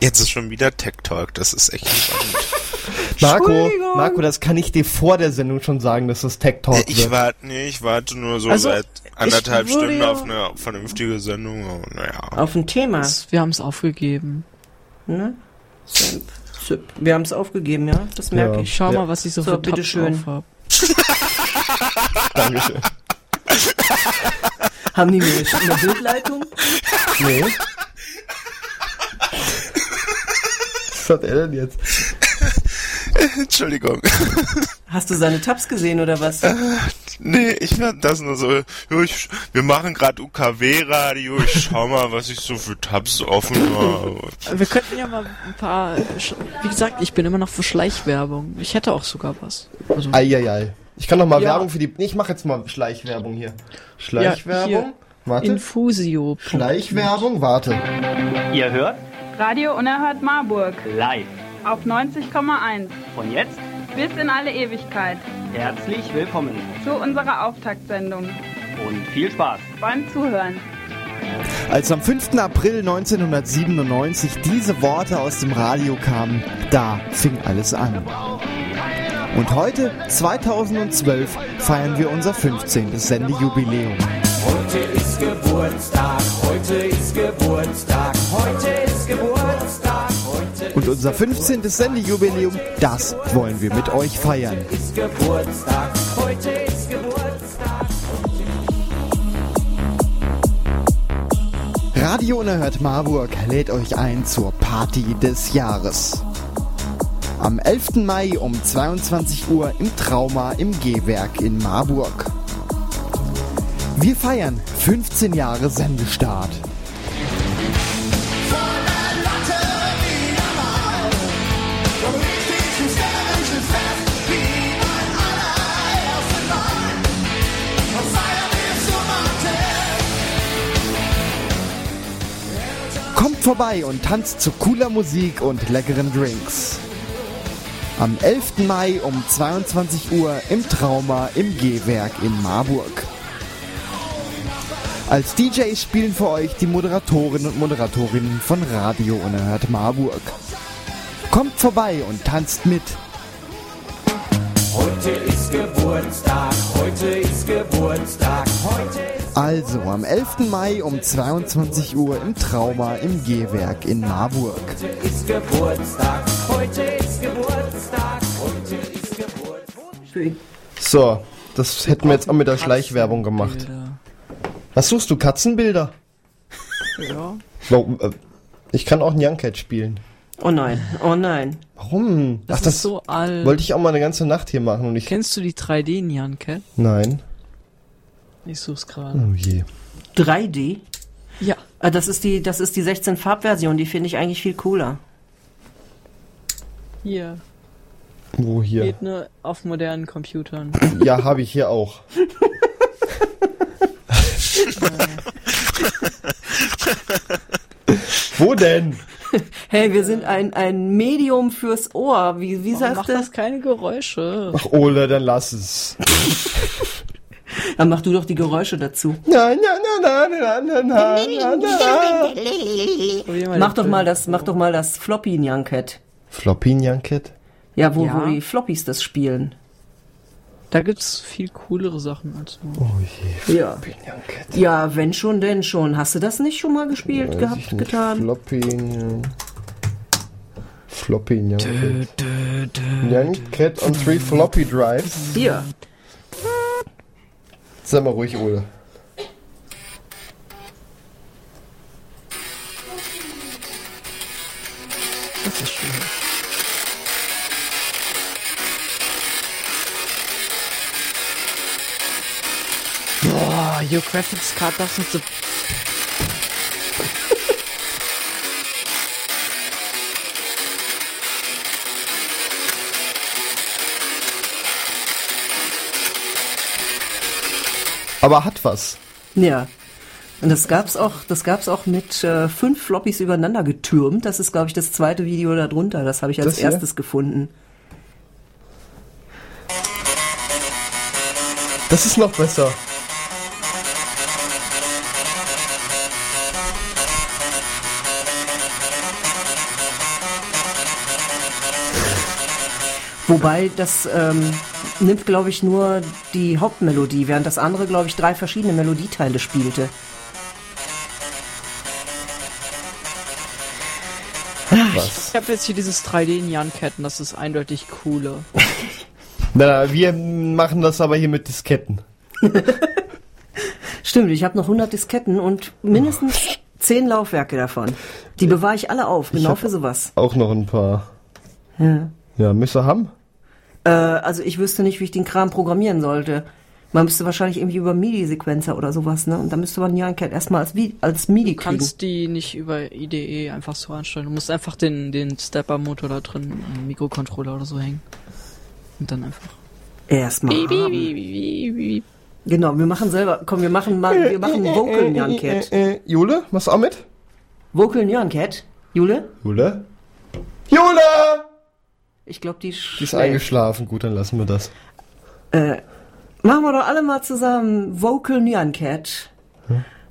Jetzt ist schon wieder Tech Talk, das ist echt spannend. Marco. Marco, das kann ich dir vor der Sendung schon sagen, dass das Tech Talk Ich wird. warte, nee, ich warte nur so Also, seit anderthalb Stunden ja- auf eine vernünftige Sendung. Oh, naja. Auf ein Thema. Das, wir haben es aufgegeben. Ne? Simp. Wir haben es aufgegeben, ja? Das merke Ja. ich. Schau Ja. mal, was ich so, So, für bitteschön. Tabs auf hab. Dankeschön. Haben die mir eine Bildleitung? Nee. Was hat er denn jetzt? Entschuldigung. Hast du seine Tabs gesehen oder was? Nee, ich fand das nur so, ich, wir machen gerade UKW-Radio, ich schau mal, was ich so für Tabs offen habe. Wir könnten ja mal ein paar. Wie gesagt, ich bin immer noch für Schleichwerbung. Ich hätte auch sogar was. Also, Eieiei. Ich kann noch mal Ja. Werbung für die. Nee, ich mache jetzt mal Schleichwerbung hier. Ja, Schleichwerbung. hier. Warte. Infusio. Schleichwerbung, warte. Ihr hört Radio Unerhört Marburg live. auf 90,1 Von jetzt bis in alle Ewigkeit herzlich willkommen zu unserer Auftaktsendung. und viel Spaß. Beim Zuhören. Als am 5. April 1997 diese Worte aus dem Radio kamen, da fing alles an. Und heute, 2012, feiern wir unser 15. Sendejubiläum. Heute ist Geburtstag, heute ist Geburtstag, heute ist Geburtstag, heute Und unser 15. Sendejubiläum, das wollen wir mit euch feiern. ist Geburtstag, heute ist Geburtstag. Radio Unerhört Marburg lädt euch ein zur Party des Jahres. Am 11. Mai um 22 Uhr im Trauma im G-Werk in Marburg. Wir feiern 15 Jahre Sendestart. Kommt vorbei und tanzt zu cooler Musik und leckeren Drinks. Am 11. Mai um 22 Uhr im Trauma im G-Werk in Marburg. Als DJs spielen für euch die Moderatorinnen und Moderatorinnen von Radio Unerhört Marburg. Kommt vorbei und tanzt mit. Heute ist Geburtstag, heute ist Geburtstag, heute ist Also am 11. Mai um 22 Uhr im Trauma im G-Werk in Marburg. ist Geburtstag, heute ist Geburtstag, heute ist Geburtstag. So, das hätten wir jetzt auch mit der Schleichwerbung gemacht. Was suchst du? Katzenbilder? Ja. Äh, Ich kann auch Nyan Cat spielen. Oh nein, oh nein. Warum? Das Ach, ist so alt. wollte ich auch mal eine ganze Nacht hier machen und ich. Kennst du die 3D Nyan Cat? Nein. Ich such's gerade. Oh je. 3D? Ja. Ah, Das ist die, das ist die 16 Farbversion, die finde ich eigentlich viel cooler. Hier. Wo hier? Geht nur auf modernen Computern. Ja, habe ich hier auch. Wo denn? Hey, wir sind ein, ein Medium fürs Ohr. Wie, wie Warum sagst macht du? das keine Geräusche? Ach, Ole, dann lass es. Dann mach du doch die Geräusche dazu. Nein, nein, nein, nein, nein, nein, nein, nein. Probier mal Mach doch mal das, mach doch mal das Floppy Nyan Cat. Floppy Nyan Cat? Ja, wo, Ja. wo die Floppies das spielen. Da gibt's viel coolere Sachen als nur. Oh je. Ja. Ja, wenn schon, denn schon. Hast du das nicht schon mal gespielt, Weiß ich gehabt, nicht. getan? Floppy. Floppy Nyan Cat. Nyan Cat on three floppy drives. Hier. Sei mal ruhig, Ole. Das ist schön. Boah, your graphics card doesn't aber hat was. Ja. Und das gab's auch, das gab's auch mit äh, fünf Floppies übereinander getürmt. Das ist, glaube ich, das zweite Video darunter. Das habe ich als erstes gefunden. Das ist noch besser. Wobei das ähm, nimmt, glaube ich, nur die Hauptmelodie, während das andere, glaube ich, drei verschiedene Melodieteile spielte. Ich habe jetzt hier dieses 3D-Nyan-Ketten, das ist eindeutig cooler. Na, wir machen das aber hier mit Disketten. Stimmt, ich habe noch 100 Disketten und mindestens 10 Laufwerke davon. Die bewahre ich alle auf, Ich genau für sowas. Auch noch ein paar. Ja. Ja, müsste haben. Äh, also ich wüsste nicht, wie ich den Kram programmieren sollte. Man müsste wahrscheinlich irgendwie über MIDI-Sequenzer oder sowas, ne? Und dann müsste man Nyan Cat erstmal als, als MIDI Du kriegen. kannst die nicht über IDE einfach so anstellen. Du musst einfach den, den Stepper-Motor da drin am Mikrocontroller oder so hängen. Und dann einfach. Erstmal. Bi, bi, haben. bi, bi, bi. Genau, wir machen selber, komm, wir machen mal, wir machen Vocal Nyan Cat. Äh, Jule, machst du auch mit? Vocal Nyan Cat? Jule? Jule? Jule! Ich glaube, die, Die ist eingeschlafen. Gut, dann lassen wir das. Äh, machen wir doch alle mal zusammen Vocal Nyan Cat.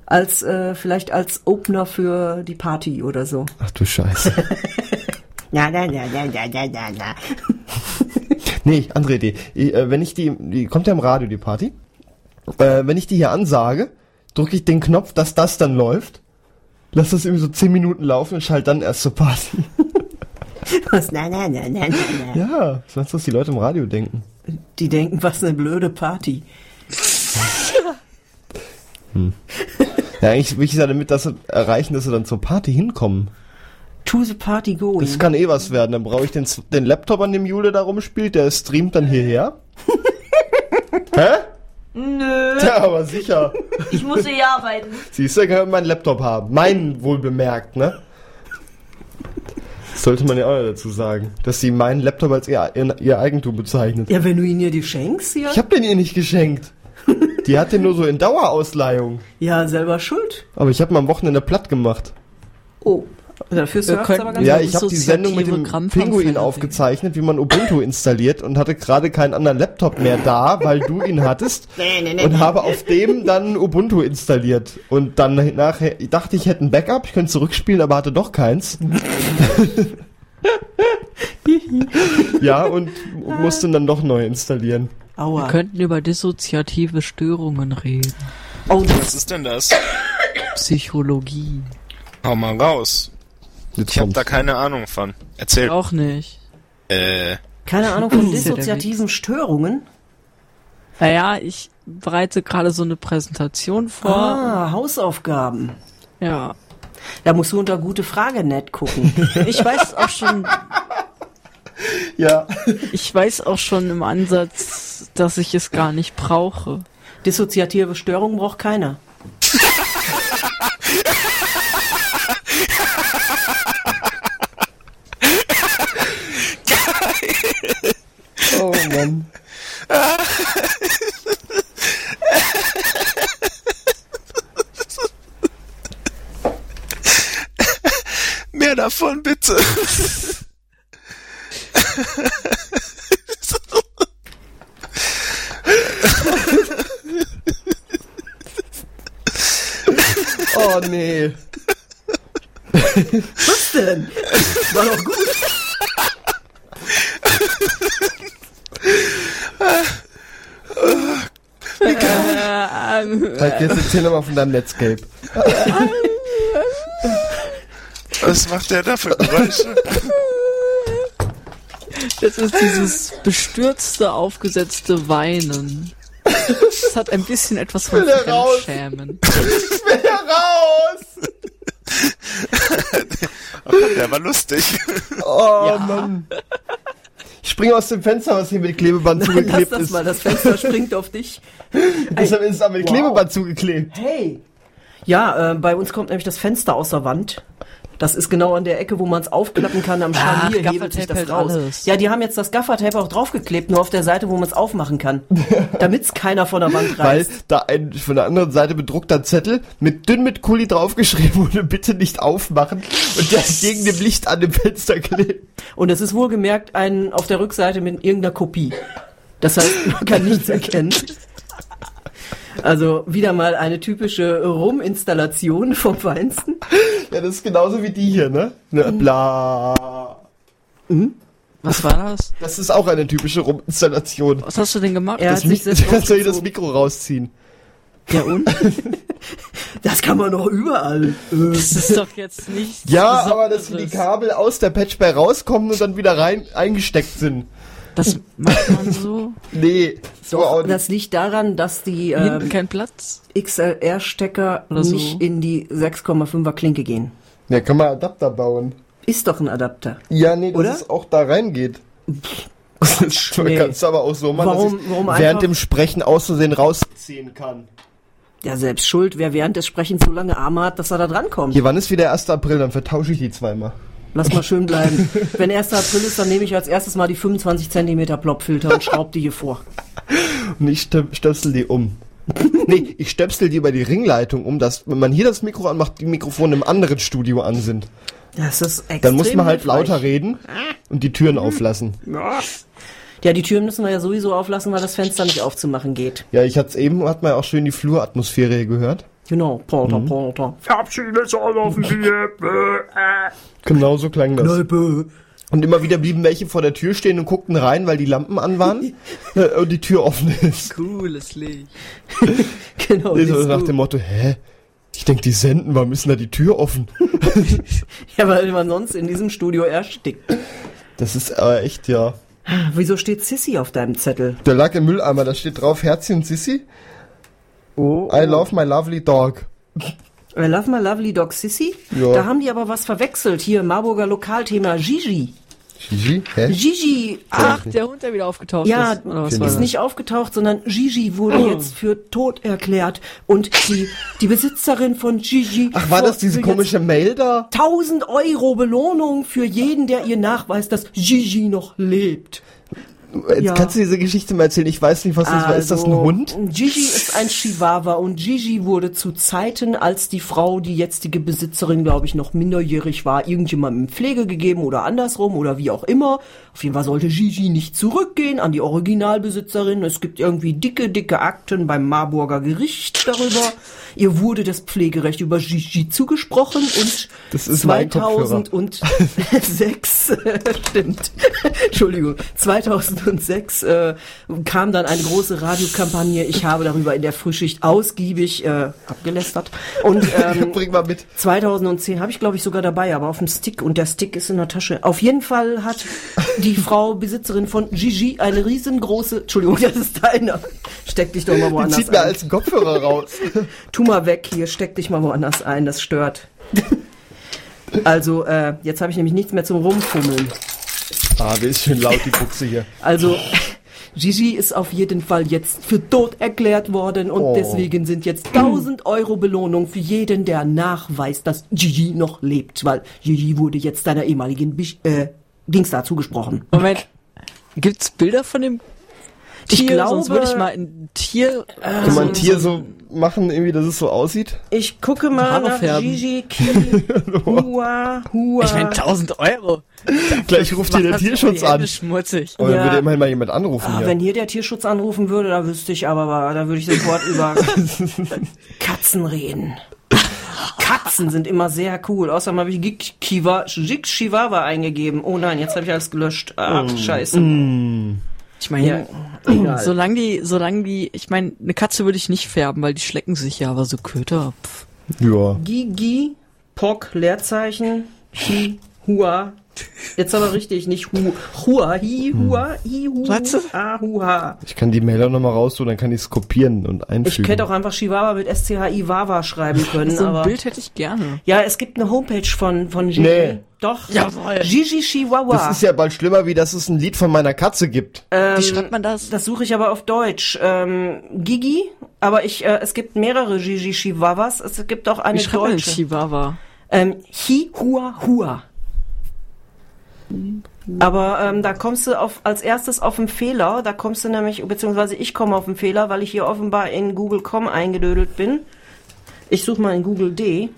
Als, äh, vielleicht als Opener für die Party oder so. Ach du Scheiße. Na, na, na, na, na, na, na, na. nee, andere Idee. Ich, äh, wenn ich die, die kommt ja im Radio, die Party. Äh, wenn ich die hier ansage, drücke ich den Knopf, dass das dann läuft. Lass das irgendwie so 10 Minuten laufen und schalt dann erst zur Party. Was? Na, na, na, na, na, ja, sonst was die Leute im Radio denken. Die denken, was eine blöde Party. Hm. Ja, eigentlich will ich ja damit das erreichen, dass sie dann zur Party hinkommen. To the party going. Das kann eh was werden. Dann brauche ich den, den Laptop, an dem Jule da rumspielt, der streamt dann hierher. Hä? Nö. Ja, aber sicher. Ich muss hier arbeiten. Siehst du, kann meinen Laptop haben. Meinen wohl bemerkt, ne? Das sollte man ja auch dazu sagen, dass sie meinen Laptop als ihr, ihr, ihr Eigentum bezeichnet. Ja, wenn du ihn ihr die schenkst, ja. Ich hab den ihr nicht geschenkt. Die hat den nur so in Dauerausleihung. Ja, selber schuld. Aber ich habe mal am Wochenende platt gemacht. Oh, dafür surft's könnten- aber ganz Ja, ich habe die Sendung mit dem Pinguin aufgezeichnet, wie man Ubuntu installiert und hatte gerade keinen anderen Laptop mehr da, weil du ihn hattest Nee, nee, nee, und nee. habe auf dem dann Ubuntu installiert und dann nachher ich dachte ich hätte ein Backup, ich könnte zurückspielen, aber hatte doch keins. ja, und musste dann doch neu installieren. Wir Aua. könnten über dissoziative Störungen reden. Oh, Was ist denn das? Psychologie. Hau mal raus. Jetzt Ich habe da keine Ahnung von. Erzähl. Auch nicht. Äh, keine Ahnung von dissoziativen Störungen. Naja, ich bereite gerade so eine Präsentation vor. Ah, Hausaufgaben. Ja. Da musst du unter gute Frage net gucken. Ich weiß auch schon, Ja. ich weiß auch schon im Ansatz, dass ich es gar nicht brauche. Dissoziative Störungen braucht keiner. Oh Mann. mehr davon bitte. Oh nee. Was denn? War doch gut. Halt jetzt erzähl mal von deinem Netscape. Was macht der da für Geräusche? Das ist dieses bestürzte, aufgesetzte Weinen. Das hat ein bisschen etwas von will da raus. Fremdschämen. Ich will raus! Oh, der war lustig. Oh Ja. Mann. Ich springe aus dem Fenster, was hier mit Klebeband Lass zugeklebt das ist. mal, das Fenster springt auf dich. Deshalb ist es aber mit Wow. Klebeband zugeklebt. Hey. Ja, äh, bei uns kommt nämlich das Fenster aus der Wand. Das ist genau an der Ecke, wo man es aufklappen kann. Am Ach, Scharnier hebelt sich das raus. alles. Ja, die haben jetzt das Gaffertape auch draufgeklebt, nur auf der Seite, wo man es aufmachen kann. Damit es keiner von der Wand Weil reißt. da ein von der anderen Seite bedruckter Zettel mit dünn mit Kuli draufgeschrieben wurde, bitte nicht aufmachen und der gegen dem Licht an dem Fenster klebt. Und es ist wohlgemerkt ein auf der Rückseite mit irgendeiner Kopie. Das heißt, man kann nichts erkennen. Also wieder mal eine typische Rum-Installation vom Feinsten. Ja, das ist genauso wie die hier, ne? ne bla. Was war das? Das ist auch eine typische Ruminstallation. Was hast du denn gemacht? Er Das, hat sich Mi soll ich das. Mikro rausziehen. Ja und? Das kann man doch überall. Das ist doch jetzt nicht. Ja, aber dass die. Kabel aus der Patchbar rauskommen und dann wieder rein eingesteckt sind. Das macht man so. Nee, so auch Doch, nicht. das liegt daran, dass die ähm, kein Platz. XLR-Stecker so. nicht in die 6,5er Klinke gehen. Ja, kann man Adapter bauen. Ist doch ein Adapter. Ja, nee, dass Oder? es auch da reingeht. Das Nee. kannst du aber auch so machen, Warum- dass ich warum während dem Sprechen auszusehen rausziehen kann. Ja, selbst schuld, wer während des Sprechens so lange Arme hat, dass er da drankommt. Hier, wann ist wieder 1. April? Dann vertausche ich die zweimal. Lass mal schön bleiben. Wenn 1. April ist, dann nehme ich als erstes mal die 25 cm Plopfilter und schraub die hier vor. Und ich stöp stöpsel die um. nee, ich stöpsel die über die Ringleitung um, dass, wenn man hier das Mikro anmacht, die Mikrofone im anderen Studio an sind. Das ist extrem Dann muss man halt hilfreich. lauter reden und die Türen auflassen. Ja, die Türen müssen wir ja sowieso auflassen, weil das Fenster nicht aufzumachen geht. Ja, ich hat's eben, hat man auch schön die Fluratmosphäre gehört. Genau, Porter, Mhm. Porter. Verabschiede sich alle auf dem Bier. Äh. Genau so klang das. Kneipe. Und immer wieder blieben welche vor der Tür stehen und guckten rein, weil die Lampen an waren äh, und die Tür offen ist. Cooles Licht. Genau. Nee, so nach du. dem Motto, hä? Ich denk, die senden, warum ist denn da die Tür offen? Ja, weil man sonst in diesem Studio erstickt. Das ist aber echt, ja. Wieso steht Sissy auf deinem Zettel? Da lag im Mülleimer, da steht drauf Herzchen Sissy. Oh. I love my lovely dog. I love my lovely dog Sissy. Ja. Da haben die aber was verwechselt. Hier, Marburger Lokalthema Gigi. Gigi? Hä? Gigi. Ach, der Hund, der wieder aufgetaucht Ja, ist. Was ist das? nicht aufgetaucht, sondern Gigi wurde jetzt für tot erklärt. Und die, die Besitzerin von Gigi. Ach, war das diese komische Mail da? 1000 Euro Belohnung für jeden, der ihr nachweist, dass Gigi noch lebt. Jetzt Ja. kannst du diese Geschichte mal erzählen. Ich weiß nicht, was das war. Ist das ein Also, Hund? Gigi ist ein Chihuahua und Gigi wurde zu Zeiten, als die Frau, die jetzige Besitzerin, glaube ich, noch minderjährig war, irgendjemandem in Pflege gegeben oder andersrum oder wie auch immer. Auf jeden Fall sollte Gigi nicht zurückgehen an die Originalbesitzerin. Es gibt irgendwie dicke, dicke Akten beim Marburger Gericht darüber. Ihr wurde das Pflegerecht über Gigi zugesprochen und Das ist mein Kopfhörer. 2006, stimmt, Entschuldigung, 2006 äh, kam dann eine große Radiokampagne. Ich habe darüber in der Frühschicht ausgiebig äh, abgelästert. Und ähm, Bring mal mit. 2010 habe ich, glaube ich, sogar dabei, aber auf dem Stick und der Stick ist in der Tasche. Auf jeden Fall hat die Frau Besitzerin von Gigi eine riesengroße, Entschuldigung, das ist deiner. Steck dich doch mal Die woanders zieht mir als Kopfhörer raus. Tu mal weg hier, steck dich mal woanders ein, das stört. Also, äh, jetzt habe ich nämlich nichts mehr zum Rumfummeln. ah, wie ist schön laut die Buchse hier. Also, Gigi ist auf jeden Fall jetzt für tot erklärt worden und Oh. deswegen sind jetzt 1000 Euro Belohnung für jeden, der nachweist, dass Gigi noch lebt, weil Gigi wurde jetzt seiner ehemaligen Bisch äh, Dings da zugesprochen. Moment. Gibt's Bilder von dem Tier? Ich glaube- Sonst würde ich mal ein Tier. Äh, Kann man ein Tier so machen, irgendwie, dass es so aussieht? Ich gucke mal Haare nach färben. Gigi Ki Hua Hua. Ich meine 1000 Euro. Gleich ruft hier der das Tierschutz die Hände an. Schmutzig. Aber dann Ja. würde immerhin mal jemand anrufen Ah, hier. wenn hier der Tierschutz anrufen würde, da wüsste ich aber, da würde ich sofort über Katzen reden. Katzen sind immer sehr cool. Außerdem habe ich Gig Chihuahua eingegeben. Oh nein, jetzt habe ich alles gelöscht. Ach, scheiße. Ich meine, Ja, solange die, solange die, ich meine, eine Katze würde ich nicht färben, weil die schlecken sich ja, aber so Köter. Pff. Ja. Gigi, Pock, Leerzeichen, Chi, Hua. Jetzt aber richtig, nicht Hu. Hua, Hi, Hua, Hi, Hu, Was? Ah, Hua. Ich kann die Mail auch nochmal raus, so, dann kann ich es kopieren und Ich einfügen. hätte auch einfach Chihuahua mit SCHI Wawa schreiben können, So ein aber. Bild hätte ich gerne. Ja, es gibt eine Homepage von, von Gigi. Nee. Doch. Jawohl. Gigi Chihuahua. das ist ja bald schlimmer, wie dass es ein Lied von meiner Katze gibt. ähm, Wie schreibt man das? Das suche ich aber auf Deutsch. Ähm, Gigi, aber ich, äh, es gibt mehrere Gigi Chihuahuas. Es gibt auch Wie eine schreibt man denn deutsche. Chihuahua? Ähm, Hi Hua Hua. Aber ähm, da kommst du auf, als erstes auf einen Fehler. Da kommst du nämlich, beziehungsweise ich komme auf einen Fehler, weil ich hier offenbar in Google.com eingedödelt bin. Ich suche mal in Google D.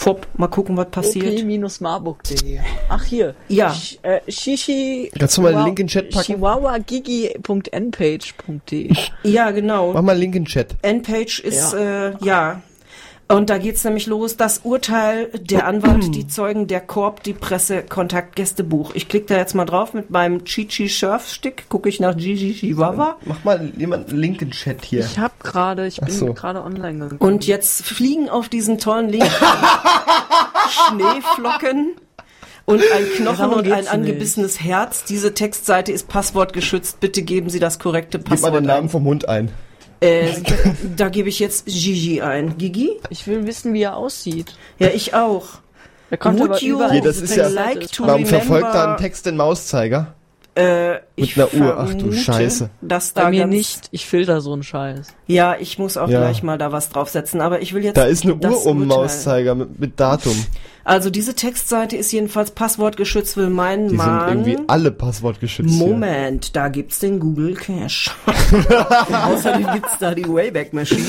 Fopp, mal gucken, was passiert. op-marburg.de. Ach hier. Ja. Sch, äh, Shishi. Kannst du mal den Link in den Chat packen? chihuahuagigi.npage.de. Ja, genau. Mach mal Link in den Chat. Endpage ist, ja. Äh, ja. Und da geht's nämlich los, das Urteil, der Anwalt, die Zeugen, der Korb, die Presse, Kontakt, Gästebuch. Ich klicke da jetzt mal drauf mit meinem Chichi Surfstick, gucke ich nach Gigi Chihuahua. Mach mal jemand einen Link in Chat hier. Ich hab gerade, ich bin so. gerade online gegangen. Und jetzt fliegen auf diesen tollen Link Schneeflocken und ein Knochen und ein angebissenes Herz. Diese Textseite ist passwortgeschützt. Bitte geben Sie das korrekte Gib mal Passwort den Namen vom Hund ein. Äh, da, da gebe ich jetzt Gigi ein. Gigi? Ich will wissen, wie er aussieht. Ja, ich auch. Er kommt Would aber you überall Hier, das ist ja- like to Warum verfolgt da ein Text den Mauszeiger? Äh, Mit ich einer Uhr. Ach du Scheiße. Dass da Bei mir ganz, nicht. Ich filter so einen Scheiß. Ja, ich muss auch Ja. gleich mal da was draufsetzen. Aber ich will jetzt. Da ist eine Uhr um. Mauszeiger mit, mit Datum. Also diese Textseite ist jedenfalls passwortgeschützt, will meinen Die sind Mann. irgendwie alle passwortgeschützt. hier. Moment, da gibt's den Google Cache. Außerdem gibt's da die Wayback Machine.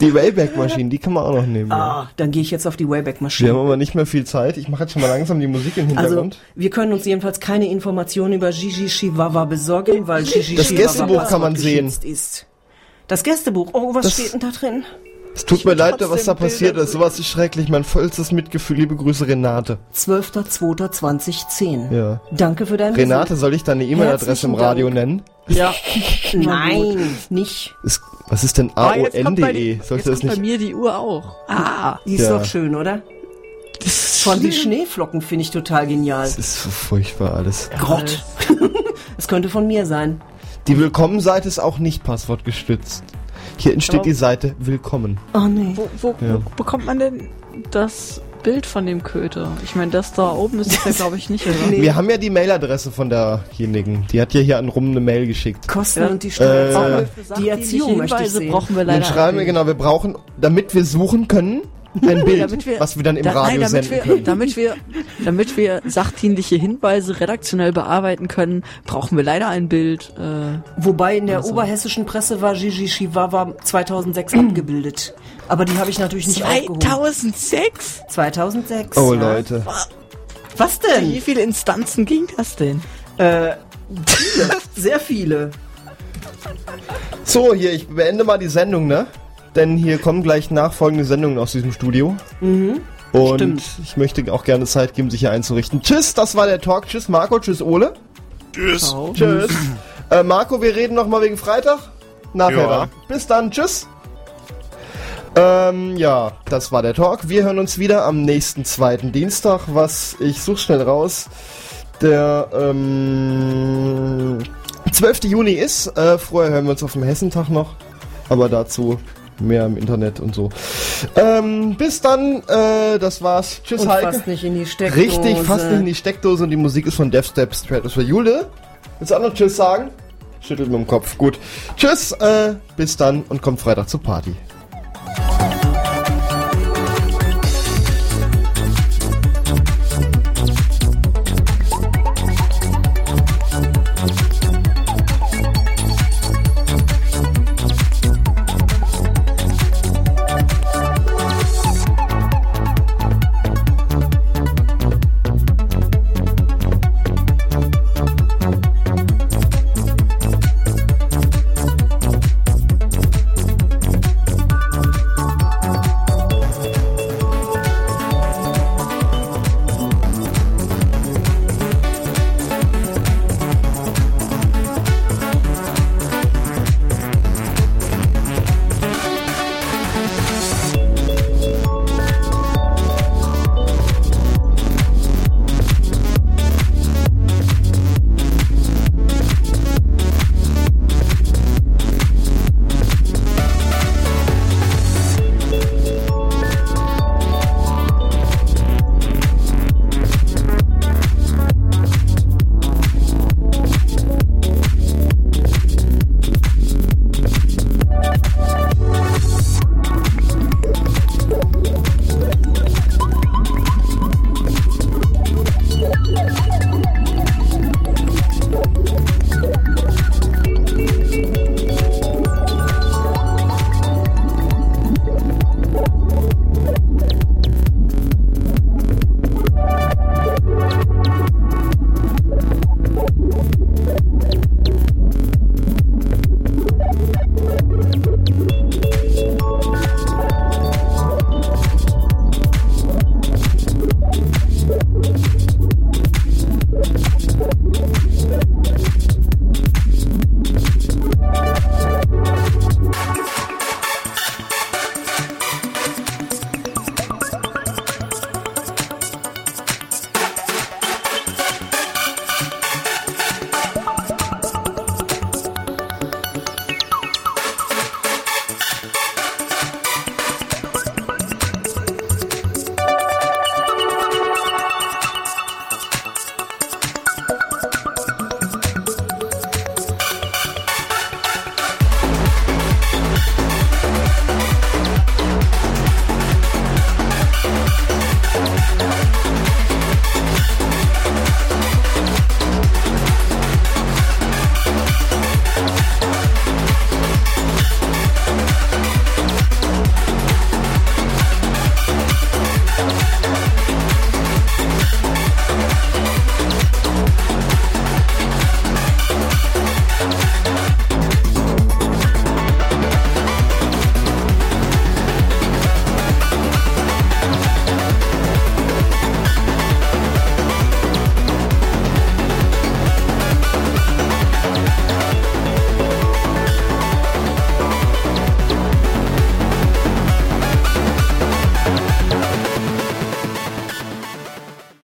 Die Wayback-Maschinen, die kann man auch noch nehmen. ja. Ah, dann gehe ich jetzt auf die Wayback Wir haben aber nicht mehr viel Zeit. Ich mache jetzt schon mal langsam die Musik im Also, Hintergrund. wir können uns jedenfalls keine Informationen über Gigi Chihuahua besorgen, weil Gigi Das Chihuahua Gästebuch kann man sehen. Ist. Das Gästebuch. Oh, was Das- steht denn da drin? es tut mir leid, was da passiert Bilder ist. Sowas ist schrecklich. Mein vollstes Mitgefühl. Liebe Grüße, Renate. 12.02.2010. Ja. Danke für deinen Renate, soll ich deine E-Mail-Adresse im Radio Dank. nennen? Ja. Nein, nicht. Ist, was ist denn Ah, jetzt kommt bei, AON.de? jetzt Sollte das kommt bei nicht? mir die Uhr auch. Ah. Die ist Ja. doch schön, oder? Das ist Von die. Schneeflocken finde ich total genial. Das ist so furchtbar alles. Gott. Es könnte von mir sein. Die Willkommen-Seite ist auch nicht passwortgestützt. Hier entsteht die Seite Willkommen. Oh nee. Wo, wo, Ja. wo bekommt man denn das Bild von dem Köter? Ich meine, das da oben ist es ja, glaube ich, nicht, oder? Nee. Wir haben ja die Mailadresse von derjenigen. Die hat ja hier an rum eine Mail geschickt. Kosten Ja. und die Steuer. Äh, die Erziehung möchte ich sehen. brauchen wir Dann leider. schreiben wir genau, wir brauchen, damit wir suchen können, ein Bild, Damit wir- was wir dann im Da, Radio nein, damit senden wir, können. damit wir, damit wir sachdienliche Hinweise redaktionell bearbeiten können, brauchen wir leider ein Bild. Äh, Wobei in der Also. oberhessischen Presse war Gigi Chihuahua 2006 abgebildet. Aber die habe ich natürlich nicht aufgehoben. 2006? 2006. Oh ja. Leute. Was Wie denn? viele Instanzen ging das denn? Äh, viele. Sehr viele. So, hier, ich beende mal die Sendung, ne? Denn hier kommen gleich nachfolgende Sendungen aus diesem Studio. Mhm. Und Stimmt. ich möchte auch gerne Zeit geben, sich hier einzurichten. Tschüss, das war der Talk. Tschüss, Marco. Tschüss, Ole. Tschüss. Tschüss. äh, Marco, wir reden noch mal wegen Freitag. Nachher Ja. dann. Bis dann. Tschüss. Ähm, ja, das war der Talk. Wir hören uns wieder am nächsten zweiten Dienstag, was ich such schnell raus. Der ähm, 12. Juni ist. Äh, vorher hören wir uns auf dem Hessentag noch. Aber dazu mehr im Internet und so. Ähm, bis dann. Äh, das war's. Tschüss, Und Heike. fast nicht in die Steckdose. Richtig, fast nicht in die Steckdose und die Musik ist von Death Step Stratosphere. Jule, willst du auch noch Tschüss sagen? Schüttelt mit dem Kopf. Gut. Tschüss, äh, bis dann und kommt Freitag zur Party.